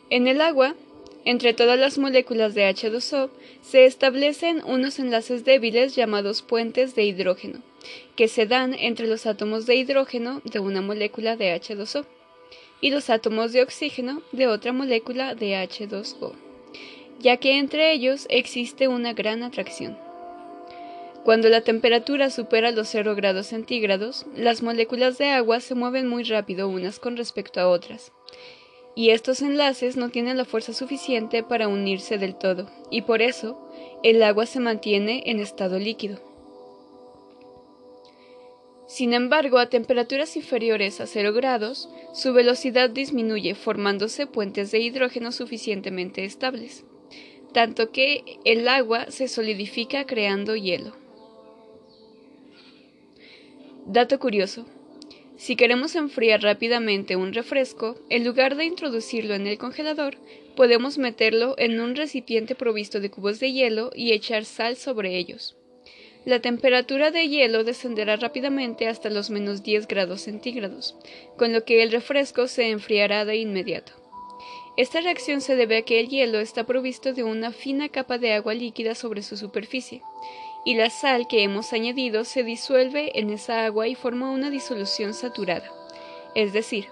En el agua, entre todas las moléculas de H2O, se establecen unos enlaces débiles llamados puentes de hidrógeno, que se dan entre los átomos de hidrógeno de una molécula de H2O y los átomos de oxígeno de otra molécula de H2O ya que entre ellos existe una gran atracción. Cuando la temperatura supera los 0 grados centígrados, las moléculas de agua se mueven muy rápido unas con respecto a otras, y estos enlaces no tienen la fuerza suficiente para unirse del todo, y por eso el agua se mantiene en estado líquido. Sin embargo, a temperaturas inferiores a 0 grados, su velocidad disminuye formándose puentes de hidrógeno suficientemente estables tanto que el agua se solidifica creando hielo. Dato curioso. Si queremos enfriar rápidamente un refresco, en lugar de introducirlo en el congelador, podemos meterlo en un recipiente provisto de cubos de hielo y echar sal sobre ellos. La temperatura de hielo descenderá rápidamente hasta los menos 10 grados centígrados, con lo que el refresco se enfriará de inmediato. Esta reacción se debe a que el hielo está provisto de una fina capa de agua líquida sobre su superficie, y la sal que hemos añadido se disuelve en esa agua y forma una disolución saturada, es decir,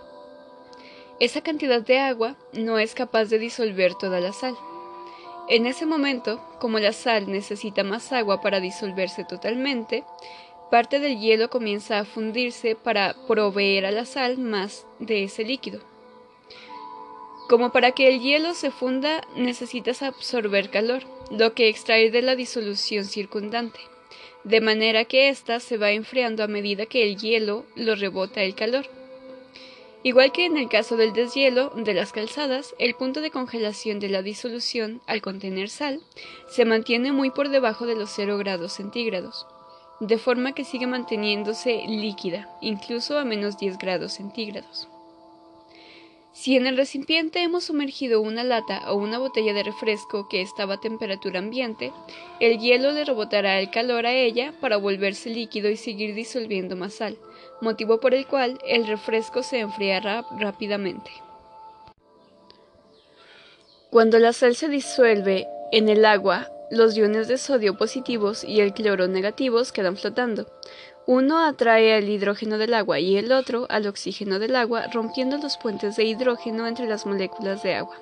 esa cantidad de agua no es capaz de disolver toda la sal. En ese momento, como la sal necesita más agua para disolverse totalmente, parte del hielo comienza a fundirse para proveer a la sal más de ese líquido. Como para que el hielo se funda necesitas absorber calor, lo que extrae de la disolución circundante, de manera que ésta se va enfriando a medida que el hielo lo rebota el calor. Igual que en el caso del deshielo de las calzadas, el punto de congelación de la disolución, al contener sal, se mantiene muy por debajo de los 0 grados centígrados, de forma que sigue manteniéndose líquida, incluso a menos 10 grados centígrados. Si en el recipiente hemos sumergido una lata o una botella de refresco que estaba a temperatura ambiente, el hielo le rebotará el calor a ella para volverse líquido y seguir disolviendo más sal, motivo por el cual el refresco se enfriará rápidamente. Cuando la sal se disuelve en el agua, los iones de sodio positivos y el cloro negativos quedan flotando, uno atrae al hidrógeno del agua y el otro al oxígeno del agua, rompiendo los puentes de hidrógeno entre las moléculas de agua.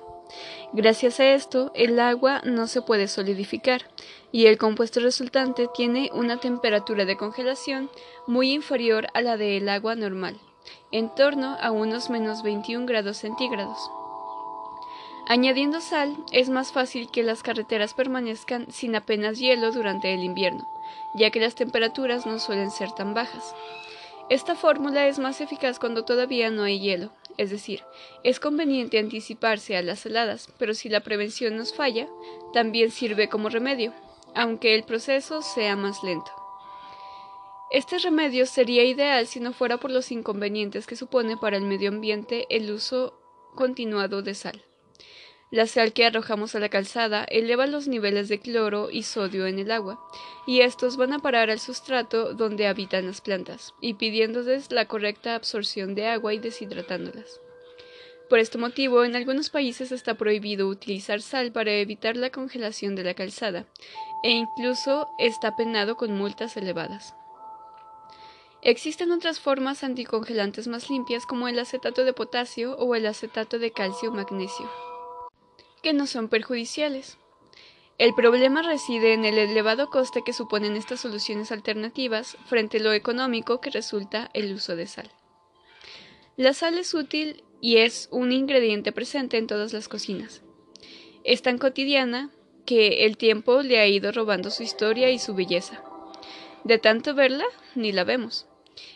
Gracias a esto, el agua no se puede solidificar y el compuesto resultante tiene una temperatura de congelación muy inferior a la del agua normal, en torno a unos menos 21 grados centígrados. Añadiendo sal, es más fácil que las carreteras permanezcan sin apenas hielo durante el invierno, ya que las temperaturas no suelen ser tan bajas. Esta fórmula es más eficaz cuando todavía no hay hielo, es decir, es conveniente anticiparse a las heladas, pero si la prevención nos falla, también sirve como remedio, aunque el proceso sea más lento. Este remedio sería ideal si no fuera por los inconvenientes que supone para el medio ambiente el uso continuado de sal. La sal que arrojamos a la calzada eleva los niveles de cloro y sodio en el agua, y estos van a parar al sustrato donde habitan las plantas, y pidiéndoles la correcta absorción de agua y deshidratándolas. Por este motivo, en algunos países está prohibido utilizar sal para evitar la congelación de la calzada, e incluso está penado con multas elevadas. Existen otras formas anticongelantes más limpias como el acetato de potasio o el acetato de calcio-magnesio que no son perjudiciales. El problema reside en el elevado coste que suponen estas soluciones alternativas frente a lo económico que resulta el uso de sal. La sal es útil y es un ingrediente presente en todas las cocinas. Es tan cotidiana que el tiempo le ha ido robando su historia y su belleza. De tanto verla, ni la vemos.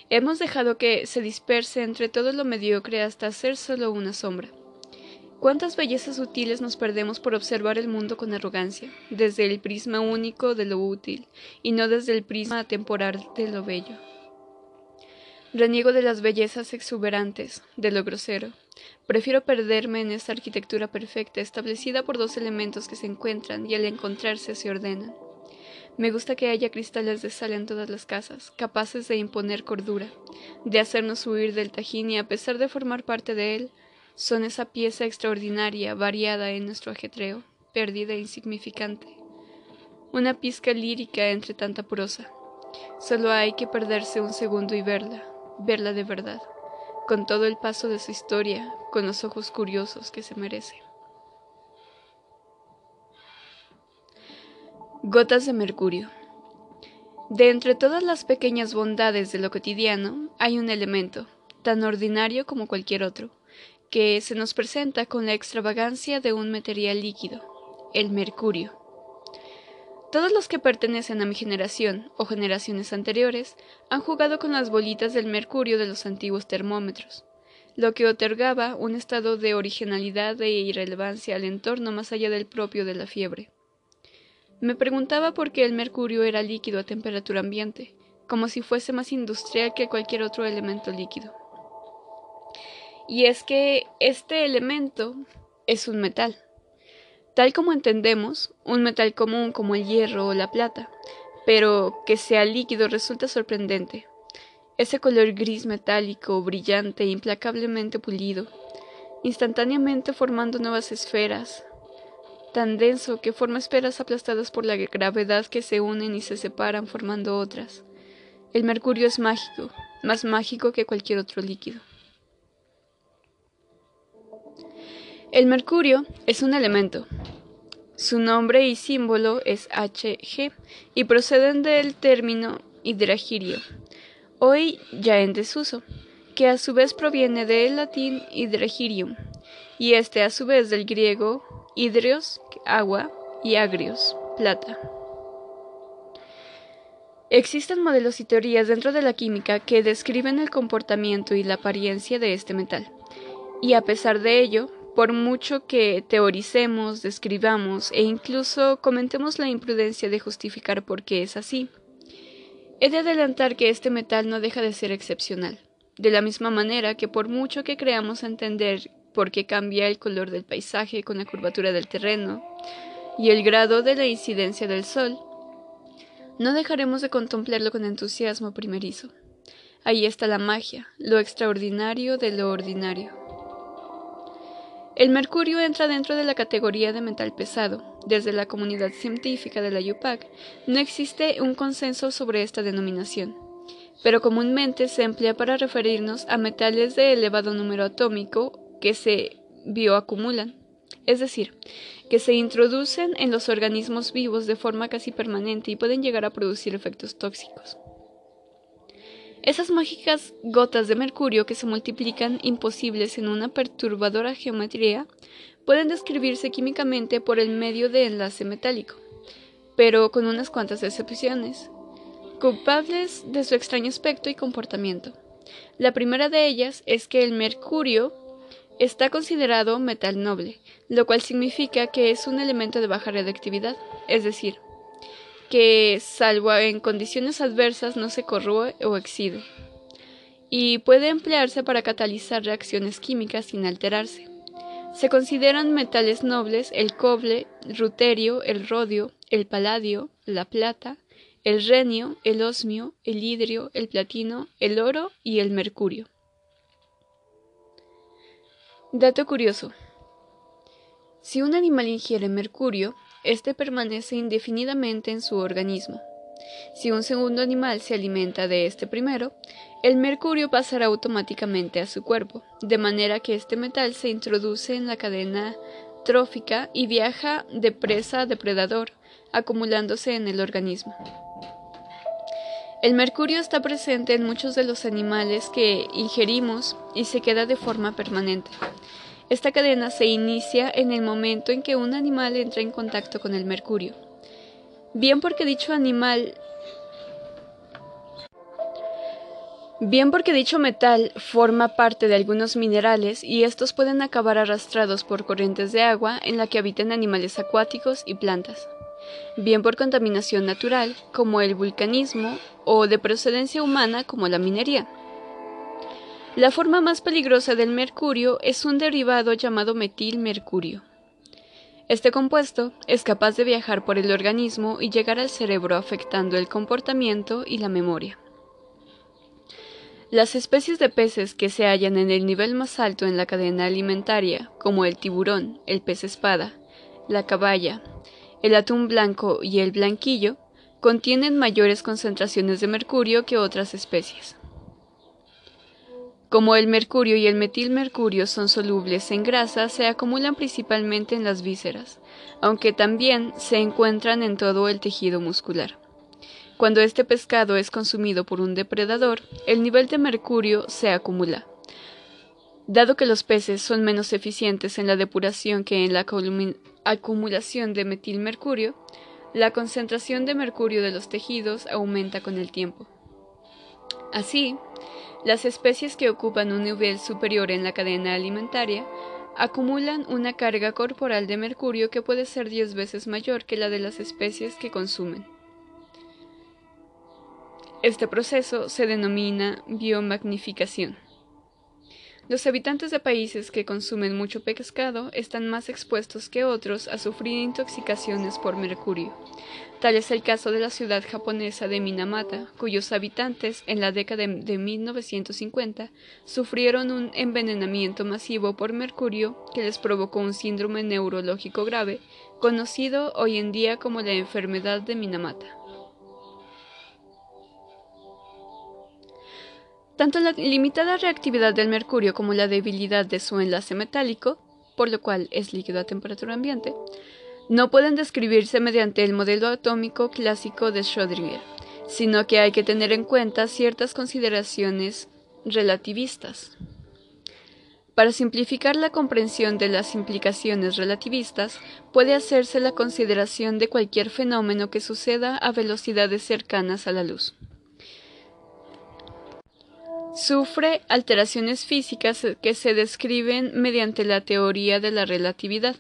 Hemos dejado que se disperse entre todo lo mediocre hasta ser solo una sombra. ¿Cuántas bellezas sutiles nos perdemos por observar el mundo con arrogancia, desde el prisma único de lo útil, y no desde el prisma temporal de lo bello? Reniego de las bellezas exuberantes, de lo grosero, Prefiero perderme en esta arquitectura perfecta establecida por dos elementos que se encuentran y al encontrarse se ordenan. Me gusta que haya cristales de sal en todas las casas, capaces de imponer cordura, de hacernos huir del tajín y a pesar de formar parte de él, son esa pieza extraordinaria, variada en nuestro ajetreo, perdida e insignificante. Una pizca lírica entre tanta prosa. Solo hay que perderse un segundo y verla, verla de verdad, con todo el paso de su historia, con los ojos curiosos que se merece. Gotas de mercurio. De entre todas las pequeñas bondades de lo cotidiano, hay un elemento, tan ordinario como cualquier otro, que se nos presenta con la extravagancia de un material líquido, el mercurio. Todos los que pertenecen a mi generación o generaciones anteriores han jugado con las bolitas del mercurio de los antiguos termómetros, lo que otorgaba un estado de originalidad e irrelevancia al entorno más allá del propio de la fiebre. Me preguntaba por qué el mercurio era líquido a temperatura ambiente, como si fuese más industrial que cualquier otro elemento líquido. Y es que este elemento es un metal. Tal como entendemos, un metal común como el hierro o la plata, pero que sea líquido resulta sorprendente. Ese color gris metálico, brillante e implacablemente pulido, instantáneamente formando nuevas esferas, tan denso que forma esferas aplastadas por la gravedad que se unen y se separan formando otras. El mercurio es mágico, más mágico que cualquier otro líquido. El mercurio es un elemento. Su nombre y símbolo es Hg y proceden del término hidragirio, hoy ya en desuso, que a su vez proviene del latín hydragirium, y este a su vez del griego hidrios, agua, y agrios, plata. Existen modelos y teorías dentro de la química que describen el comportamiento y la apariencia de este metal, y a pesar de ello, por mucho que teoricemos, describamos e incluso comentemos la imprudencia de justificar por qué es así, he de adelantar que este metal no deja de ser excepcional, de la misma manera que por mucho que creamos entender porque cambia el color del paisaje con la curvatura del terreno y el grado de la incidencia del sol, no dejaremos de contemplarlo con entusiasmo primerizo. Ahí está la magia, lo extraordinario de lo ordinario. El mercurio entra dentro de la categoría de metal pesado. Desde la comunidad científica de la UPAC no existe un consenso sobre esta denominación, pero comúnmente se emplea para referirnos a metales de elevado número atómico que se bioacumulan, es decir, que se introducen en los organismos vivos de forma casi permanente y pueden llegar a producir efectos tóxicos. Esas mágicas gotas de mercurio que se multiplican imposibles en una perturbadora geometría pueden describirse químicamente por el medio de enlace metálico, pero con unas cuantas excepciones, culpables de su extraño aspecto y comportamiento. La primera de ellas es que el mercurio Está considerado metal noble, lo cual significa que es un elemento de baja reactividad, es decir, que salvo en condiciones adversas no se corroe o exide, y puede emplearse para catalizar reacciones químicas sin alterarse. Se consideran metales nobles el cobre, el ruterio, el rodio, el paladio, la plata, el renio, el osmio, el hidrio, el platino, el oro y el mercurio. Dato curioso. Si un animal ingiere mercurio, éste permanece indefinidamente en su organismo. Si un segundo animal se alimenta de este primero, el mercurio pasará automáticamente a su cuerpo, de manera que este metal se introduce en la cadena trófica y viaja de presa a depredador, acumulándose en el organismo. El mercurio está presente en muchos de los animales que ingerimos y se queda de forma permanente. Esta cadena se inicia en el momento en que un animal entra en contacto con el mercurio. Bien porque dicho animal Bien porque dicho metal forma parte de algunos minerales y estos pueden acabar arrastrados por corrientes de agua en la que habitan animales acuáticos y plantas bien por contaminación natural, como el vulcanismo, o de procedencia humana, como la minería. La forma más peligrosa del mercurio es un derivado llamado metilmercurio. Este compuesto es capaz de viajar por el organismo y llegar al cerebro afectando el comportamiento y la memoria. Las especies de peces que se hallan en el nivel más alto en la cadena alimentaria, como el tiburón, el pez espada, la caballa, el atún blanco y el blanquillo, contienen mayores concentraciones de mercurio que otras especies. Como el mercurio y el metilmercurio son solubles en grasa, se acumulan principalmente en las vísceras, aunque también se encuentran en todo el tejido muscular. Cuando este pescado es consumido por un depredador, el nivel de mercurio se acumula. Dado que los peces son menos eficientes en la depuración que en la acumulación de metilmercurio, la concentración de mercurio de los tejidos aumenta con el tiempo. Así, las especies que ocupan un nivel superior en la cadena alimentaria acumulan una carga corporal de mercurio que puede ser 10 veces mayor que la de las especies que consumen. Este proceso se denomina biomagnificación. Los habitantes de países que consumen mucho pescado están más expuestos que otros a sufrir intoxicaciones por mercurio. Tal es el caso de la ciudad japonesa de Minamata, cuyos habitantes en la década de 1950 sufrieron un envenenamiento masivo por mercurio que les provocó un síndrome neurológico grave, conocido hoy en día como la enfermedad de Minamata. Tanto la limitada reactividad del mercurio como la debilidad de su enlace metálico, por lo cual es líquido a temperatura ambiente, no pueden describirse mediante el modelo atómico clásico de Schrödinger, sino que hay que tener en cuenta ciertas consideraciones relativistas. Para simplificar la comprensión de las implicaciones relativistas, puede hacerse la consideración de cualquier fenómeno que suceda a velocidades cercanas a la luz. Sufre alteraciones físicas que se describen mediante la teoría de la relatividad.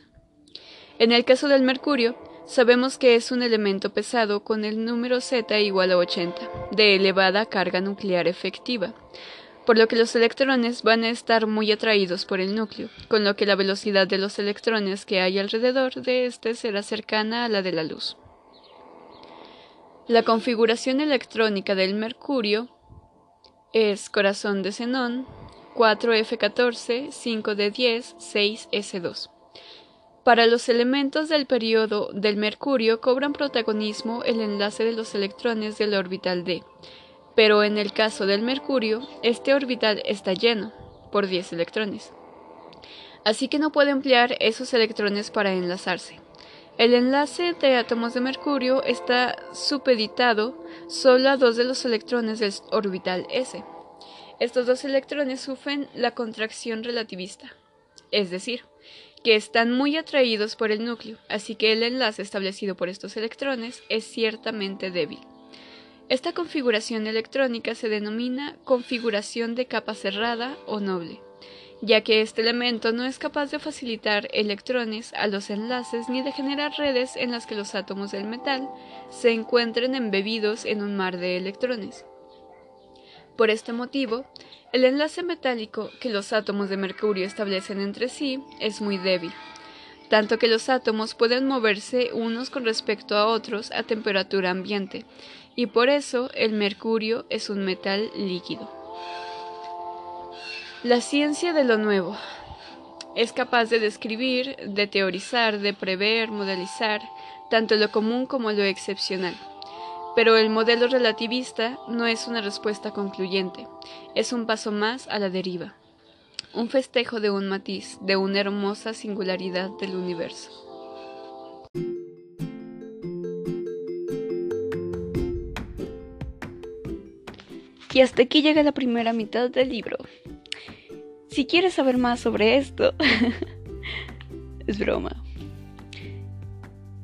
En el caso del mercurio, sabemos que es un elemento pesado con el número Z igual a 80, de elevada carga nuclear efectiva, por lo que los electrones van a estar muy atraídos por el núcleo, con lo que la velocidad de los electrones que hay alrededor de éste será cercana a la de la luz. La configuración electrónica del mercurio es corazón de xenón, 4F14, 5D10, 6S2. Para los elementos del periodo del mercurio cobran protagonismo el enlace de los electrones del orbital D, pero en el caso del mercurio, este orbital está lleno, por 10 electrones. Así que no puede emplear esos electrones para enlazarse. El enlace de átomos de mercurio está supeditado solo a dos de los electrones del orbital S. Estos dos electrones sufren la contracción relativista, es decir, que están muy atraídos por el núcleo, así que el enlace establecido por estos electrones es ciertamente débil. Esta configuración electrónica se denomina configuración de capa cerrada o noble ya que este elemento no es capaz de facilitar electrones a los enlaces ni de generar redes en las que los átomos del metal se encuentren embebidos en un mar de electrones. Por este motivo, el enlace metálico que los átomos de mercurio establecen entre sí es muy débil, tanto que los átomos pueden moverse unos con respecto a otros a temperatura ambiente, y por eso el mercurio es un metal líquido. La ciencia de lo nuevo es capaz de describir, de teorizar, de prever, modelizar, tanto lo común como lo excepcional. Pero el modelo relativista no es una respuesta concluyente, es un paso más a la deriva, un festejo de un matiz, de una hermosa singularidad del universo. Y hasta aquí llega la primera mitad del libro. Si quieres saber más sobre esto, es broma.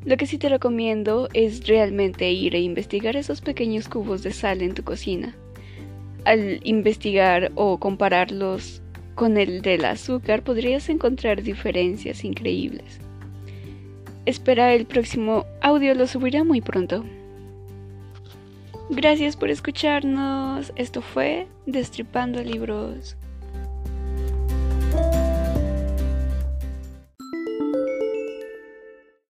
Lo que sí te recomiendo es realmente ir e investigar esos pequeños cubos de sal en tu cocina. Al investigar o compararlos con el del azúcar podrías encontrar diferencias increíbles. Espera el próximo audio, lo subiré muy pronto. Gracias por escucharnos. Esto fue Destripando Libros.